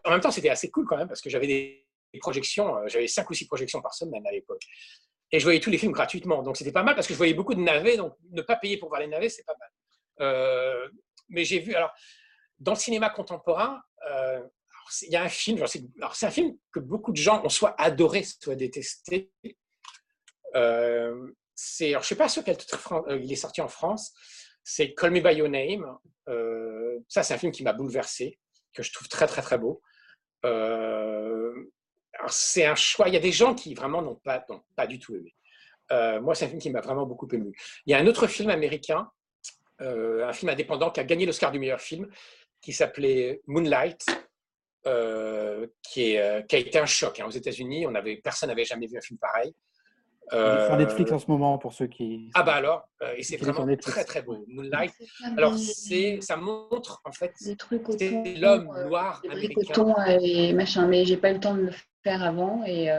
En même temps, c'était assez cool quand même parce que j'avais des projections. Euh, j'avais cinq ou six projections par semaine à l'époque. Et je voyais tous les films gratuitement. Donc, c'était pas mal parce que je voyais beaucoup de navets. Donc, ne pas payer pour voir les navets, c'est pas mal. Euh, mais j'ai vu, alors, dans le cinéma contemporain, euh, il y a un film, alors c'est un film que beaucoup de gens ont soit adoré, soit détesté. Euh, c'est, je ne sais pas sur quel titre il est sorti en France. C'est Call Me by Your Name. ça, c'est un film qui m'a bouleversé, que je trouve très très très beau. c'est un choix. Il y a des gens qui vraiment n'ont pas, pas du tout aimé. moi, c'est un film qui m'a vraiment beaucoup ému. Il y a un autre film américain euh, un film indépendant qui a gagné l'Oscar du meilleur film, qui s'appelait Moonlight, euh, qui, euh, qui, a été un choc. Hein. Aux États-Unis, personne n'avait jamais vu un film pareil. Euh, sur Netflix en ce moment pour ceux qui. Ah bah alors, et c'est vraiment très très beau. Moonlight. Alors c'est, ça montre en fait l'homme noir des américain. et machin, mais j'ai pas eu le temps de le faire avant et.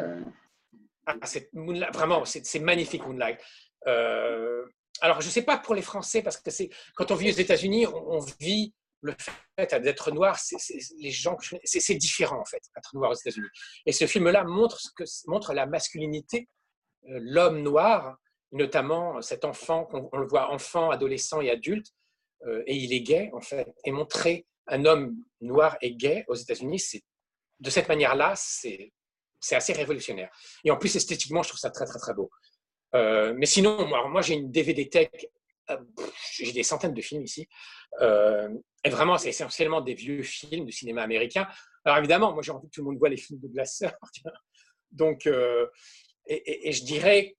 Ah, c'est vraiment, c'est magnifique Moonlight. Euh, alors, je ne sais pas pour les Français, parce que c'est quand on vit aux États-Unis, on, vit le fait d'être noir, c'est, les gens, c'est, différent en fait, être noir aux États-Unis. Et ce film-là montre, ce que, montre la masculinité, euh, l'homme noir, notamment cet enfant, on, le voit enfant, adolescent et adulte, euh, et il est gay en fait. Et montrer un homme noir et gay aux États-Unis, c'est de cette manière-là, c'est, c'est assez révolutionnaire. Et en plus, esthétiquement, je trouve ça très très très beau. Euh, mais sinon, moi, moi j'ai une DVD tech, euh, j'ai des centaines de films ici. Euh, et vraiment, c'est essentiellement des vieux films de cinéma américain. Alors évidemment, moi j'ai envie que tout le monde voit les films de Glasseur. Donc, et, je dirais,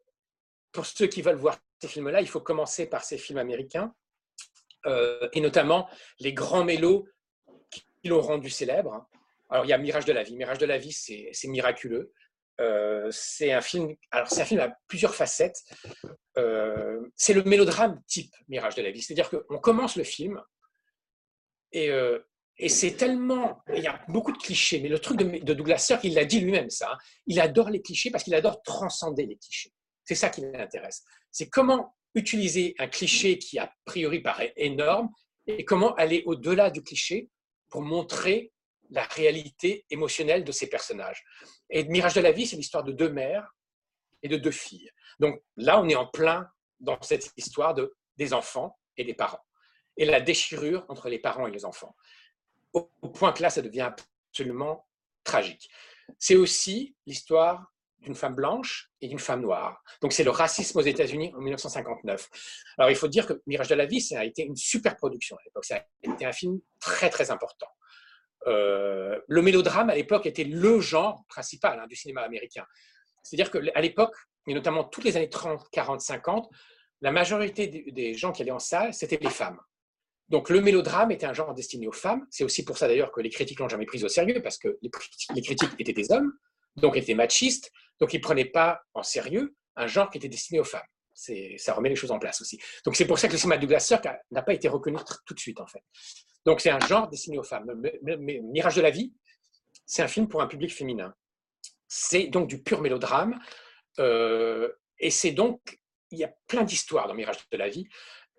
pour ceux qui veulent voir ces films-là, il faut commencer par ces films américains, et notamment les grands mélos qui l'ont rendu célèbre. Alors il y a Mirage de la vie. Mirage de la vie, c'est miraculeux. Euh, c'est un film. Alors, c'est un film à plusieurs facettes. Euh, c'est le mélodrame type Mirage de la vie. C'est-à-dire qu'on commence le film et, euh, et c'est tellement. Il y a beaucoup de clichés, mais le truc de, Douglas Sirk, il l'a dit lui-même, ça. Hein. il adore les clichés parce qu'il adore transcender les clichés. C'est ça qui l'intéresse. C'est comment utiliser un cliché qui, a priori, paraît énorme et comment aller au-delà du cliché pour montrer la réalité émotionnelle de ces personnages. Et Mirage de la vie, c'est l'histoire de deux mères et de deux filles. Donc là, on est en plein dans cette histoire de, des enfants et des parents. Et la déchirure entre les parents et les enfants. Au, point que là, ça devient absolument tragique. C'est aussi l'histoire d'une femme blanche et d'une femme noire. Donc c'est le racisme aux États-Unis en 1959. Alors il faut dire que Mirage de la vie, ça a été une super production à l'époque. Ça a été un film très très important. Euh, le mélodrame à l'époque était le genre principal hein, du cinéma américain. C'est-à-dire qu'à l'époque, et notamment toutes les années 30, 40, 50, la majorité des gens qui allaient en salle, c'était les femmes. Donc le mélodrame était un genre destiné aux femmes. C'est aussi pour ça d'ailleurs que les critiques l'ont jamais pris au sérieux, parce que les, critiques étaient des hommes, donc étaient machistes. Donc, il ne prenait pas en sérieux un genre qui était destiné aux femmes. Ça remet les choses en place aussi. Donc, c'est pour ça que le cinéma de Douglas Sirk n'a pas été reconnu tout de suite, en fait. Donc, c'est un genre destiné aux femmes. Mirage de la vie, c'est un film pour un public féminin. C'est donc du pur mélodrame. Euh, et c'est donc, il y a plein d'histoires dans Mirage de la vie.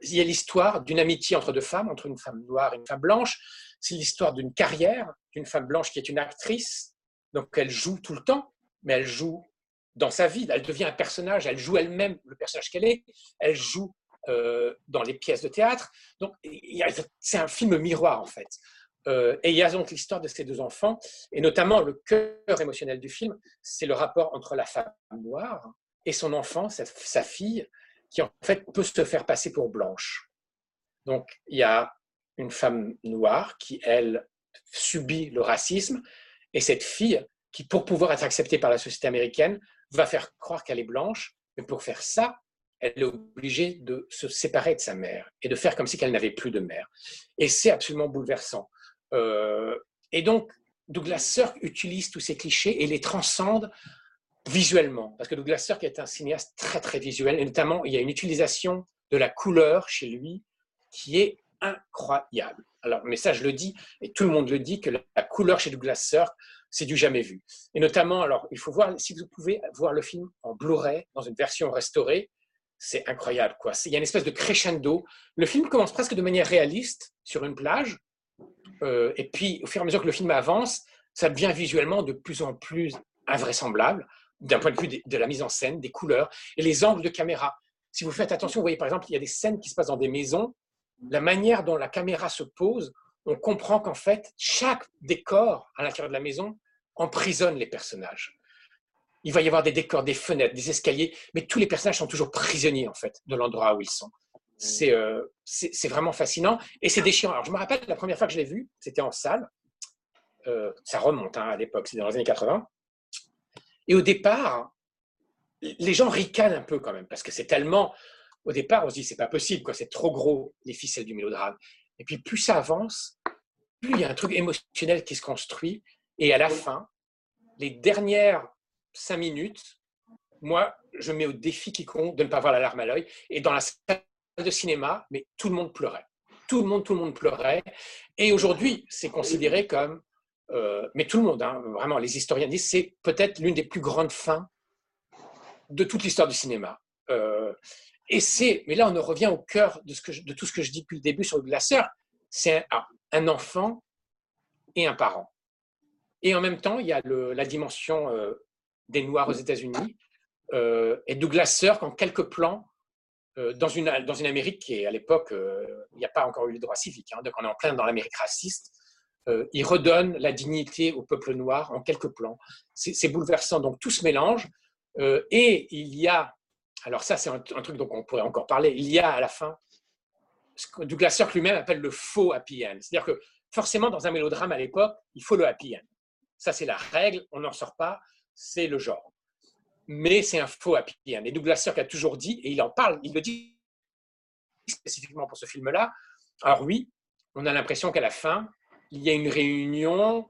Il y a l'histoire d'une amitié entre deux femmes, entre une femme noire et une femme blanche. C'est l'histoire d'une carrière d'une femme blanche qui est une actrice. Donc, elle joue tout le temps, mais elle joue dans sa vie. Elle devient un personnage, elle joue elle-même le personnage qu'elle est. Elle joue euh, dans les pièces de théâtre. Donc, c'est un film miroir, en fait. Euh, et il y a donc l'histoire de ces deux enfants, et notamment le cœur émotionnel du film, c'est le rapport entre la femme noire et son enfant, sa fille, qui en fait peut se faire passer pour blanche. Donc il y a une femme noire qui, elle, subit le racisme, et cette fille qui, pour pouvoir être acceptée par la société américaine, va faire croire qu'elle est blanche, mais pour faire ça, elle est obligée de se séparer de sa mère et de faire comme si qu'elle n'avait plus de mère. Et c'est absolument bouleversant. Euh, et donc, Douglas Sirk utilise tous ces clichés et les transcende visuellement. Parce que Douglas Sirk est un cinéaste très, très visuel. Et notamment, il y a une utilisation de la couleur chez lui qui est incroyable. Alors, mais ça, je le dis, et tout le monde le dit, que la couleur chez Douglas Sirk, c'est du jamais vu. Et notamment, alors, il faut voir, si vous pouvez voir le film en Blu-ray, dans une version restaurée, c'est incroyable. Quoi. Il y a une espèce de crescendo. Le film commence presque de manière réaliste sur une plage, euh, et puis, au fur et à mesure que le film avance, ça devient visuellement de plus en plus invraisemblable d'un point de vue de, la mise en scène, des couleurs et les angles de caméra. Si vous faites attention, vous voyez par exemple, il y a des scènes qui se passent dans des maisons. La manière dont la caméra se pose, on comprend qu'en fait, chaque décor à l'intérieur de la maison emprisonne les personnages. Il va y avoir des décors, des fenêtres, des escaliers, mais tous les personnages sont toujours prisonniers en fait de l'endroit où ils sont. Euh, c'est vraiment fascinant et c'est déchirant. Alors, je me rappelle la première fois que je l'ai vu, c'était en salle. Euh, ça remonte hein, à l'époque, c'était dans les années 80. Et au départ, les gens ricanent un peu quand même, parce que c'est tellement. Au départ, on se dit, c'est pas possible, quoi, c'est trop gros, les ficelles du mélodrame. Et puis, plus ça avance, plus il y a un truc émotionnel qui se construit. Et à la fin, les dernières cinq minutes, moi, je mets au défi quiconque de ne pas avoir la larme à l'œil. Et dans la salle de cinéma, mais tout le monde pleurait. Tout le monde, tout le monde pleurait. Et aujourd'hui, c'est considéré comme, euh, mais tout le monde, hein, vraiment, les historiens disent, c'est peut-être l'une des plus grandes fins de toute l'histoire du cinéma. Euh, et c'est, mais là, on revient au cœur de, que tout ce que je dis depuis le début sur le glaceur. C'est un, ah, un, enfant et un parent. Et en même temps, il y a la dimension euh, des Noirs aux États-Unis. et Douglas Sirk, en quelques plans, dans, une, Amérique qui à l'époque, il n'y a pas encore eu les droits civiques, hein, donc on est en plein dans l'Amérique raciste. Euh, il redonne la dignité au peuple noir en quelques plans. C'est bouleversant, donc tout se mélange. et il y a, alors ça c'est un, truc dont on pourrait encore parler, il y a à la fin ce que Douglas Sirk lui-même appelle le faux happy end. C'est-à-dire que forcément dans un mélodrame à l'époque, il faut le happy end. Ça c'est la règle, on n'en sort pas, c'est le genre mais c'est un faux happy end. Et Douglas Sirk a toujours dit, et il en parle, il le dit spécifiquement pour ce film-là. Alors oui, on a l'impression qu'à la fin, il y a une réunion,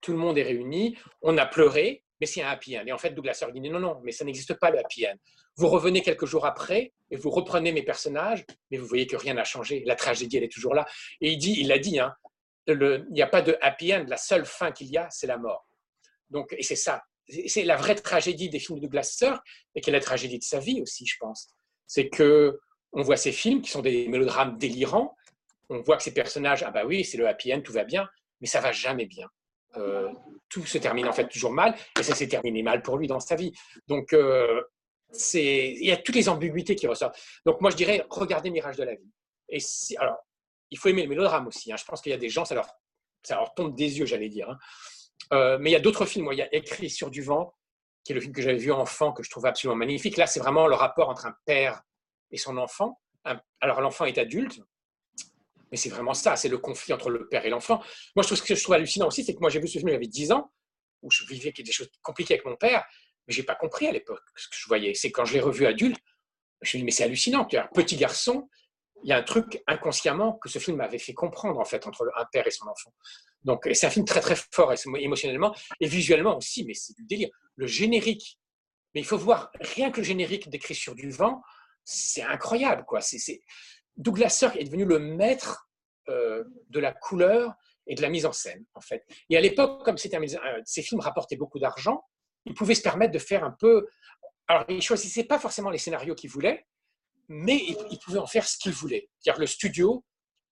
tout le monde est réuni, on a pleuré, mais c'est un happy end. Et en fait, Douglas Sirk dit non, non, mais ça n'existe pas le happy end. Vous revenez quelques jours après et vous reprenez mes personnages, mais vous voyez que rien n'a changé. La tragédie, elle est toujours là. Et il dit, il l'a dit, hein, il n'y a pas de happy end. La seule fin qu'il y a, c'est la mort. Donc, et c'est ça c'est la vraie tragédie des films de Douglas Sirk et qui est la tragédie de sa vie aussi, je pense. C'est que on voit ces films qui sont des mélodrames délirants. On voit que ces personnages, ah bah oui, c'est le happy end, tout va bien, mais ça va jamais bien. Euh, tout se termine en fait toujours mal, et ça s'est terminé mal pour lui dans sa vie. Donc, euh, c'est, il y a toutes les ambiguïtés qui ressortent. Donc, moi, je dirais, regardez Mirage de la vie. Et si, alors, il faut aimer le mélodrame aussi. Hein. Je pense qu'il y a des gens, ça leur, ça leur tombe des yeux, j'allais dire. Hein. Euh, mais il y a d'autres films. il y a Écrit sur du vent, qui est le film que j'avais vu enfant, que je trouve absolument magnifique. Là, c'est vraiment le rapport entre un père et son enfant. Alors, l'enfant est adulte, mais c'est vraiment ça, c'est le conflit entre le père et l'enfant. Moi, je trouve, ce que je trouve hallucinant aussi, c'est que moi, j'ai vu ce film, j'avais 10 ans, où je vivais des choses compliquées avec mon père, mais j'ai pas compris à l'époque ce que je voyais. C'est quand je l'ai revu adulte, je me suis dit, mais c'est hallucinant. Un petit garçon, il y a un truc inconsciemment que ce film m'avait fait comprendre, en fait, entre un père et son enfant. Donc, c'est un film très très fort émotionnellement et visuellement aussi, mais c'est du délire. Le générique Mais il faut voir, rien que le générique d'écrit sur du vent, c'est incroyable. quoi. C'est, Douglas Sirk est devenu le maître euh, de la couleur et de la mise en scène, en fait. Et à l'époque, comme c'était ces films rapportaient beaucoup d'argent, il pouvait se permettre de faire un peu. Alors, il choisissait pas forcément les scénarios qu'il voulait, mais il, pouvait en faire ce qu'il voulait. C'est-à-dire le studio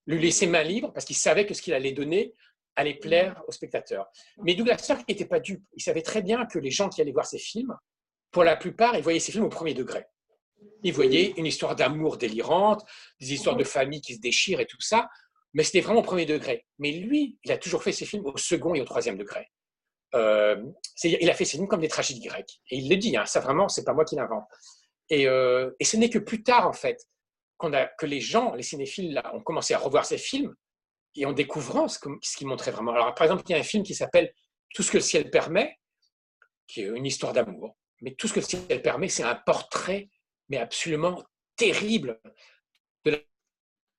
lui laissait main libre parce qu'il savait que ce qu'il allait donner allait plaire aux spectateurs. Mais Douglas Sirk n'était pas dupe. Il savait très bien que les gens qui allaient voir ses films, pour la plupart, ils voyaient ces films au premier degré. Ils voyaient une histoire d'amour délirante, des histoires de famille qui se déchirent et tout ça, mais c'était vraiment au premier degré. Mais lui, il a toujours fait ses films au second et au troisième degré. Euh, il a fait ses films comme des tragédies grecques. Et il le dit, hein, ça vraiment, c'est pas moi qui l'invente. Et, euh, et, ce n'est que plus tard, en fait, que les gens, les cinéphiles, ont commencé à revoir ses films et en découvrant ce, ce qu'il montrait vraiment. Alors, par exemple, il y a un film qui s'appelle Tout ce que le ciel permet, qui est une histoire d'amour. Mais tout ce que le ciel permet, c'est un portrait, mais absolument terrible, de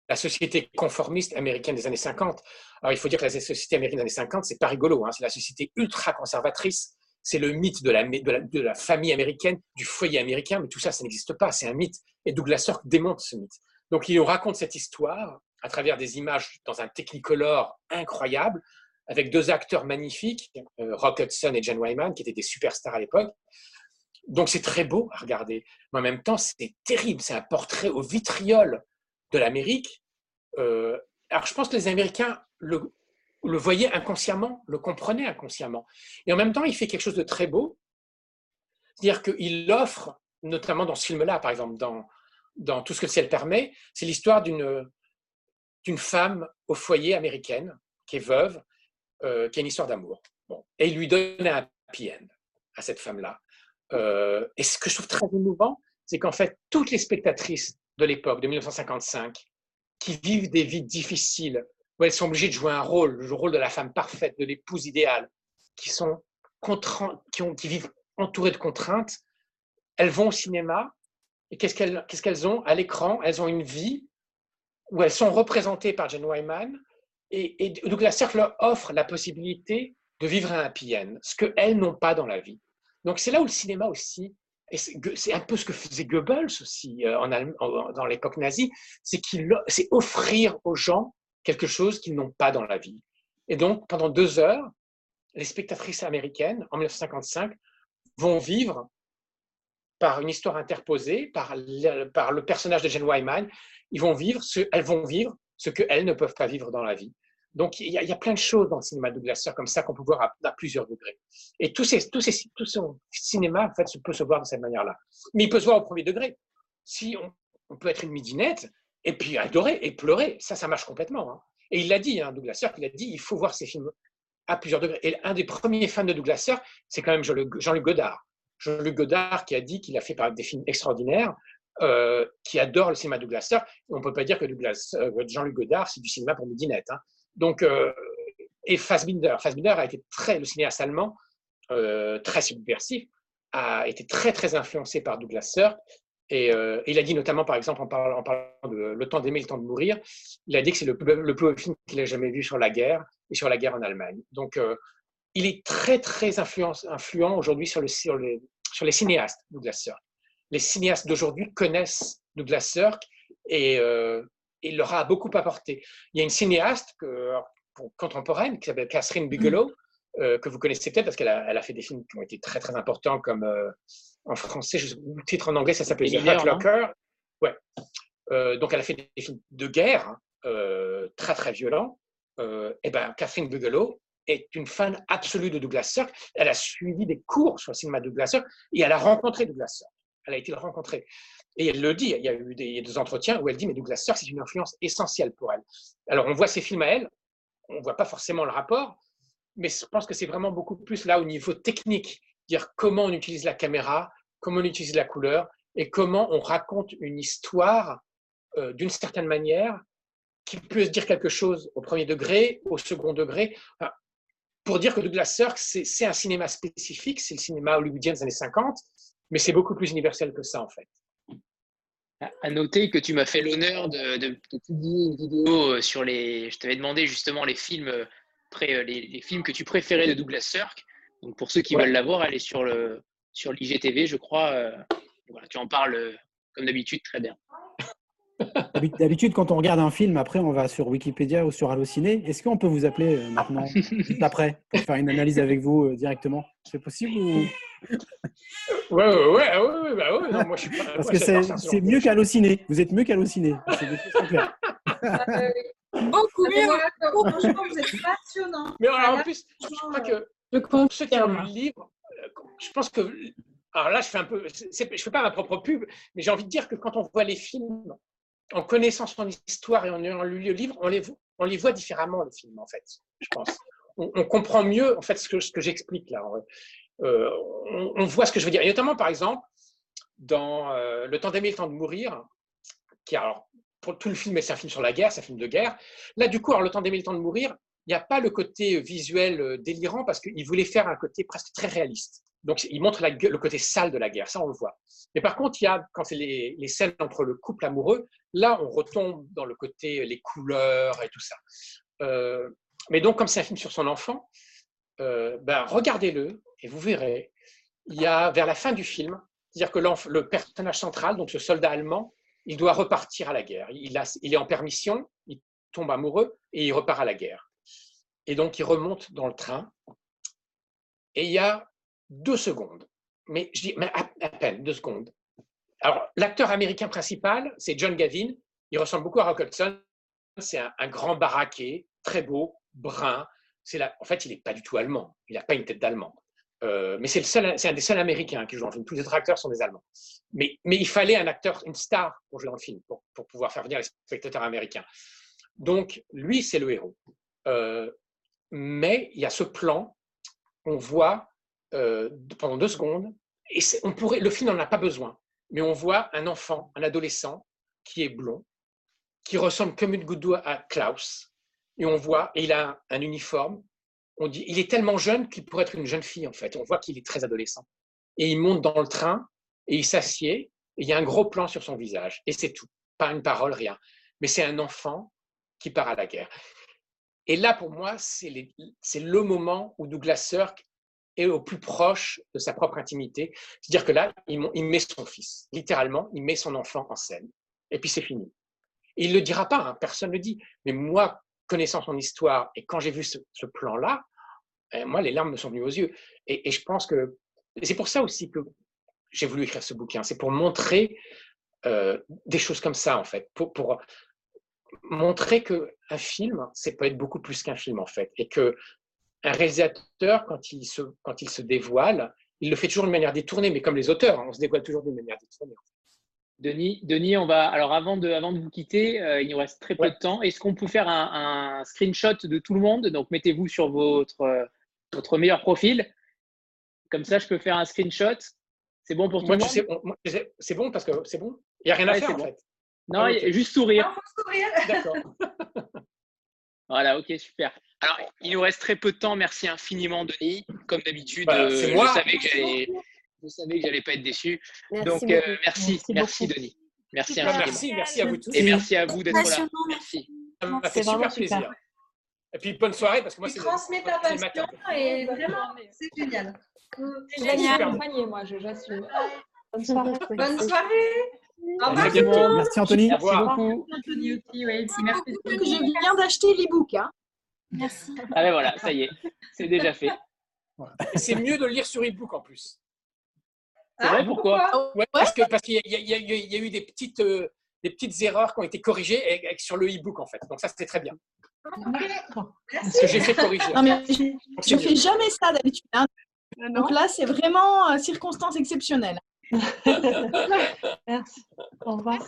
la, société conformiste américaine des années 50. Alors, il faut dire que la société américaine des années 50, c'est pas rigolo. Hein, c'est la société ultra conservatrice. C'est le mythe de la, famille américaine, du foyer américain, mais tout ça, ça n'existe pas. C'est un mythe. Et Douglas Sirk démonte ce mythe. Donc, il nous raconte cette histoire à travers des images dans un technicolor incroyable, avec deux acteurs magnifiques, euh, Rock Hudson et Jen Wyman, qui étaient des superstars à l'époque. Donc c'est très beau à regarder, mais en même temps c'est terrible, c'est un portrait au vitriol de l'Amérique. Euh, alors je pense que les Américains le, voyaient inconsciemment, le comprenaient inconsciemment. Et en même temps, il fait quelque chose de très beau, c'est-à-dire qu'il offre, notamment dans ce film-là, par exemple, dans, dans Tout ce que le ciel permet, c'est l'histoire d'une d'une femme au foyer américaine qui est veuve, euh, qui a une histoire d'amour. Bon. Et il lui donne un happy end à cette femme-là. Euh, et ce que je trouve très émouvant, c'est qu'en fait, toutes les spectatrices de l'époque, de 1955, qui vivent des vies difficiles, où elles sont obligées de jouer un rôle, le rôle de la femme parfaite, de l'épouse idéale, qui, sont qui, qui vivent entourées de contraintes, elles vont au cinéma, et qu'est-ce qu'elles ont à l'écran? Elles ont une vie où elles sont représentées par Jen Wyman, et, Douglas Sirk leur offre la possibilité de vivre un happy ce qu'elles n'ont pas dans la vie. Donc c'est là où le cinéma aussi, et c'est un peu ce que faisait Goebbels aussi euh, en dans l'époque nazie, c'est c'est offrir aux gens quelque chose qu'ils n'ont pas dans la vie. Et donc pendant deux heures, les spectatrices américaines en 1955 vont vivre par une histoire interposée, par le, personnage de Jane Wyman, ils elles vont vivre ce qu'elles ne peuvent pas vivre dans la vie. Donc, il y, a, plein de choses dans le cinéma de Douglas comme ça qu'on peut voir à, plusieurs degrés. Et tout, ces, tous ces, tout son cinéma, en fait, peut se voir de cette manière-là. Mais il peut se voir au premier degré. Si on, on, peut être une midinette et puis adorer et pleurer, ça, ça marche complètement. Hein. Et il l'a dit, hein, Douglas Sirk, il a dit, il faut voir ces films à plusieurs degrés. Et un des premiers fans de Douglas Sirk, c'est quand même Jean-Luc Godard. Jean-Luc Godard qui a dit qu'il a fait des films extraordinaires, euh, qui adore le cinéma Douglas Sirk. On ne peut pas dire que euh, Jean-Luc Godard, c'est du cinéma pour midinette. Hein. Donc, euh, et Fassbinder. Fassbinder a été très, le cinéaste allemand, euh, très subversif, a été très, très influencé par Douglas Sirk. Et euh, il a dit notamment, par exemple, en parlant, de Le temps d'aimer, le temps de mourir, il a dit que c'est le, le, plus beau film qu'il ait jamais vu sur la guerre et sur la guerre en Allemagne. Donc, il est très, très influent, aujourd'hui sur, le, sur, les, cinéastes, Douglas Sirk. Les cinéastes d'aujourd'hui connaissent Douglas Sirk et, il leur a beaucoup apporté. Il y a une cinéaste que, contemporaine qui s'appelle Catherine Bigelow, mm. euh, que vous connaissez peut-être parce qu'elle a, elle a, fait des films qui ont été très très importants comme euh, en français, je, le titre en anglais, ça s'appelle The Locker. Ouais. Euh, donc elle a fait des films de guerre hein, très très violents. Et ben Catherine Bigelow est une fan absolue de Douglas Sirk. Elle a suivi des cours sur le cinéma de Douglas Sirk et elle a rencontré Douglas Sirk. Elle a été le rencontrer. Et elle le dit, il y a eu des, entretiens où elle dit, mais Douglas Sirk, c'est une influence essentielle pour elle. Alors, on voit ses films à elle, on ne voit pas forcément le rapport, mais je pense que c'est vraiment beaucoup plus là au niveau technique, dire comment on utilise la caméra, comment on utilise la couleur, et comment on raconte une histoire euh, d'une certaine manière qui peut se dire quelque chose au premier degré, au second degré. Pour dire que Douglas Sirk, c'est un cinéma spécifique, c'est le cinéma hollywoodien des années 50, mais c'est beaucoup plus universel que ça, en fait. À noter que tu m'as fait l'honneur de, de, publier une vidéo euh, sur les. Je t'avais demandé justement les films, euh, euh, les, les, films que tu préférais de Douglas Sirk. Donc pour ceux qui veulent la voir, allez sur le, sur l'IGTV, je crois. voilà, tu en parles comme d'habitude très bien. D'habi- D'habitude, quand on regarde un film, après, on va sur Wikipédia ou sur Allociné. Est-ce qu'on peut vous appeler euh, maintenant, juste après, pour faire une analyse avec vous euh, directement? C'est possible ou... Ouais, ouais, ouais, ouais, bah ouais, non, moi je suis pas. Parce moi, que c'est mieux qu'Allociné. Vous êtes mieux qu'Allociné. Claires. Beaucoup mieux. Franchement, vous êtes passionnants. Mais alors, en plus, je crois que pour ceux qui ont le livre, euh, je pense que. Alors là, je fais un peu. Je fais pas ma propre pub, mais j'ai envie de dire que quand on voit les films, en connaissant son histoire et en ayant lu le livre, on les, voit différemment, les films, en fait, je pense. On, comprend mieux, en fait, ce que, j'explique là. Euh, on, on voit ce que je veux dire. Et notamment, par exemple, dans euh, Le temps d'aimer, le temps de mourir, qui, alors, pour tout le film, c'est un film sur la guerre, c'est un film de guerre. Là, du coup, alors, Le temps d'aimer, le temps de mourir, il n'y a pas le côté visuel euh, délirant parce qu'il voulait faire un côté presque très réaliste. Donc, il montre le côté sale de la guerre, ça on le voit. Mais par contre, il y a, quand c'est les, scènes entre le couple amoureux, là, on retombe dans le côté, les couleurs et tout ça. Euh, mais donc, comme c'est un film sur son enfant, euh, ben, regardez-le et vous verrez. Il y a, vers la fin du film, c'est-à-dire que le personnage central, donc ce soldat allemand, il doit repartir à la guerre. Il, il est en permission, il tombe amoureux et il repart à la guerre. Et donc, il remonte dans le train. Et il y a deux secondes, mais je dis à, peine deux secondes. Alors, l'acteur américain principal, c'est John Gavin. Il ressemble beaucoup à Rock Hudson. C'est un, grand baraqué, très beau, brun. C'est En fait, il n'est pas du tout allemand. Il n'a pas une tête d'allemand. Euh, mais c'est le seul, c'est un des seuls Américains qui joue dans le film. Tous les autres acteurs sont des Allemands. Mais, il fallait un acteur, une star pour jouer dans le film, pour, pour pouvoir faire venir les spectateurs américains. Donc, lui, c'est le héros. Euh, mais il y a ce plan, on voit euh, pendant deux secondes, et on pourrait, le film n'en a pas besoin, mais on voit un enfant, un adolescent qui est blond, qui ressemble comme une goutte d'eau à Klaus, et on voit, et il a un, un uniforme. On dit, il est tellement jeune qu'il pourrait être une jeune fille en fait. On voit qu'il est très adolescent. Et il monte dans le train et il s'assied. Et il y a un gros plan sur son visage et c'est tout, pas une parole, rien. Mais c'est un enfant qui part à la guerre. Et là, pour moi, c'est le moment où Douglas Sirk est au plus proche de sa propre intimité. C'est-à-dire que là, il, met son fils, littéralement, il met son enfant en scène. Et puis c'est fini. Et il ne le dira pas, hein, personne ne le dit. Mais moi, connaissant son histoire, et quand j'ai vu ce, plan-là, eh, moi, les larmes me sont venues aux yeux. Et, et je pense que et c'est pour ça aussi que j'ai voulu écrire ce bouquin. C'est pour montrer euh, des choses comme ça, en fait. Pour, pour montrer qu'un film, c'est peut être beaucoup plus qu'un film, en fait. Et que un réalisateur, quand il, se, quand il se dévoile, il le fait toujours d'une manière détournée, mais comme les auteurs, hein, on se dévoile toujours d'une manière détournée. Denis, Denis, on va. Alors, avant de, avant de vous quitter, euh, il nous reste très peu Ouais. de temps. Est-ce qu'on peut faire un, un screenshot de tout le monde? Donc, mettez-vous sur votre, euh, votre meilleur profil. Comme ça, je peux faire un screenshot. C'est bon pour tout Moi, le monde? c'est bon parce que c'est bon. Il n'y a rien à faire, en bon. fait. Non, Ah, juste sourire. Ah, faut sourire. D'accord. Voilà, ok, super. Alors, il nous reste très peu de temps. Merci infiniment, Denis. Comme d'habitude, Bah, euh, je savais que j'allais, je savais que j'allais pas être déçu. Merci Donc, euh, merci, Merci. Denis. Merci Super. infiniment. Merci, merci à vous tous. Et merci à vous d'être là. Merci. Ça m'a C'est fait super super. plaisir. Et puis, bonne soirée parce que moi, Tu c'est transmets ta passion et vraiment, c'est génial. Je C'est vais génial. accompagner, moi, je- j'assume. Bonne soirée. Bonne soirée. Merci Anthony. Merci beaucoup. Anthony aussi, oui. Merci. je viens d'acheter l'e-book. Hein. Merci. Ah ben voilà, ça y est, c'est déjà fait. C'est mieux de le lire sur e-book en plus. C'est vrai, pourquoi Ouais, parce que parce qu'il y, a- y y y eu des petites, euh, des petites erreurs qui ont été corrigées et- et sur le e-book en fait. Donc ça, c'était très bien. Parce que j'ai fait corriger. Non, mais je, c'est fais jamais ça d'habitude. hein. Donc là, c'est vraiment euh, circonstance exceptionnelle. Merci. Au revoir.